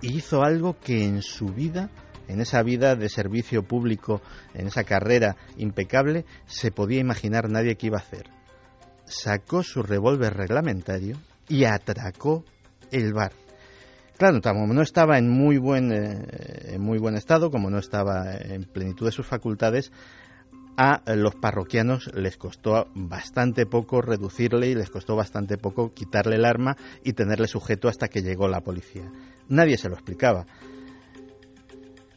y hizo algo que en su vida, en esa vida de servicio público, en esa carrera impecable, se podía imaginar nadie que iba a hacer. Sacó su revólver reglamentario y atracó el bar. Claro, como no estaba en muy buen, eh, en muy buen estado, como no estaba en plenitud de sus facultades, a los parroquianos les costó bastante poco reducirle y les costó bastante poco quitarle el arma y tenerle sujeto hasta que llegó la policía. Nadie se lo explicaba.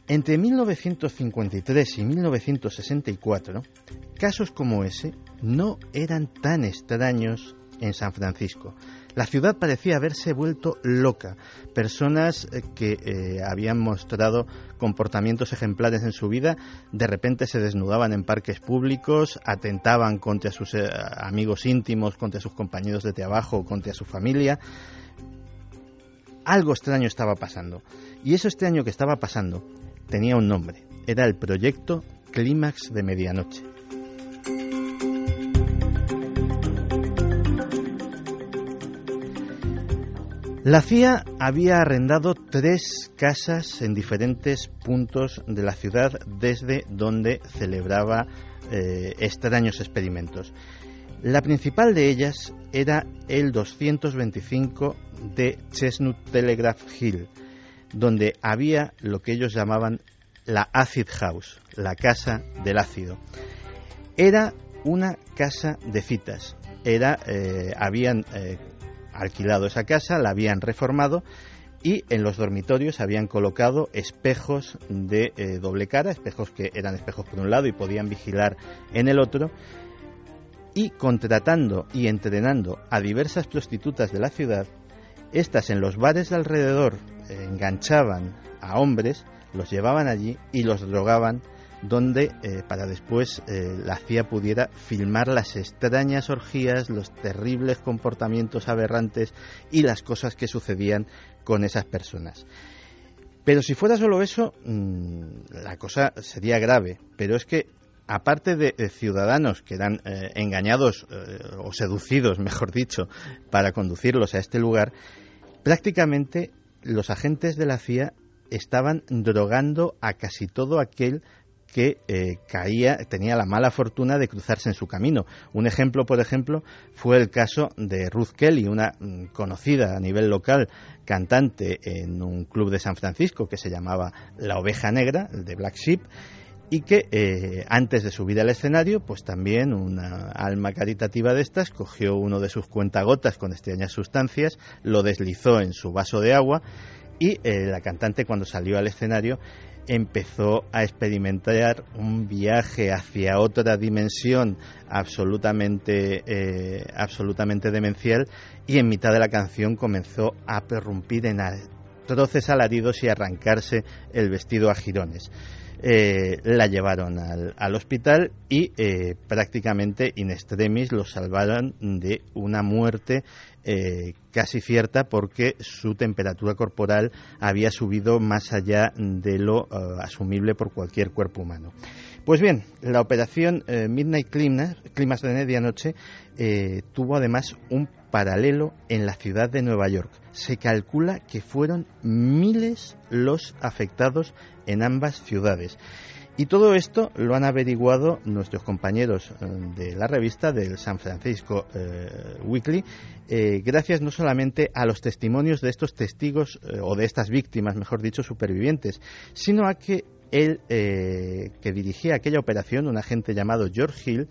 Entre 1953 y 1964, casos como ese no eran tan extraños en San Francisco. La ciudad parecía haberse vuelto loca. Personas eh, que eh, habían mostrado comportamientos ejemplares en su vida, de repente se desnudaban en parques públicos, atentaban contra sus eh, amigos íntimos, contra sus compañeros de trabajo, contra su familia. Algo extraño estaba pasando. Y eso extraño que estaba pasando tenía un nombre. Era el proyecto Clímax de Medianoche. La CIA había arrendado tres casas en diferentes puntos de la ciudad desde donde celebraba eh, extraños experimentos. La principal de ellas era el 225 de Chestnut Telegraph Hill, donde había lo que ellos llamaban la Acid House, la casa del ácido. Era una casa de citas. Era, eh, habían eh, alquilado esa casa, la habían reformado y en los dormitorios habían colocado espejos de eh, doble cara, espejos que eran espejos por un lado y podían vigilar en el otro, y contratando y entrenando a diversas prostitutas de la ciudad, estas en los bares de alrededor enganchaban a hombres, los llevaban allí y los drogaban donde eh, para después eh, la CIA pudiera filmar las extrañas orgías, los terribles comportamientos aberrantes y las cosas que sucedían con esas personas. Pero si fuera solo eso, mm, la cosa sería grave. Pero es que, aparte de, ciudadanos que eran eh, engañados o seducidos, <laughs> mejor dicho, para conducirlos a este lugar, prácticamente los agentes de la CIA estaban drogando a casi todo aquel que eh, caía, tenía la mala fortuna de cruzarse en su camino. Un ejemplo, por ejemplo, fue el caso de Ruth Kelly, una mm, conocida a nivel local cantante en un club de San Francisco que se llamaba La Oveja Negra, el de Black Sheep, y que eh, antes de subir al escenario, pues también una alma caritativa de estas cogió uno de sus cuentagotas con extrañas sustancias, lo deslizó en su vaso de agua y eh, la cantante cuando salió al escenario empezó a experimentar un viaje hacia otra dimensión absolutamente, eh, absolutamente demencial y en mitad de la canción comenzó a prorrumpir en atroces alaridos y arrancarse el vestido a jirones. Eh, la llevaron al, hospital y eh, prácticamente in extremis lo salvaron de una muerte eh, casi cierta porque su temperatura corporal había subido más allá de lo asumible por cualquier cuerpo humano. Pues bien, la operación Midnight Climas de Medianoche, tuvo además un paralelo en la ciudad de Nueva York. Se calcula que fueron miles los afectados en ambas ciudades. Y todo esto lo han averiguado nuestros compañeros eh, de la revista del San Francisco eh, Weekly, eh, gracias no solamente a los testimonios de estos testigos, o de estas víctimas, mejor dicho, supervivientes, sino a que él, que dirigía aquella operación, un agente llamado George Hill,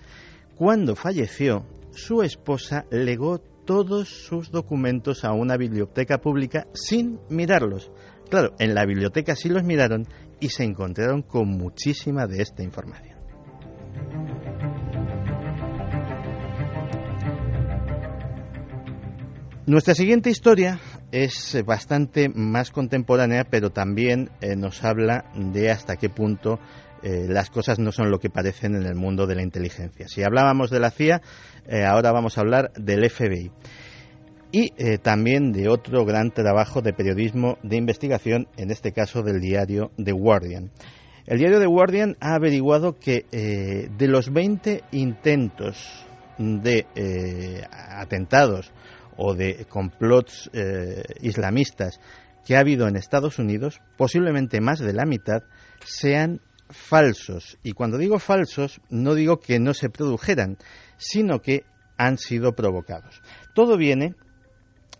cuando falleció, su esposa legó todos sus documentos a una biblioteca pública sin mirarlos. Claro, en la biblioteca sí los miraron y se encontraron con muchísima de esta información. Nuestra siguiente historia es eh, bastante más contemporánea, pero también eh, nos habla de hasta qué punto eh, las cosas no son lo que parecen en el mundo de la inteligencia. Si hablábamos de la CIA, ahora vamos a hablar del FBI. Y también de otro gran trabajo de periodismo de investigación, en este caso del diario The Guardian. El diario The Guardian ha averiguado que de los 20 intentos de atentados o de complots eh, islamistas que ha habido en Estados Unidos, posiblemente más de la mitad, sean falsos. Y cuando digo falsos, no digo que no se produjeran, sino que han sido provocados. Todo viene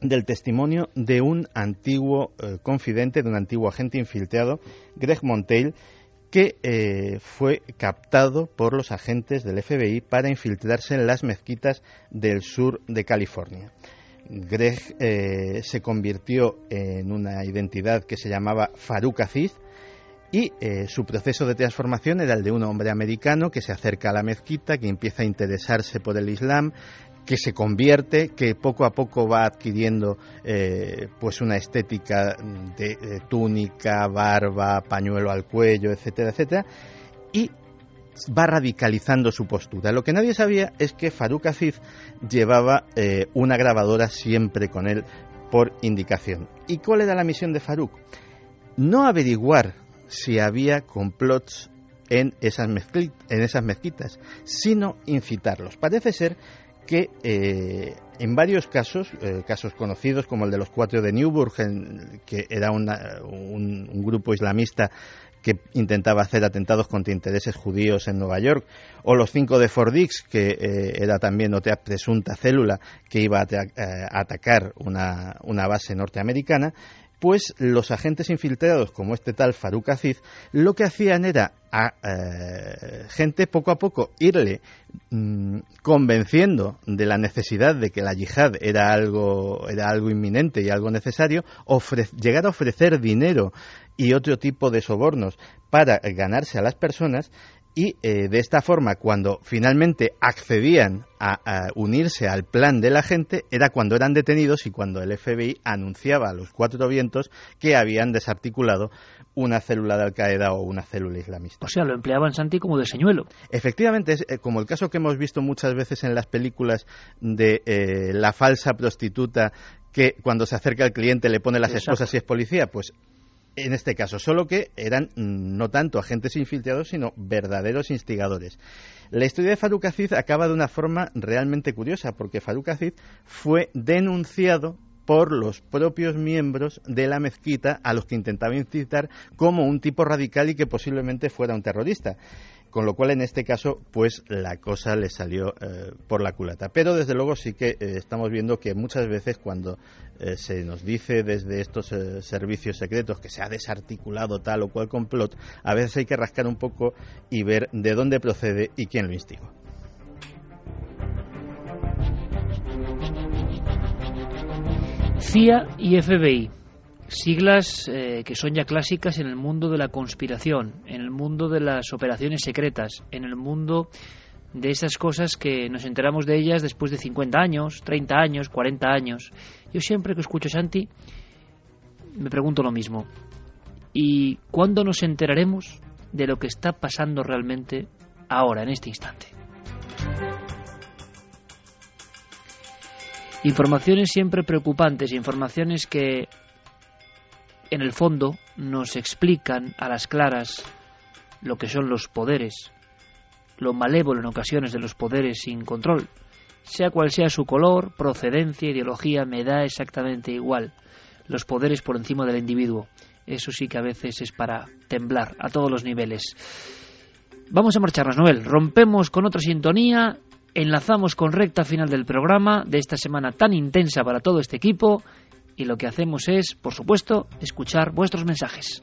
del testimonio de un antiguo eh, confidente, de un antiguo agente infiltrado, Greg Monteil, que eh, fue captado por los agentes del FBI para infiltrarse en las mezquitas del sur de California. Greg eh, se convirtió en una identidad que se llamaba Farouk Aziz y su proceso de transformación era el de un hombre americano que se acerca a la mezquita, que empieza a interesarse por el Islam, que se convierte, que poco a poco va adquiriendo eh, pues una estética de, túnica, barba, pañuelo al cuello, etcétera, etcétera, y va radicalizando su postura. Lo que nadie sabía es que Farouk Aziz llevaba eh, una grabadora siempre con él por indicación. ¿Y cuál era la misión de Farouk? No averiguar si había complots en esas, en esas mezquitas, sino incitarlos. Parece ser que eh, en varios casos, eh, casos conocidos como el de los cuatro de Newburgh, que era un, un, grupo islamista que intentaba hacer atentados contra intereses judíos en Nueva York, o los cinco de Fordix, que eh, era también otra presunta célula que iba a, eh, atacar una, una base norteamericana, pues los agentes infiltrados, como este tal Farouk Aziz, lo que hacían era a eh, gente poco a poco irle mm, convenciendo de la necesidad de que la yihad era algo, era algo inminente y algo necesario, llegar a ofrecer dinero y otro tipo de sobornos para ganarse a las personas y eh, de esta forma cuando finalmente accedían a, unirse al plan de la gente era cuando eran detenidos y cuando el FBI anunciaba a los cuatro vientos que habían desarticulado una célula de Al Qaeda o una célula islamista. O sea, lo empleaban Santi como de señuelo. Efectivamente, es eh, como el caso que hemos visto muchas veces en las películas de eh, la falsa prostituta que cuando se acerca al cliente le pone las esposas si es policía, pues en este caso, solo que eran mm, no tanto agentes infiltrados, sino verdaderos instigadores. La historia de Farouk Aziz acaba de una forma realmente curiosa, porque Farouk Aziz fue denunciado por los propios miembros de la mezquita a los que intentaba incitar como un tipo radical y que posiblemente fuera un terrorista con lo cual en este caso pues la cosa le salió eh, por la culata. Pero desde luego sí que eh, estamos viendo que muchas veces cuando eh, se nos dice desde estos servicios secretos que se ha desarticulado tal o cual complot, a veces hay que rascar un poco y ver de dónde procede y quién lo instigó. CIA y FBI siglas eh, que son ya clásicas en el mundo de la conspiración, en el mundo de las operaciones secretas, en el mundo de esas cosas que nos enteramos de ellas después de 50 años, 30 años, 40 años. Yo siempre que escucho Santi me pregunto lo mismo. ¿Y cuándo nos enteraremos de lo que está pasando realmente ahora, en este instante? Informaciones siempre preocupantes, informaciones que en el fondo nos explican a las claras lo que son los poderes, lo malévolo en ocasiones de los poderes sin control. Sea cual sea su color, procedencia, ideología, me da exactamente igual. Los poderes por encima del individuo. Eso sí que a veces es para temblar a todos los niveles. Vamos a marcharnos, Noel. Rompemos con otra sintonía, enlazamos con recta final del programa de esta semana tan intensa para todo este equipo y lo que hacemos es, por supuesto, escuchar vuestros mensajes.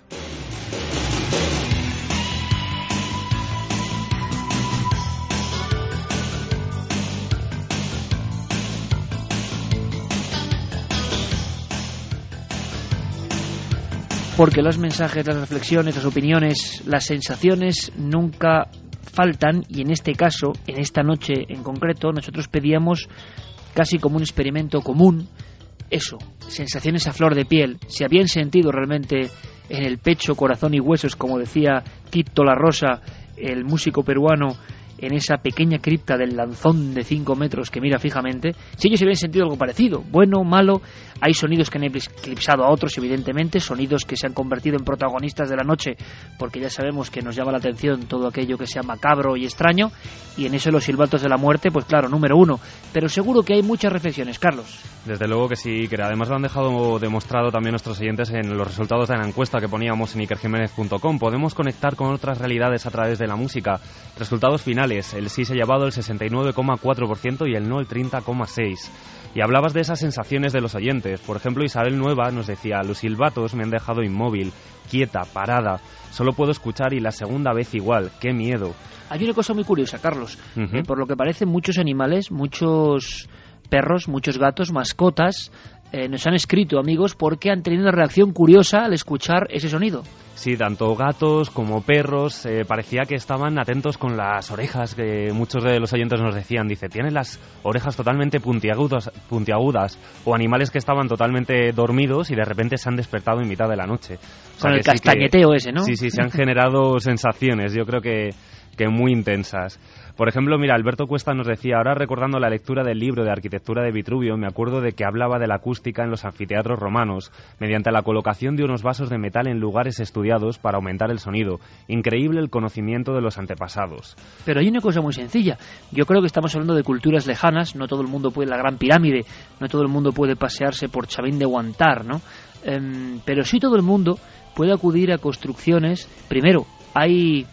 Porque los mensajes, las reflexiones, las opiniones, las sensaciones nunca faltan y en este caso, en esta noche en concreto, nosotros pedíamos casi como un experimento común eso, sensaciones a flor de piel, si habían sentido realmente en el pecho, corazón y huesos, como decía Tito La Rosa, el músico peruano, en esa pequeña cripta del lanzón de 5 metros que mira fijamente, si ellos habían sentido algo parecido, bueno, malo, hay sonidos que han eclipsado a otros, evidentemente, sonidos que se han convertido en protagonistas de la noche, porque ya sabemos que nos llama la atención todo aquello que sea macabro y extraño, y en eso los silbatos de la muerte, pues claro, número uno. Pero seguro que hay muchas reflexiones, Carlos. Desde luego que sí, que además lo han dejado demostrado también nuestros oyentes en los resultados de la encuesta que poníamos en ikerjiménez.com. Podemos conectar con otras realidades a través de la música. Resultados finales, el sí se ha llevado el 69,4% y el no el 30,6%. Y hablabas de esas sensaciones de los oyentes. Por ejemplo, Isabel Nueva nos decía, los silbatos me han dejado inmóvil, quieta, parada. Solo puedo escuchar y la segunda vez igual. ¡Qué miedo! Hay una cosa muy curiosa, Carlos. Eh, por lo que parece, muchos animales, muchos perros, muchos gatos, mascotas, eh, nos han escrito, amigos, porque han tenido una reacción curiosa al escuchar ese sonido. Sí, tanto gatos como perros eh, parecía que estaban atentos con las orejas, que muchos de los oyentes nos decían, dice, tienen las orejas totalmente puntiagudas, puntiagudas o animales que estaban totalmente dormidos y de repente se han despertado en mitad de la noche. con el castañeteo ese, ¿no? Sí, sí, se han generado <laughs> sensaciones, yo creo que, que muy intensas. Por ejemplo, mira, Alberto Cuesta nos decía, ahora recordando la lectura del libro de arquitectura de Vitruvio, me acuerdo de que hablaba de la acústica en los anfiteatros romanos, mediante la colocación de unos vasos de metal en lugares estudiados para aumentar el sonido. Increíble el conocimiento de los antepasados. Pero hay una cosa muy sencilla. Yo creo que estamos hablando de culturas lejanas, no todo el mundo puede la Gran Pirámide, no todo el mundo puede pasearse por Chavín de Guantar, ¿no? Em, pero sí todo el mundo puede acudir a construcciones. Primero, hay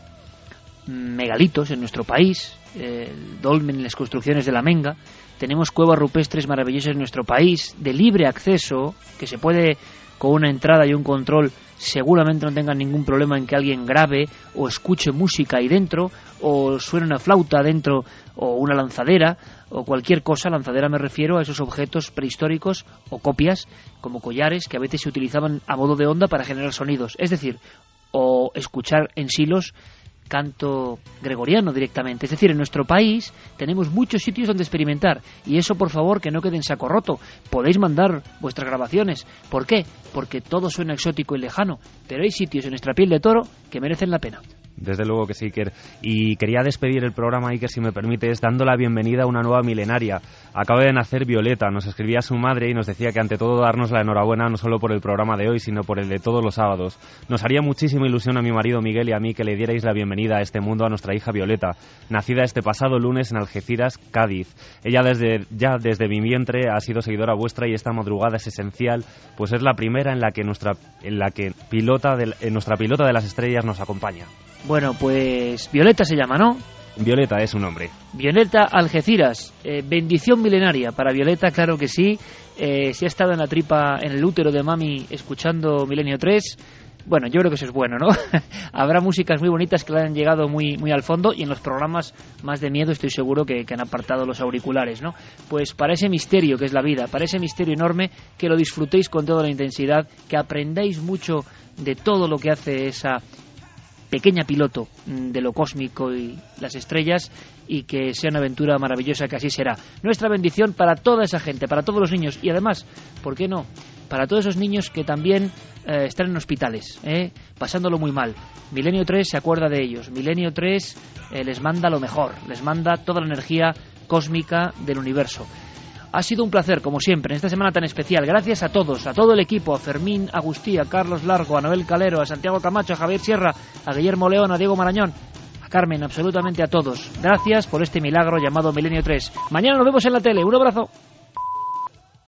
megalitos en nuestro país, el dolmen, las construcciones de la Menga, tenemos cuevas rupestres maravillosas en nuestro país, de libre acceso, que se puede con una entrada y un control seguramente no tengan ningún problema en que alguien grabe o escuche música ahí dentro o suene una flauta dentro o una lanzadera o cualquier cosa, lanzadera me refiero a esos objetos prehistóricos o copias como collares que a veces se utilizaban a modo de onda para generar sonidos, es decir, o escuchar en silos canto gregoriano directamente. Es decir, en nuestro país tenemos muchos sitios donde experimentar y eso por favor que no quede en saco roto. Podéis mandar vuestras grabaciones. ¿Por qué? Porque todo suena exótico y lejano, pero hay sitios en nuestra piel de toro que merecen la pena. Desde luego que sí, Iker. Y quería despedir el programa, Iker, si me permites, dando la bienvenida a una nueva milenaria. Acaba de nacer Violeta, nos escribía su madre y nos decía que ante todo darnos la enhorabuena no solo por el programa de hoy, sino por el de todos los sábados. Nos haría muchísima ilusión a mi marido Miguel y a mí que le dierais la bienvenida a este mundo a nuestra hija Violeta, nacida este pasado lunes en Algeciras, Cádiz. Ella desde ya desde mi vientre ha sido seguidora vuestra y esta madrugada es esencial, pues es la primera en la que nuestra en la que pilota en nuestra pilota de las estrellas nos acompaña. Bueno, pues Violeta se llama, ¿no? Violeta es un nombre. Violeta Algeciras, eh, bendición milenaria para Violeta, claro que sí. Eh, si ha estado en la tripa, en el útero de mami, escuchando Milenio 3, bueno, yo creo que eso es bueno, ¿no? <laughs> Habrá músicas muy bonitas que le han llegado muy, muy al fondo y en los programas más de miedo estoy seguro que, que, han apartado los auriculares, ¿no? Pues para ese misterio que es la vida, para ese misterio enorme, que lo disfrutéis con toda la intensidad, que aprendáis mucho de todo lo que hace esa pequeña piloto mm, de lo cósmico y las estrellas y que sea una aventura maravillosa que así será. Nuestra bendición para toda esa gente, para todos los niños y además, ¿por qué no? Para todos esos niños que también eh, están en hospitales, ¿eh? pasándolo muy mal. Milenio 3 se acuerda de ellos. Milenio 3 eh, les manda lo mejor, les manda toda la energía cósmica del universo. Ha sido un placer, como siempre, en esta semana tan especial. Gracias a todos, a todo el equipo, a Fermín Agustí, a Carlos Largo, a Noel Calero, a Santiago Camacho, a Javier Sierra, a Guillermo León, a Diego Marañón, a Carmen, absolutamente a todos. Gracias por este milagro llamado Milenio 3. Mañana nos vemos en la tele. Un abrazo.